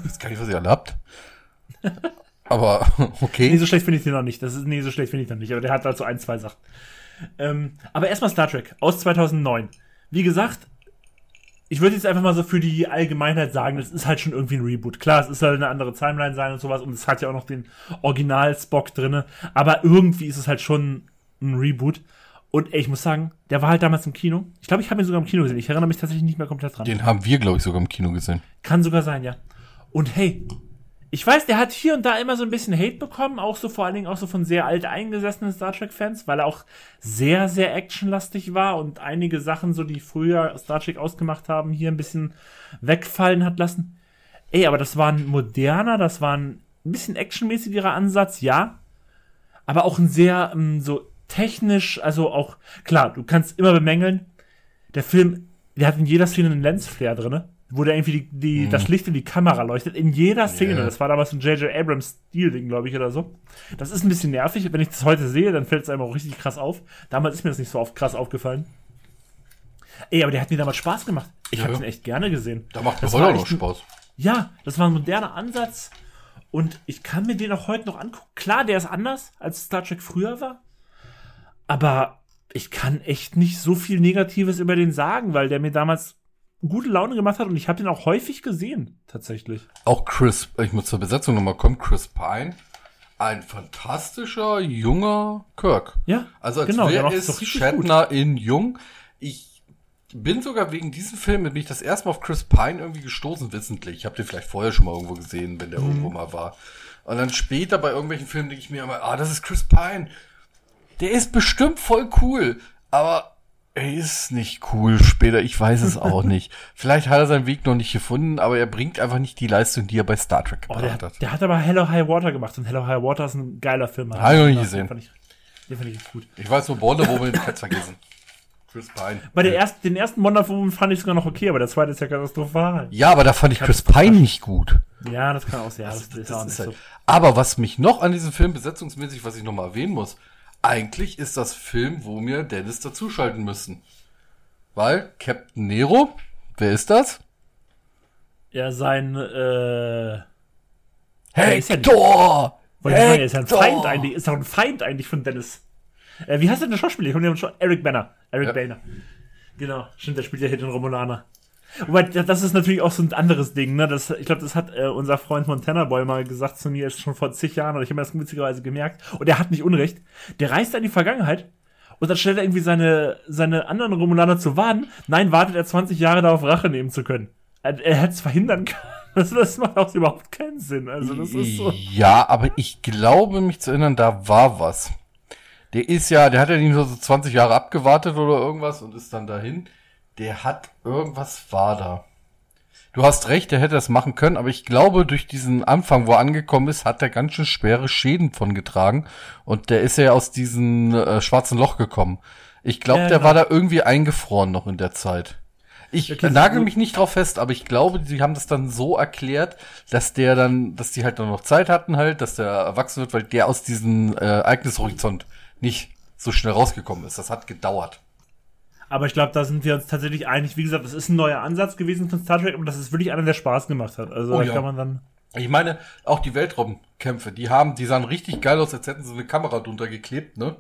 Das kann ich, was ihr alle habt. Aber, Nee, okay. so schlecht finde ich den noch nicht. Das ist, nee, so schlecht finde ich den nicht. Aber der hat dazu ein, zwei Sachen. Ähm, aber erstmal Star Trek aus 2009. Wie gesagt, ich würde jetzt einfach mal so für die Allgemeinheit sagen, das ist halt schon irgendwie ein Reboot. Klar, es ist halt eine andere Timeline sein und sowas und es hat ja auch noch den Original-Spock drinne. Aber irgendwie ist es halt schon ein Reboot. Und ey, ich muss sagen, der war halt damals im Kino. Ich glaube, ich habe ihn sogar im Kino gesehen. Ich erinnere mich tatsächlich nicht mehr komplett dran. Den haben wir, glaube ich, sogar im Kino gesehen. Kann sogar sein, ja. Und hey, ich weiß, der hat hier und da immer so ein bisschen Hate bekommen, auch so vor allen Dingen auch so von sehr alt eingesessenen Star Trek-Fans, weil er auch sehr, sehr actionlastig war und einige Sachen, so die früher Star Trek ausgemacht haben, hier ein bisschen wegfallen hat lassen. Ey, aber das war ein moderner, das war ein bisschen actionmäßigerer Ansatz, ja. Aber auch ein sehr ähm, so technisch, also auch, klar, du kannst immer bemängeln, der Film, der hat in jeder Szene einen Lensflare drinne, wo der irgendwie die, die, das Licht in die Kamera leuchtet. In jeder Szene. Ja. Das war damals ein J.J. Abrams Stil-Ding, glaube ich, oder so. Das ist ein bisschen nervig. Wenn ich das heute sehe, dann fällt es einem auch richtig krass auf. Damals ist mir das nicht so oft krass aufgefallen. Ey, aber der hat mir damals Spaß gemacht. Ich Ja. habe den echt gerne gesehen. Da macht mir Das heute war auch noch Spaß. Ja, das war ein moderner Ansatz. Und ich kann mir den auch heute noch angucken. Klar, der ist anders, als Star Trek früher war. Aber ich kann echt nicht so viel Negatives über den sagen, weil der mir damals gute Laune gemacht hat und ich habe den auch häufig gesehen, tatsächlich. Auch Chris, ich muss zur Besetzung nochmal kommen, Chris Pine. Ein fantastischer, junger Kirk. Ja, Also als genau, wäre es Shatner in jung. Ich bin sogar wegen diesem Film, bin ich das erste Mal auf Chris Pine irgendwie gestoßen, wissentlich. Ich habe den vielleicht vorher schon mal irgendwo gesehen, wenn der Mhm. irgendwo mal war. Und dann später bei irgendwelchen Filmen denke ich mir immer, ah, das ist Chris Pine. Der ist bestimmt voll cool, aber er ist nicht cool später. Ich weiß es auch nicht. Vielleicht hat er seinen Weg noch nicht gefunden, aber er bringt einfach nicht die Leistung, die er bei Star Trek Oh, gebracht der, hat. der hat aber Hello High Water gemacht und Hello High Water ist ein geiler Film. Hab ich noch nicht Den gesehen. fand ich, den fand ich gut. Ich weiß nur Wonder Woman, ich kann's vergessen. Chris Pine. Bei der ersten, den ersten Wonder Woman fand ich sogar noch okay, aber der zweite ist ja katastrophal. Ja, aber da fand ich Chris Pine nicht gut. Ja, das kann auch sein. Ja, das, Das ist auch nicht halt. so. Aber was mich noch an diesem Film besetzungsmäßig, was ich noch mal erwähnen muss, eigentlich ist das Film, wo wir Dennis dazuschalten müssen. Weil Captain Nero, wer ist das? Ja, sein, äh, ja Hector! wollte ich sagen, er ist ja ein! Feind eigentlich, ist doch ein Feind eigentlich von Dennis. Äh, wie heißt denn der Schauspieler? Ich komme schon, Eric Banner. Eric Ja. Banner. Genau, stimmt, der spielt ja hier den Romulaner. Wobei, das ist natürlich auch so ein anderes Ding, ne? Das, ich glaube, das hat äh, unser Freund Montana Boy mal gesagt zu mir, ist schon vor zig Jahren, und ich habe mir das witzigerweise gemerkt. Und er hat nicht Unrecht. Der reist in die Vergangenheit und dann stellt er irgendwie seine, seine anderen Romulaner zu Waden. Nein, wartet er 20 Jahre darauf, Rache nehmen zu können. Er, er hätte es verhindern können. Das, das macht auch überhaupt keinen Sinn. Also, das ist so. Ja, aber ich glaube, mich zu erinnern, da war was. Der ist ja, der hat ja nicht nur so 20 Jahre abgewartet oder irgendwas und ist dann dahin. Der hat irgendwas war da. Du hast recht, der hätte das machen können, aber ich glaube, durch diesen Anfang, wo er angekommen ist, hat er ganz schön schwere Schäden von getragen. Und der ist ja aus diesem äh, schwarzen Loch gekommen. Ich glaube, Ja, der genau. war da irgendwie eingefroren noch in der Zeit. Ich Okay, nagel mich nicht drauf fest, aber ich glaube, die haben das dann so erklärt, dass der dann, dass die halt dann noch Zeit hatten halt, dass der erwachsen wird, weil der aus diesem äh, Ereignishorizont nicht so schnell rausgekommen ist. Das hat gedauert. Aber ich glaube, da sind wir uns tatsächlich einig. Wie gesagt, das ist ein neuer Ansatz gewesen von Star Trek, aber das ist wirklich einer, der Spaß gemacht hat. Also Oh da ja. kann man dann. Ich meine, auch die Weltraumkämpfe, die haben, die sahen richtig geil aus, als hätten sie eine Kamera drunter geklebt, ne?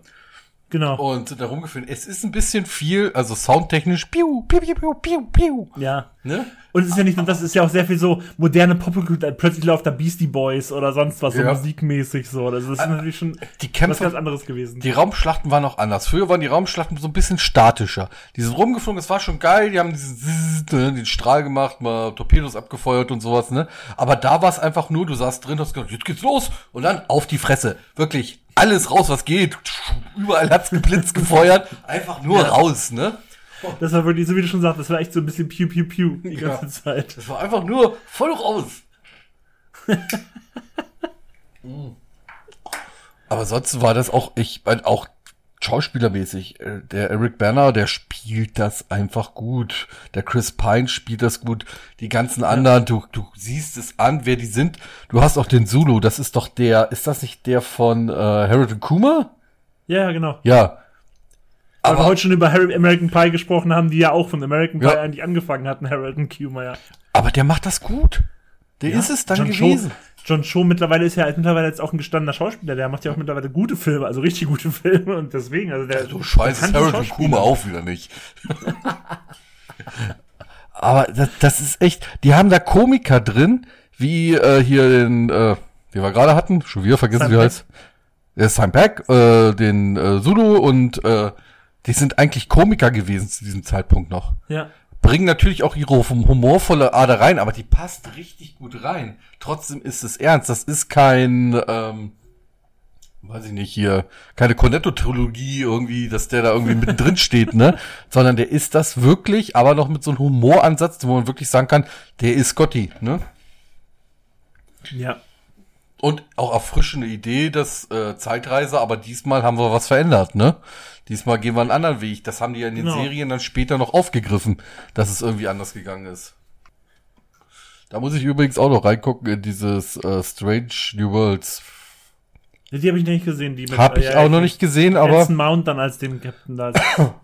Genau. Und da rumgeführt. Es ist ein bisschen viel, also soundtechnisch, piu, piu, piu, piu, piu, piu, Ja. ne? Und es ist ja nicht nur das, es ist ja auch sehr viel so moderne Popkultur. Plötzlich läuft da Beastie Boys oder sonst was, so Ja. musikmäßig so. Das ist natürlich schon Die was Kämpfe ganz anderes gewesen. Die Raumschlachten waren auch anders. Früher waren die Raumschlachten so ein bisschen statischer. Die sind rumgeflogen, das war schon geil, die haben diesen, Zzz, ne, den Strahl gemacht, mal Torpedos abgefeuert und sowas, ne? Aber da war es einfach nur, du saßt drin, hast gesagt, jetzt geht's los und dann auf die Fresse. Wirklich alles raus, was geht. Überall hat's geblitzt, gefeuert, einfach nur raus, ne? Das war wirklich, so wie du schon sagst, das war echt so ein bisschen Piu Piu Piu die Ja. ganze Zeit. Das war einfach nur voll raus. Mm. Aber sonst war das auch, ich mein, auch schauspielermäßig. äh, Der Eric Banner, der spielt das einfach gut. Der Chris Pine spielt das gut. Die ganzen anderen, du, du siehst es an, wer die sind. Du hast auch den Zulu, das ist doch der, ist das nicht der von äh, Harold Kuma? Ja, genau. Ja. Weil wir Aber, heute schon über Harry American Pie gesprochen haben, die ja auch von American Pie Ja. eigentlich angefangen hatten, Harold und Kumar, ja. aber der macht das gut. Der Ja, ist es dann John gewesen. Cho, John Cho mittlerweile ist ja mittlerweile jetzt auch ein gestandener Schauspieler, der macht ja auch mittlerweile gute Filme, also richtig gute Filme und deswegen, also der So scheiße der ist Harold und. Kuma auch wieder nicht. Aber das, das ist echt, die haben da Komiker drin, wie äh, hier den, äh, den wir gerade hatten, schon wieder vergessen, Sam wie heißt. Der Sam Peck, äh, den äh, Zulu und äh, die sind eigentlich Komiker gewesen zu diesem Zeitpunkt noch. Ja. Bringen natürlich auch ihre hum- humorvolle Ader rein, aber die passt richtig gut rein. Trotzdem ist es ernst. Das ist kein, ähm, weiß ich nicht, hier, keine Cornetto-Trilogie irgendwie, dass der da irgendwie mittendrin steht, ne? Sondern der ist das wirklich, aber noch mit so einem Humoransatz, wo man wirklich sagen kann, der ist Scotty, ne? Ja. Und auch erfrischende Idee, das äh, Zeitreise, aber diesmal haben wir was verändert, ne? Diesmal gehen wir einen anderen Weg. Das haben die ja in den Genau. Serien dann später noch aufgegriffen, dass es irgendwie anders gegangen ist. Da muss ich übrigens auch noch reingucken in dieses äh, Strange New Worlds. Die habe ich nicht gesehen, die mit Hab ich äh, auch noch nicht gesehen, aber Mount dann als dem Captain da.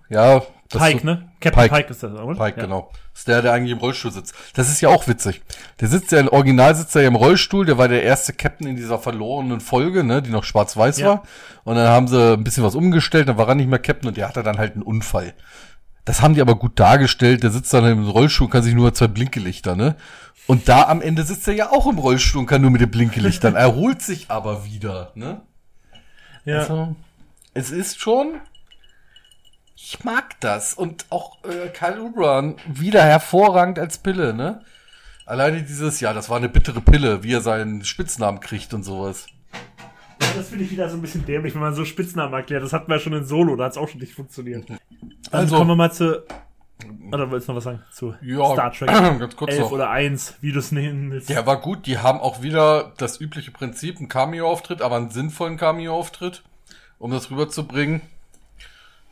ja. Das Pike, so- ne? Captain Pike, Pike. ist das, oder? Pike, ja. genau. Ist der, der eigentlich im Rollstuhl sitzt. Das ist ja auch witzig. Der sitzt ja, im Original sitzt er ja im Rollstuhl, der war der erste Captain in dieser verlorenen Folge, ne, die noch schwarz-weiß Ja. war. Und dann haben sie ein bisschen was umgestellt, dann war er nicht mehr Captain und der hatte dann halt einen Unfall. Das haben die aber gut dargestellt, der sitzt dann im Rollstuhl und kann sich nur zwei Blinkelichter, ne? Und da am Ende sitzt er ja auch im Rollstuhl und kann nur mit den Blinkelichtern, erholt sich aber wieder, ne? Ja. Also, es ist schon. Ich mag das. Und auch äh, Kyle Ubran wieder hervorragend als Pille, ne? Alleine dieses, ja, das war eine bittere Pille, wie er seinen Spitznamen kriegt und sowas. das finde ich wieder so ein bisschen dämlich, wenn man so Spitznamen erklärt. Das hatten wir ja schon in Solo, da hat es auch schon nicht funktioniert. Also Also- kommen wir mal zu. Oder wolltest du noch was sagen? Zu Ja, Star Trek ganz kurz 11 noch. oder 1, wie du es nennen willst. Der war gut, die haben auch wieder das übliche Prinzip, ein Cameo-Auftritt, aber einen sinnvollen Cameo-Auftritt, um das rüberzubringen.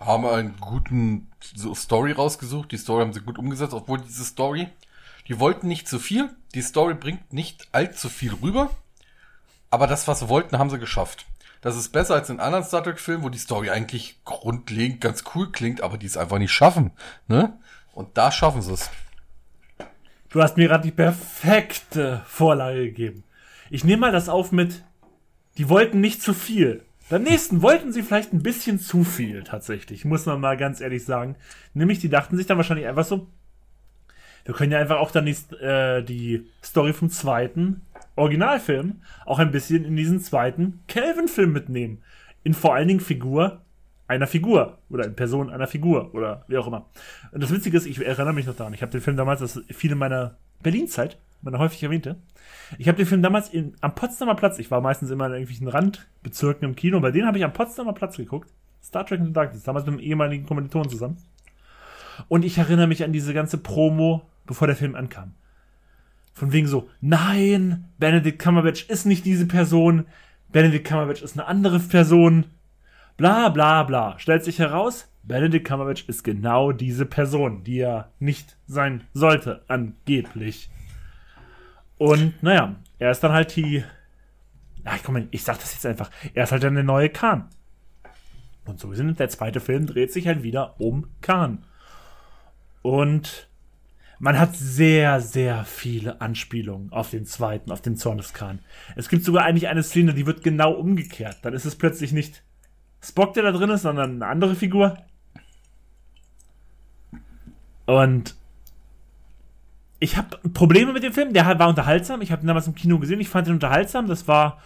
Haben einen guten Story rausgesucht, die Story haben sie gut umgesetzt, obwohl diese Story, die wollten nicht zu viel, die Story bringt nicht allzu viel rüber, aber das, was sie wollten, haben sie geschafft. Das ist besser als in anderen Star Trek-Filmen, wo die Story eigentlich grundlegend ganz cool klingt, aber die es einfach nicht schaffen, ne? Und da schaffen sie es. Du hast mir gerade die perfekte Vorlage gegeben. Ich nehme mal das auf mit, die wollten nicht zu viel. Beim nächsten wollten sie vielleicht ein bisschen zu viel, tatsächlich, muss man mal ganz ehrlich sagen. Nämlich, die dachten sich dann wahrscheinlich einfach so, wir können ja einfach auch dann die, äh, die Story vom zweiten Originalfilm auch ein bisschen in diesen zweiten Kelvin-Film mitnehmen. In vor allen Dingen Figur einer Figur oder in Person einer Figur oder wie auch immer. Und das Witzige ist, ich erinnere mich noch daran, ich habe den Film damals, das ist viel in meiner Berlin-Zeit, meiner häufig erwähnte, ich habe den Film damals in, am Potsdamer Platz, ich war meistens immer in irgendwelchen Randbezirken im Kino, bei denen habe ich am Potsdamer Platz geguckt, Star Trek in the Darkness, damals mit einem ehemaligen Kommilitonen zusammen. Und ich erinnere mich an diese ganze Promo, bevor der Film ankam. Von wegen so, nein, Benedict Cumberbatch ist nicht diese Person, Benedict Cumberbatch ist eine andere Person, bla bla bla. Stellt sich heraus, Benedict Cumberbatch ist genau diese Person, die er nicht sein sollte, angeblich. Und naja, er ist dann halt die. Ja, komm, ich sag das jetzt einfach. Er ist halt dann der neue Khan. Und so sind der zweite Film dreht sich halt wieder um Khan. Und man hat sehr, sehr viele Anspielungen auf den zweiten, auf den Zorn des Khan. Es gibt sogar eigentlich eine Szene, die wird genau umgekehrt. Dann ist es plötzlich nicht Spock, der da drin ist, sondern eine andere Figur. Und ich habe Probleme mit dem Film. Der war unterhaltsam. Ich habe ihn damals im Kino gesehen. Ich fand ihn unterhaltsam. Das war,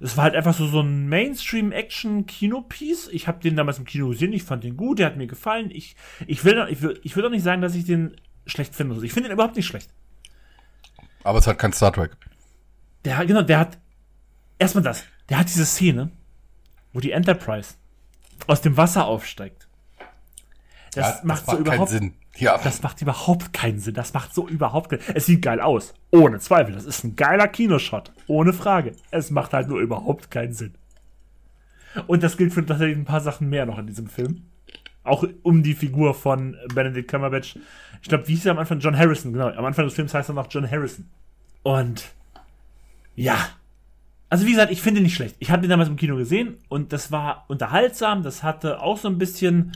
das war halt einfach so so ein Mainstream-Action-Kino-Piece. Ich habe den damals im Kino gesehen. Ich fand den gut. Der hat mir gefallen. Ich, ich will, ich will, ich will doch nicht sagen, dass ich den schlecht finde. Ich finde den überhaupt nicht schlecht. Aber es hat kein Star Trek. Der, hat- genau, der hat erstmal das. Der hat diese Szene, wo die Enterprise aus dem Wasser aufsteigt. Das Ja, macht so überhaupt keinen Sinn. Ja, Das macht überhaupt keinen Sinn. Das macht so überhaupt keinen Es sieht geil aus. Ohne Zweifel. Das ist ein geiler Kinoshot. Ohne Frage. Es macht halt nur überhaupt keinen Sinn. Und das gilt für tatsächlich ein paar Sachen mehr noch in diesem Film. Auch um die Figur von Benedict Cumberbatch. Ich glaube, wie hieß er am Anfang? John Harrison, genau. Am Anfang des Films heißt er noch John Harrison. Und ja. Also wie gesagt, ich finde ihn nicht schlecht. Ich habe ihn damals im Kino gesehen und das war unterhaltsam. Das hatte auch so ein bisschen,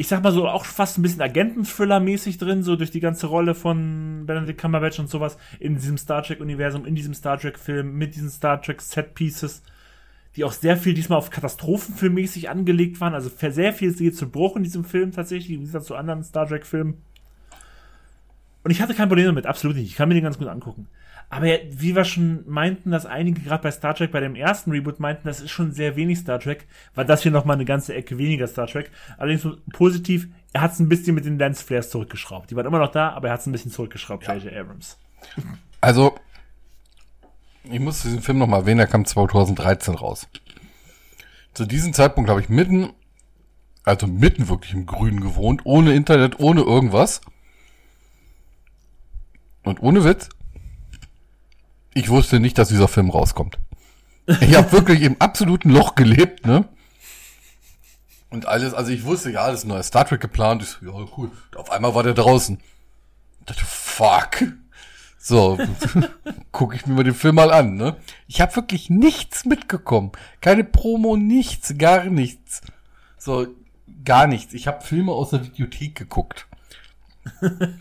ich sag mal so, auch fast ein bisschen Agenten-Thriller-mäßig drin, so durch die ganze Rolle von Benedict Cumberbatch und sowas in diesem Star Trek-Universum, in diesem Star Trek-Film, mit diesen Star Trek-Set-Pieces, die auch sehr viel diesmal auf Katastrophenfilmmäßig angelegt waren. Also sehr viel geht zu Bruch in diesem Film tatsächlich, wie gesagt, zu anderen Star Trek-Filmen. Und ich hatte kein Problem damit, absolut nicht. Ich kann mir den ganz gut angucken. Aber ja, wie wir schon meinten, dass einige gerade bei Star Trek, bei dem ersten Reboot meinten, das ist schon sehr wenig Star Trek, war das hier nochmal eine ganze Ecke weniger Star Trek. Allerdings positiv, er hat es ein bisschen mit den Lens Flares zurückgeschraubt. Die waren immer noch da, aber er hat es ein bisschen zurückgeschraubt, J.J. Abrams. also, ich muss diesen Film nochmal erwähnen, der kam 2013 raus. Zu diesem Zeitpunkt habe ich mitten, also mitten wirklich im Grünen gewohnt, ohne Internet, ohne irgendwas. Und ohne Witz, ich wusste nicht, dass dieser Film rauskommt. Ich habe wirklich im absoluten Loch gelebt, ne? Und alles, also ich wusste, ja, das ist ein neuer Star Trek geplant. Ich so, ja, cool. Und auf einmal war der draußen. Ich dachte, fuck. So, gucke ich mir mal den Film mal an, ne? Ich habe wirklich nichts mitgekommen. Keine Promo, nichts, gar nichts. So, gar nichts. Ich habe Filme aus der Videothek geguckt.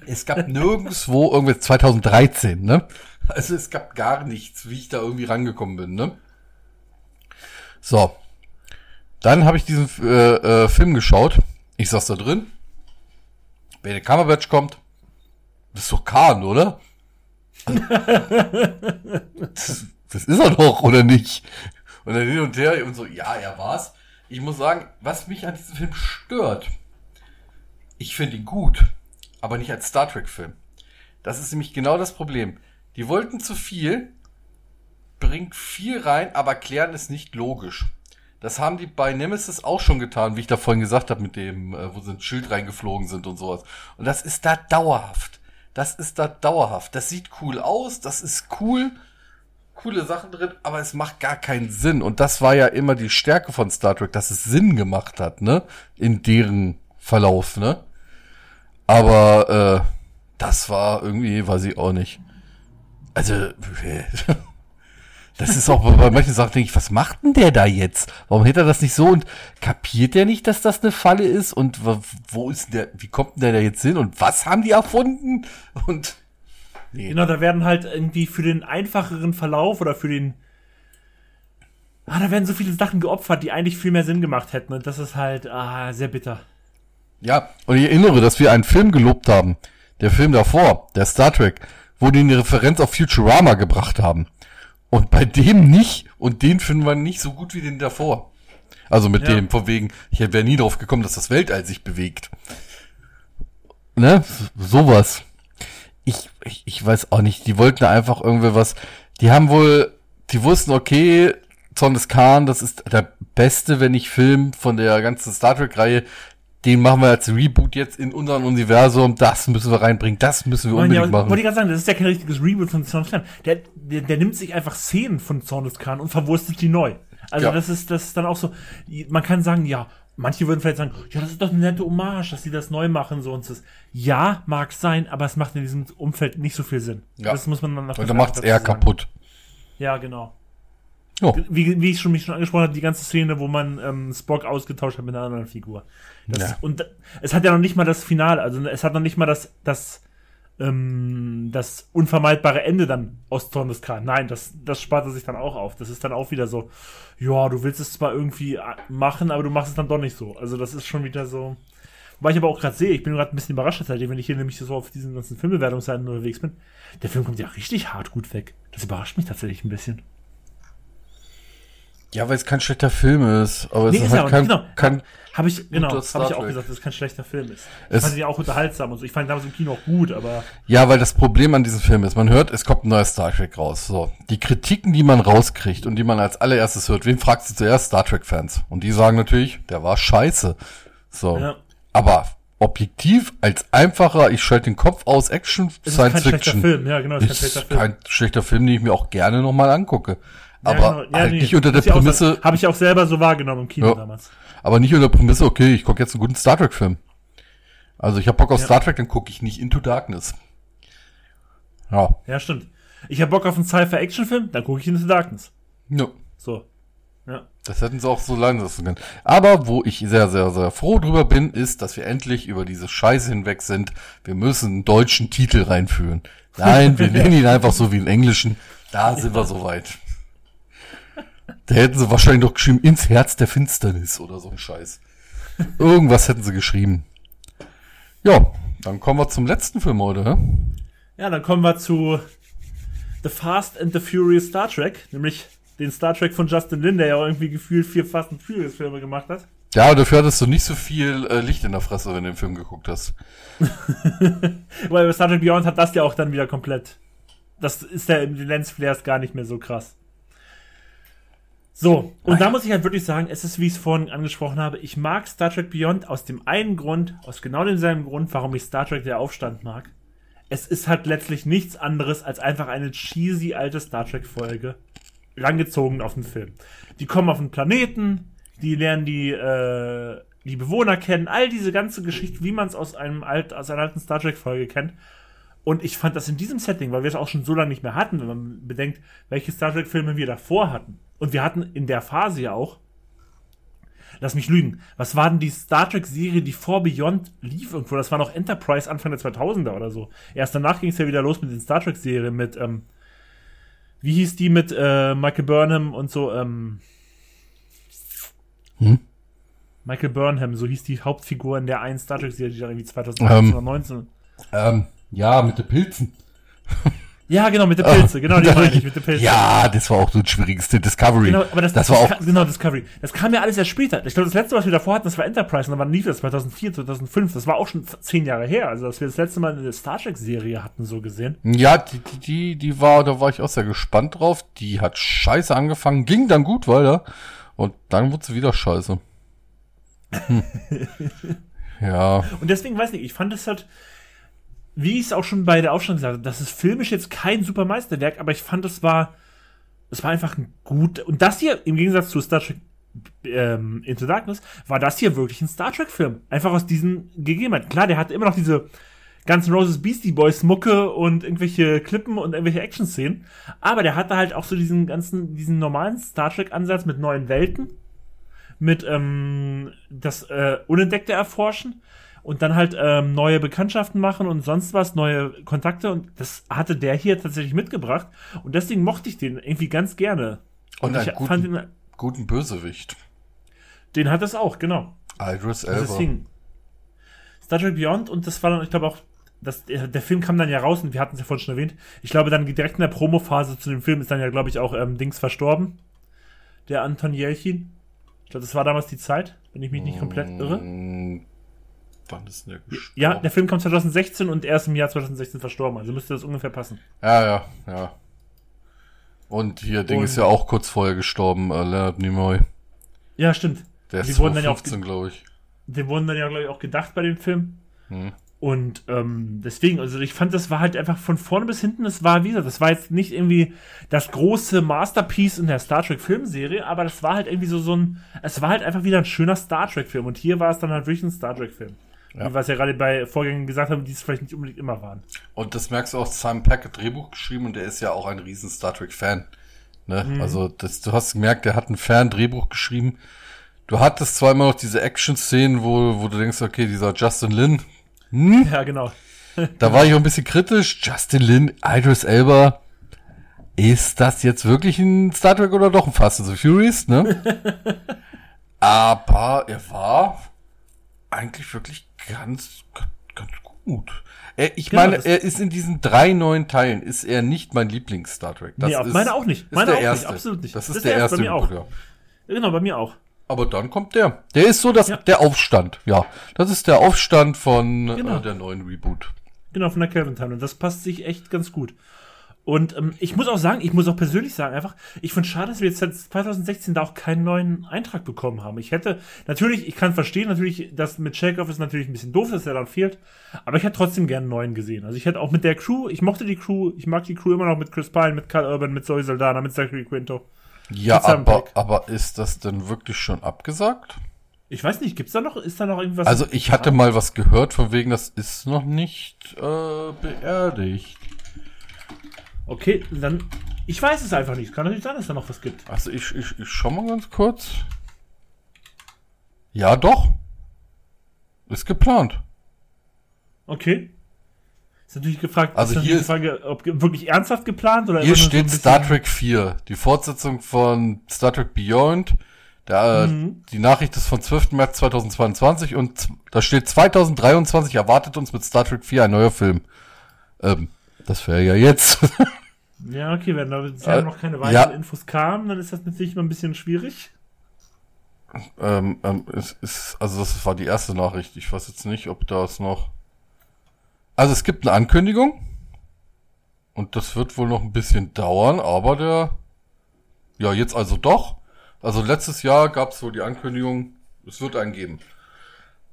es gab nirgendwo irgendwie 2013, ne? Also es gab gar nichts, wie ich da irgendwie rangekommen bin, ne? So. Dann habe ich diesen äh, äh, Film geschaut. Ich saß da drin. Wenn der Kammerbatch kommt, das ist doch Kahn, oder? das, das ist er doch, oder nicht? Und dann hin und her und so, ja, er war's. Ich muss sagen, was mich an diesem Film stört, ich finde ihn gut, aber nicht als Star Trek-Film. Das ist nämlich genau das Problem. Die wollten zu viel bringt viel rein, aber klären es nicht logisch. Das haben die bei Nemesis auch schon getan, wie ich da vorhin gesagt habe, mit dem, äh, wo sie ein Schild reingeflogen sind und sowas. Und das ist da dauerhaft. Das ist da dauerhaft. Das sieht cool aus, das ist cool, coole Sachen drin, aber es macht gar keinen Sinn. Und das war ja immer die Stärke von Star Trek, dass es Sinn gemacht hat, ne? In deren Verlauf, ne? Aber äh, das war irgendwie, weiß ich auch nicht. Also, das ist auch bei manchen Sachen, denke ich, was macht denn der da jetzt? Warum hätte er das nicht so und kapiert der nicht, dass das eine Falle ist? Und wo ist der, wie kommt denn der da jetzt hin? Und was haben die erfunden? Und nee. Genau, da werden halt irgendwie für den einfacheren Verlauf oder für den Ah, da werden so viele Sachen geopfert, die eigentlich viel mehr Sinn gemacht hätten. Und das ist halt ah, sehr bitter. Ja, und ich erinnere, dass wir einen Film gelobt haben. Der Film davor, der Star Trek, wo die eine Referenz auf Futurama gebracht haben. Und bei dem nicht. Und den finden wir nicht so gut wie den davor. Also mit ja. dem, von wegen, ich wäre nie drauf gekommen, dass das Weltall sich bewegt. Ne? Sowas. Ich, ich, ich weiß auch nicht. Die wollten einfach irgendwie was. Die haben wohl, die wussten, okay, Zorn des Khan, das ist der beste, wenn ich Film von der ganzen Star Trek-Reihe den machen wir als Reboot jetzt in unserem Universum, das müssen wir reinbringen, das müssen wir unbedingt ja, machen. Wollte ich gerade sagen, das ist ja kein richtiges Reboot von Zorn des Khan. Der, der, der nimmt sich einfach Szenen von Zorn des Khan und verwurstet die neu. Also ja. das ist das ist dann auch so, man kann sagen, ja, manche würden vielleicht sagen, ja, das ist doch eine nette Hommage, dass sie das neu machen, so und so. Ja, mag sein, aber es macht in diesem Umfeld nicht so viel Sinn. Ja. Das muss man dann Und dann macht es eher kaputt. Ja, genau. Oh. Wie, wie ich schon mich schon angesprochen habe, die ganze Szene, wo man ähm, Spock ausgetauscht hat mit einer anderen Figur. Das, ja. Und es hat ja noch nicht mal das Finale, also es hat noch nicht mal das, das, ähm, das unvermeidbare Ende dann aus Zorn des Khan. Nein, das, das spart er sich dann auch auf. Das ist dann auch wieder so, ja, du willst es zwar irgendwie äh, machen, aber du machst es dann doch nicht so. Also das ist schon wieder so. Weil ich aber auch gerade sehe, ich bin gerade ein bisschen überrascht, wenn ich hier nämlich so auf diesen ganzen Filmbewertungsseiten unterwegs bin. Der Film kommt ja richtig hart gut weg. Das überrascht mich tatsächlich ein bisschen. Ja, weil es kein schlechter Film ist. Aber nee, es ist, halt kein, genau. kein habe ich genau, habe ich auch gesagt, dass es kein schlechter Film ist. Ich es fand ihn auch unterhaltsam und so. Ich fand ihn damals im Kino auch gut, aber ja, weil das Problem an diesem Film ist, man hört, es kommt ein neuer Star Trek raus. So, die Kritiken, die man rauskriegt und die man als allererstes hört, wen fragst du zuerst? Star Trek Fans und die sagen natürlich, der war scheiße. So, ja. aber objektiv als einfacher, ich schalte den Kopf aus, Action, Science Fiction. Schlechter Film. Ja, genau, ist, ist kein schlechter Film. Kein schlechter Film, den ich mir auch gerne nochmal angucke. Aber ja, genau. ja, halt nee, nicht unter der Prämisse. Habe ich auch selber so wahrgenommen im Kino ja, damals. Aber nicht unter der Prämisse, okay, ich gucke jetzt einen guten Star Trek-Film. Also ich habe Bock auf. Star Trek, dann gucke ich nicht Into Darkness. Ja. Ja, stimmt. Ich habe Bock auf einen Sci-Fi-Action-Film, dann gucke ich Into Darkness. Ja. So. Ja. Das hätten sie auch so lange lassen können. Aber wo ich sehr, sehr, sehr froh drüber bin, ist, dass wir endlich über diese Scheiße hinweg sind. Wir müssen einen deutschen Titel reinführen. Nein, wir nennen ihn einfach so wie im Englischen. Da sind wir soweit. Da hätten sie wahrscheinlich noch geschrieben, ins Herz der Finsternis oder so ein Scheiß. Irgendwas hätten sie geschrieben. Ja, dann kommen wir zum letzten Film heute. Ja, dann kommen wir zu The Fast and the Furious Star Trek, nämlich den Star Trek von Justin Lin, der ja irgendwie gefühlt vier Fast and Furious Filme gemacht hat. Ja, dafür hattest du nicht so viel äh, Licht in der Fresse, wenn du den Film geguckt hast. Weil bei Star Trek Beyond hat das ja auch dann wieder komplett. Das ist ja im Lensflares gar nicht mehr so krass. So, und Nein. da muss ich halt wirklich sagen, es ist, wie ich es vorhin angesprochen habe, ich mag Star Trek Beyond aus dem einen Grund, aus genau demselben Grund, warum ich Star Trek der Aufstand mag. Es ist halt letztlich nichts anderes als einfach eine cheesy alte Star Trek Folge, langgezogen auf den Film. Die kommen auf den Planeten, die lernen die, äh, die Bewohner kennen, all diese ganze Geschichte, wie man es aus einem alt, aus einer alten Star Trek Folge kennt. Und ich fand das in diesem Setting, weil wir es auch schon so lange nicht mehr hatten, wenn man bedenkt, welche Star Trek Filme wir davor hatten und wir hatten in der Phase ja auch, lass mich lügen, was war denn die Star Trek-Serie, die vor Beyond lief irgendwo? Das war noch Enterprise Anfang der 2000er oder so. Erst danach ging es ja wieder los mit den Star Trek-Serien mit, ähm, wie hieß die mit äh, Michael Burnham und so, ähm, hm? Michael Burnham, so hieß die Hauptfigur in der einen Star Trek-Serie, die dann irgendwie 2019 ähm, oder 19. Ähm, ja, mit den Pilzen. Ja, genau, mit den Pilze, genau, die meine ich, mit den Pilzen. Ja, das war auch so ein schwierigstes Discovery. Genau, aber das, das war auch. Genau, Discovery. Das kam ja alles erst später. Ich glaube, das letzte, was wir davor hatten, das war Enterprise und dann lief das 2004, 2005. Das war auch schon zehn Jahre her. Also, dass wir das letzte Mal eine Star Trek-Serie hatten, so gesehen. Ja, die, die, die, die war, da war ich auch sehr gespannt drauf. Die hat scheiße angefangen, ging dann gut weiter. Und dann wurde sie wieder scheiße. Hm. ja. Und deswegen weiß ich, ich fand es halt, wie ich es auch schon bei der Aufstellung gesagt habe, das ist filmisch jetzt kein super Meisterwerk, aber ich fand, es war, es war einfach ein gut, und das hier, im Gegensatz zu Star Trek ähm, Into Darkness, war das hier wirklich ein Star Trek-Film. Einfach aus diesen Gegebenheiten. Klar, der hatte immer noch diese ganzen Roses Beastie Boys Mucke und irgendwelche Klippen und irgendwelche Action-Szenen, aber der hatte halt auch so diesen ganzen, diesen normalen Star Trek-Ansatz mit neuen Welten, mit ähm, das äh, Unentdeckte erforschen und dann halt ähm, neue Bekanntschaften machen und sonst was, neue Kontakte und das hatte der hier tatsächlich mitgebracht und deswegen mochte ich den irgendwie ganz gerne. Und, und ich guten, fand den guten Bösewicht. Den hat es auch, genau. Idris Elba. Deswegen Star Trek Beyond und das war dann, ich glaube auch, das, der Film kam dann ja raus und wir hatten es ja vorhin schon erwähnt. Ich glaube, dann direkt in der Promophase zu dem Film ist dann ja, glaube ich, auch ähm, Dings verstorben. Der Anton Jelchin. Ich glaube, das war damals die Zeit, wenn ich mich nicht komplett irre. Wann ist denn der gestorben? Ja, der Film kam 2016 und er ist im Jahr 2016 verstorben. Also müsste das ungefähr passen. Ja, ja, ja. Und hier, Ding und, ist ja auch kurz vorher gestorben, äh, Leonard Nimoy. Ja, stimmt. Der ist 2015, glaube ich. Die wurden dann ja, glaube ich, auch gedacht bei dem Film. Hm. Und ähm, deswegen, also ich fand, das war halt einfach von vorne bis hinten, das war wieder, das war jetzt nicht irgendwie das große Masterpiece in der Star Trek Filmserie, aber das war halt irgendwie so, so ein, es war halt einfach wieder ein schöner Star Trek Film. Und hier war es dann halt wirklich ein Star Trek Film. Ja. Es ja gerade bei Vorgängen gesagt haben, die es vielleicht nicht unbedingt immer waren. Und das merkst du auch, Simon Peck hat Drehbuch geschrieben und der ist ja auch ein riesen Star Trek Fan. Ne? Mhm. Also das, du hast gemerkt, der hat ein Fan-Drehbuch geschrieben. Du hattest zwar immer noch diese Action-Szenen, wo, wo du denkst, okay, dieser Justin Lin, hm? Ja, genau. da war ich auch ein bisschen kritisch. Justin Lin, Idris Elba, ist das jetzt wirklich ein Star Trek oder doch ein Fast and the Furious, ne? Aber er war eigentlich wirklich ganz, ganz gut. Er, ich genau, meine, er ist in diesen drei neuen Teilen, ist er nicht mein Lieblings-Star Trek. Das nee, ist, meine auch nicht. Meine auch der erste. nicht, absolut nicht. Das ist, das ist der, der erste. Bei mir auch. Genau, bei mir auch. Aber dann kommt der. Der ist so das, ja. der Aufstand, ja. Das ist der Aufstand von genau. äh, der neuen Reboot. Genau, von der Kelvin Time. Und das passt sich echt ganz gut. Und ähm, ich muss auch sagen, ich muss auch persönlich sagen, einfach, ich finde schade, dass wir jetzt seit 2016 da auch keinen neuen Eintrag bekommen haben. Ich hätte, natürlich, ich kann verstehen, natürlich, das mit Chekhov ist natürlich ein bisschen doof, dass er dann fehlt, aber ich hätte trotzdem gerne einen neuen gesehen. Also ich hätte auch mit der Crew, ich mochte die Crew, ich mag die Crew immer noch mit Chris Pine, mit Carl Urban, mit Zoe Saldana, mit Zachary Quinto. Ja, aber, aber ist das denn wirklich schon abgesagt? Ich weiß nicht, gibt's da noch, ist da noch irgendwas? Also ich hatte mal was gehört, von wegen, das ist noch nicht äh, beerdigt. Okay, dann, ich weiß es einfach nicht. Kann natürlich sein, dass da noch was gibt. Also ich, ich, ich schau mal ganz kurz. Ja, doch. Ist geplant. Okay. Ist natürlich gefragt, also ist hier die Frage, ob wirklich ernsthaft geplant oder Hier steht so Star Trek 4, die Fortsetzung von Star Trek Beyond. Der, mhm. Die Nachricht ist von 12. März 2022 und da steht 2023 erwartet uns mit Star Trek 4 ein neuer Film. Ähm, das wäre ja jetzt. ja, okay, wenn da bisher äh, noch keine weiteren ja. Infos kamen, dann ist das natürlich mal ein bisschen schwierig. Ähm, ähm, es ist, also das war die erste Nachricht. Ich weiß jetzt nicht, ob da es noch also es gibt eine Ankündigung. Und das wird wohl noch ein bisschen dauern, aber der, ja, jetzt also doch. Also letztes Jahr gab es wohl die Ankündigung, es wird einen geben.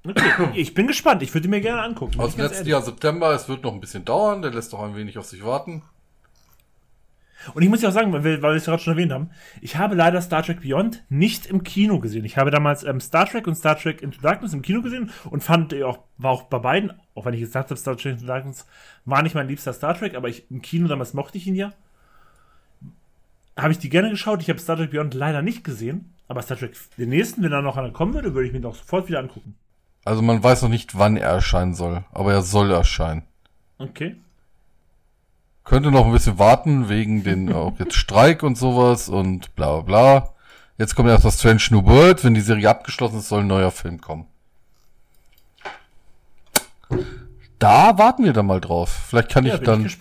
Okay, ich bin gespannt, ich würde mir gerne angucken. Aus dem letzten Jahr September, es wird noch ein bisschen dauern, der lässt doch ein wenig auf sich warten. Und ich muss ja auch sagen, weil wir, weil wir es gerade schon erwähnt haben, ich habe leider Star Trek Beyond nicht im Kino gesehen. Ich habe damals ähm, Star Trek und Star Trek Into Darkness im Kino gesehen und fand auch, war auch bei beiden, auch wenn ich jetzt gesagt habe, Star Trek Into Darkness war nicht mein liebster Star Trek, aber ich, im Kino damals mochte ich ihn ja. Habe ich die gerne geschaut. Ich habe Star Trek Beyond leider nicht gesehen, aber Star Trek, den nächsten, wenn da noch einer kommen würde, würde ich mir doch sofort wieder angucken. Also man weiß noch nicht, wann er erscheinen soll, aber er soll erscheinen. Okay. Könnte noch ein bisschen warten, wegen den auch jetzt Streik und sowas und bla bla bla. Jetzt kommt erst das Strange New World. Wenn die Serie abgeschlossen ist, soll ein neuer Film kommen. Da warten wir dann mal drauf. Vielleicht kann ja, ich dann ich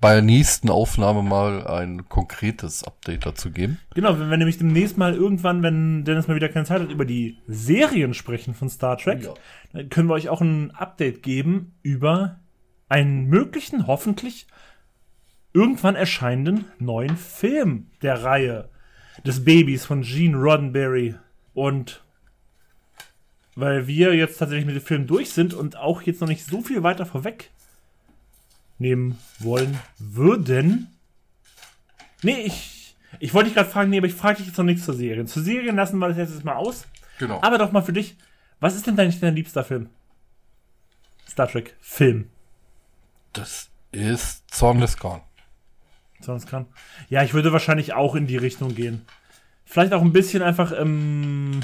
bei der nächsten Aufnahme mal ein konkretes Update dazu geben. Genau, wenn wir nämlich demnächst mal irgendwann, wenn Dennis mal wieder keine Zeit hat, über die Serien sprechen von Star Trek, Ja. dann können wir euch auch ein Update geben über einen möglichen, hoffentlich irgendwann erscheinenden neuen Film der Reihe des Babys von Gene Roddenberry. Und weil wir jetzt tatsächlich mit dem Film durch sind und auch jetzt noch nicht so viel weiter vorweg nehmen wollen würden. Nee, ich, ich wollte dich gerade fragen, nee, aber ich frage dich jetzt noch nichts zur Serien. Zu Serien lassen wir das jetzt mal aus. Genau. Aber doch mal für dich, was ist denn dein, dein liebster Film? Star Trek Film. das ist Zorn des Khan. Sonst kann. Ja, ich würde wahrscheinlich auch in die Richtung gehen. Vielleicht auch ein bisschen einfach ähm,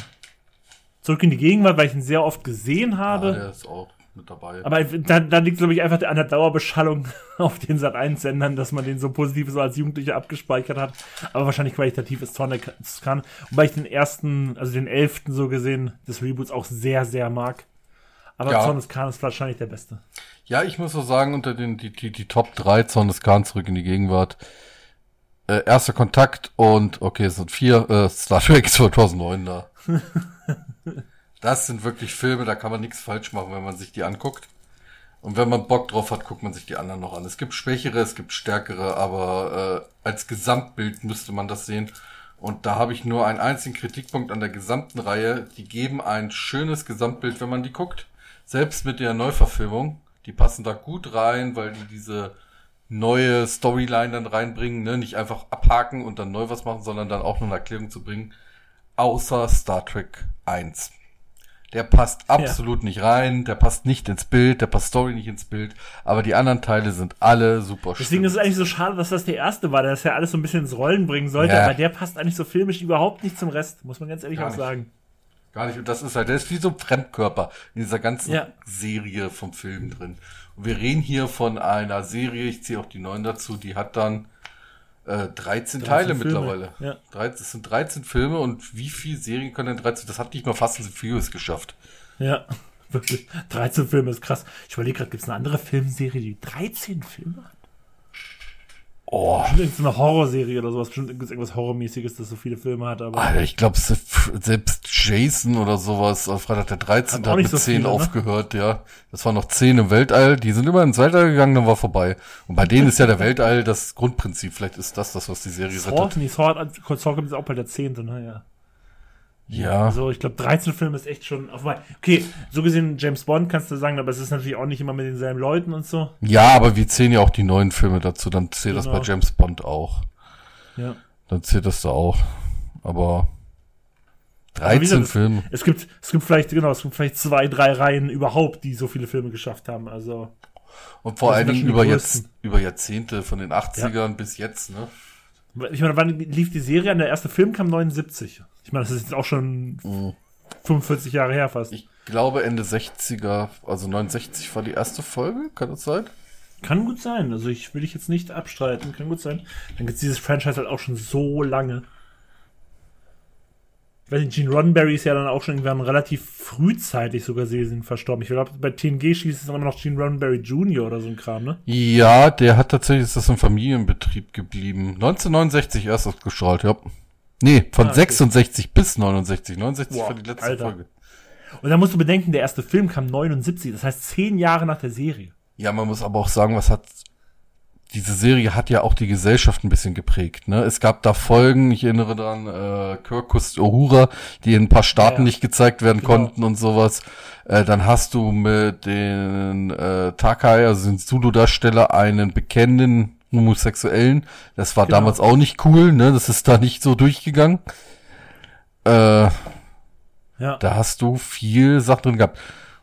zurück in die Gegenwart, weil ich ihn sehr oft gesehen Ja, habe. der ist auch mit dabei. Aber da, da liegt, glaube ich, einfach an der Dauerbeschallung auf den Sat 1 Sendern, dass man den so positiv so als Jugendlicher abgespeichert hat. Aber wahrscheinlich qualitativ ist Zorn der Khan. Wobei ich den ersten, also den elften so gesehen, des Reboots auch sehr, sehr mag. Aber Ja. Zorn des Khan ist wahrscheinlich der beste. Ja, ich muss so sagen, unter den die, die, die Top 3 Zorn des Khan zurück in die Gegenwart. Äh, erster Kontakt und, okay, es sind vier, äh, Star Trek 2009 da. das sind wirklich Filme, da kann man nichts falsch machen, wenn man sich die anguckt. Und wenn man Bock drauf hat, guckt man sich die anderen noch an. Es gibt schwächere, es gibt stärkere, aber äh, als Gesamtbild müsste man das sehen. Und da habe ich nur einen einzigen Kritikpunkt an der gesamten Reihe. Die geben ein schönes Gesamtbild, wenn man die guckt. Selbst mit der Neuverfilmung. Die passen da gut rein, weil die diese neue Storyline dann reinbringen, ne? nicht einfach abhaken und dann neu was machen, sondern dann auch noch eine Erklärung zu bringen. Außer Star Trek 1. Der passt absolut nicht rein, der passt nicht ins Bild, der passt Story nicht ins Bild, aber die anderen Teile sind alle super Deswegen ist es eigentlich so schade, dass das der erste war, der das ja alles so ein bisschen ins Rollen bringen sollte. Ja. Aber der passt eigentlich so filmisch überhaupt nicht zum Rest, muss man ganz ehrlich Gar auch nicht. sagen. Gar nicht. Und das ist halt, der ist wie so ein Fremdkörper in dieser ganzen Ja. Serie vom Film drin. Und wir reden hier von einer Serie, ich ziehe auch die neuen dazu, die hat dann äh, 13, Teile Filme. mittlerweile. Ja. 13, es sind 13 Filme und wie viele Serien können denn 13? Das hat nicht mal Fast and the Furious geschafft. Ja, wirklich. 13 Filme ist krass. Ich überlege gerade, gibt es eine andere Filmserie, die 13 Filme hat? Oh, Bestimmt eine Horrorserie oder sowas. Bestimmt gibt's irgendwas Horrormäßiges, das so viele Filme hat. Aber Alter, ich glaube, selbst Jason oder sowas, auf Freitag der 13. Hat mit so 10 viele, ne? aufgehört, ja. Das waren noch 10 im Weltall, die sind immer ins Weltall gegangen, dann war vorbei. Und bei denen ist ja der Weltall das Grundprinzip. Vielleicht ist das das, was die Serie Saw, rettet. nee, hat- Saw kommt jetzt auch bei der 10. Naja. Ja. Also ich glaube, 13 Filme ist echt schon auf mein. Okay, so gesehen James Bond kannst du sagen, aber es ist natürlich auch nicht immer mit denselben Leuten und so. Ja, aber wir zählen ja auch die neuen Filme dazu, dann zählt das Genau. bei James Bond auch. Ja. Dann zählt das da auch. Aber Aber wie 13 gesagt, Filme. Es gibt, es gibt vielleicht, genau, es gibt vielleicht zwei, drei Reihen überhaupt, die so viele Filme geschafft haben. Also. Und vor das allen Dingen über, über Jahrzehnte, von den 80ern bis jetzt, ne? Ich meine, wann lief die Serie an? Der erste Film kam 79. Ich meine, das ist jetzt auch schon 45 Jahre her fast. Ich glaube Ende 60er, also 69 war die erste Folge, kann das sein? Kann gut sein. Also ich will dich jetzt nicht abstreiten. Kann gut sein. Dann gibt's dieses Franchise halt auch schon so lange. Ich weiß nicht, Gene Roddenberry ist ja dann auch schon irgendwann relativ frühzeitig sogar Serien verstorben. Ich glaube, bei TNG schießt es immer noch Gene Roddenberry Jr. oder so ein Kram, ne? Ja, der hat tatsächlich, ist das ein Familienbetrieb geblieben. 1969 erst ausgestrahlt, ja. Nee, von Ah, okay. 66 bis 69. 69 Wow, war die letzte Alter. Folge. Und dann musst du bedenken, der erste Film kam 79, das heißt zehn Jahre nach der Serie. Ja, man muss aber auch sagen, was hat diese Serie hat ja auch die Gesellschaft ein bisschen geprägt. Ne? Es gab da Folgen, ich erinnere daran, äh, Kirkus Uhura, die in ein paar Staaten Ja, ja. nicht gezeigt werden Genau. konnten und sowas. Äh, dann hast du mit den äh, Takai, also den Zulu-Darsteller, einen bekennenden Homosexuellen. Das war Genau. damals auch nicht cool, ne? Das ist da nicht so durchgegangen. Äh, Ja. da hast du viel Sachen drin gehabt.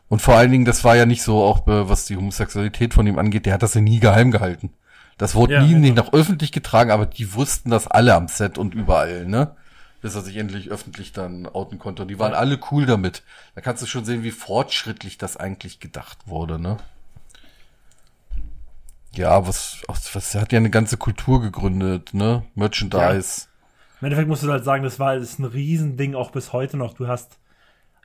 Und vor allen Dingen, das war ja nicht so, auch äh, was die Homosexualität von ihm angeht, der hat das ja nie geheim gehalten. Das wurde Ja, nie genau. nicht nach öffentlich getragen, aber die wussten das alle am Set und überall, ne? Bis er sich endlich öffentlich dann outen konnte. Und die waren Ja. alle cool damit. Da kannst du schon sehen, wie fortschrittlich das eigentlich gedacht wurde, ne? Ja, was, was, hat ja eine ganze Kultur gegründet, ne? Merchandise. Im Endeffekt musst du halt sagen, das war das ist ein Riesending auch bis heute noch. Du hast,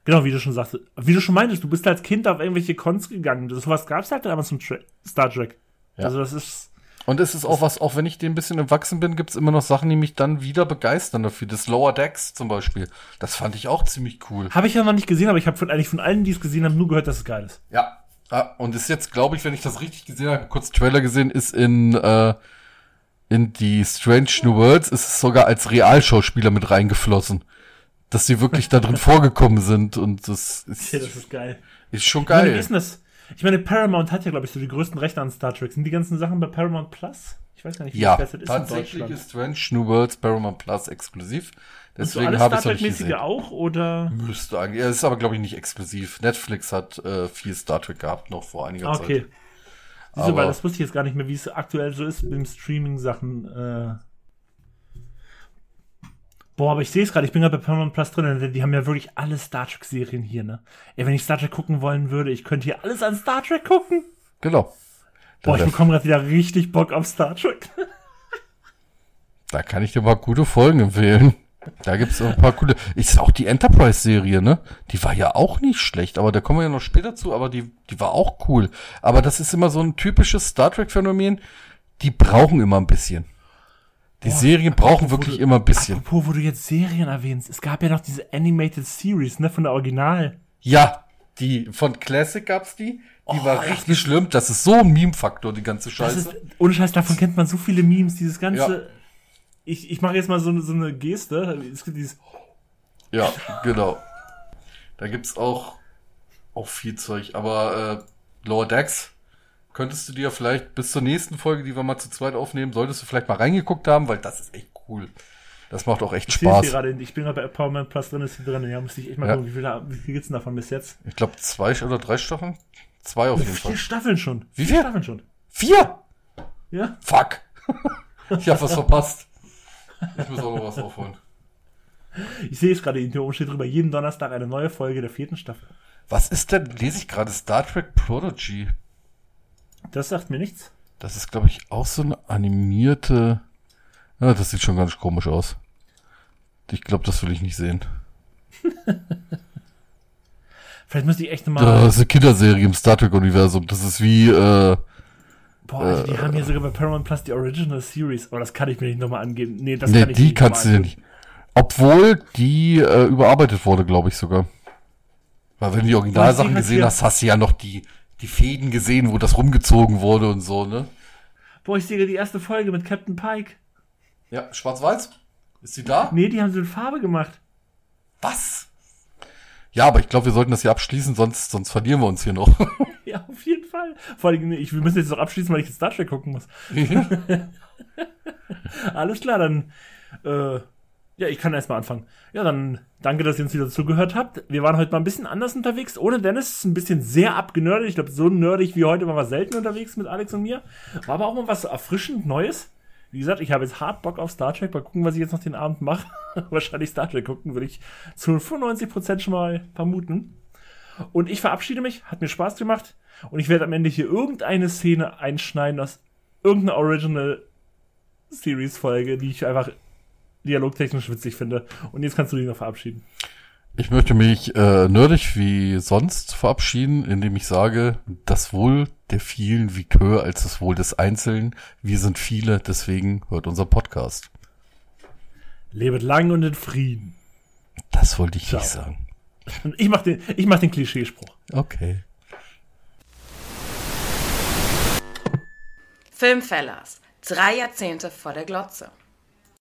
genau wie du schon sagst, wie du schon meintest, du bist als Kind auf irgendwelche Cons gegangen. Das, sowas gab es halt damals zum Tra Star Trek. Ja. Also das ist, Und es ist auch was, auch wenn ich dem ein bisschen entwachsen bin, gibt's immer noch Sachen, die mich dann wieder begeistern dafür. Das Lower Decks zum Beispiel. Das fand ich auch ziemlich cool. Habe ich ja noch nicht gesehen, aber ich habe von, eigentlich von allen, die es gesehen haben, nur gehört, dass es geil ist. Ja. ja und ist jetzt, glaube ich, wenn ich das richtig gesehen habe, kurz Trailer gesehen, ist in, äh, in die Strange New Worlds, ist es sogar als Realschauspieler mit reingeflossen. Dass die wirklich da drin vorgekommen sind und das ist, Ja, das ist geil. ist schon meine, wie geil. ist denn das? Ich meine, Paramount hat ja, glaube ich, so die größten Rechte an Star Trek. Sind die ganzen Sachen bei Paramount Plus? Ich weiß gar nicht, wie Ja, das ist in tatsächlich Deutschland. ist Strange New Worlds Paramount Plus exklusiv. So Deswegen habe ich Star Trek-mäßige auch, oder? Müsste eigentlich. Er ist aber, glaube ich, nicht exklusiv. Netflix hat äh, viel Star Trek gehabt, noch vor einiger okay. Zeit. Siehst du, weil das wusste ich jetzt gar nicht mehr, wie es aktuell so ist mit dem Streaming-Sachen. Äh. Boah, aber ich sehe es gerade, ich bin gerade bei Paramount Plus drin, die haben ja wirklich alle Star Trek-Serien hier, ne? Ey, wenn ich Star Trek gucken wollen würde, ich könnte hier alles an Star Trek gucken. Genau. Boah, ich bekomme gerade wieder richtig Bock auf Star Trek. da kann ich dir mal gute Folgen empfehlen. Da gibt's auch ein paar coole. Ist auch die Enterprise-Serie, ne? Die war ja auch nicht schlecht, aber da kommen wir ja noch später zu, aber die, die war auch cool. Aber das ist immer so ein typisches Star Trek-Phänomen. Die brauchen immer ein bisschen. Die Serien brauchen wirklich immer ein bisschen. Apropos, wo du jetzt Serien erwähnst, es gab ja noch diese Animated Series, ne, von der Original. Ja, die von Classic gab's die. Die war richtig schlimm. Das ist so ein Meme-Faktor, die ganze Das Scheiße. ist, ohne Scheiß, davon kennt man so viele Memes, dieses ganze. Ja. Ich, ich mache jetzt mal so, eine- so eine Geste. Es gibt dieses. Ja, genau. Da gibt's auch, auch viel Zeug. Aber äh, Lower Decks könntest du dir vielleicht bis zur nächsten Folge, die wir mal zu zweit aufnehmen, solltest du vielleicht mal reingeguckt haben, weil das ist echt cool. Das macht auch echt Ich Spaß. gerade, ich bin gerade bei Paramount Plus drin, ist hier drin. Ja, muss ich echt mal Ja. gucken, wie viel, wie viel gibt's denn davon bis jetzt? Ich glaube zwei oder drei Staffeln? Zwei auf jeden Vier Fall. Staffeln schon. Wie Vier viel? Staffeln schon. Vier? Ja. Fuck. ich hab was verpasst. Ich muss auch noch was aufholen. Ich sehe es gerade, in der steht drüber, jeden Donnerstag eine neue Folge der vierten Staffel. Was ist denn, lese ich gerade, Star Trek Prodigy? Das sagt mir nichts. Das ist, glaube ich, auch so eine animierte. Ja, das sieht schon ganz komisch aus. Ich glaube, das will ich nicht sehen. Vielleicht müsste ich echt nochmal. Das ist eine Kinderserie im Star Trek-Universum. Das ist wie, äh, Boah, also die haben hier sogar bei Paramount Plus die Original Series. Aber das kann ich mir nicht nochmal angeben. Nee, das nee, kann ich die nicht kannst du dir nicht. Obwohl die äh, überarbeitet wurde, glaube ich sogar. Weil wenn du die Originalsachen sehe gesehen hast, hast du ja noch die, die Fäden gesehen, wo das rumgezogen wurde und so, ne? Boah, ich sehe gerade die erste Folge mit Captain Pike. Ja, schwarz-weiß? Ist sie da? Nee, die haben sie in Farbe gemacht. Was? Ja, aber ich glaube, wir sollten das hier abschließen, sonst, sonst verlieren wir uns hier noch. Ja, auf jeden Fall. Vor allem, ich, wir müssen jetzt noch abschließen, weil ich jetzt Star Trek gucken muss. Alles klar, dann, äh, ja, ich kann erstmal anfangen. Ja, dann danke, dass ihr uns wieder zugehört habt. Wir waren heute mal ein bisschen anders unterwegs. Ohne Dennis, ein bisschen sehr abgenördet. Ich glaube, so nerdig wie heute waren wir selten unterwegs mit Alex und mir. War aber auch mal was erfrischend Neues. Wie gesagt, ich habe jetzt hart Bock auf Star Trek. Mal gucken, was ich jetzt noch den Abend mache. Wahrscheinlich Star Trek gucken, würde ich zu 95% schon mal vermuten. Und ich verabschiede mich, hat mir Spaß gemacht. Und ich werde am Ende hier irgendeine Szene einschneiden aus irgendeiner Original Series Folge, die ich einfach dialogtechnisch witzig finde. Und jetzt kannst du dich noch verabschieden. Ich möchte mich äh, nerdig wie sonst verabschieden, indem ich sage, das Wohl der vielen wiegt höher als das Wohl des Einzelnen. Wir sind viele, deswegen hört unser Podcast. Lebet lang und in Frieden. Das wollte ich Ciao. nicht sagen. Ich mach den, ich mach den Klischeespruch. Okay. Filmfellers. Drei Jahrzehnte vor der Glotze.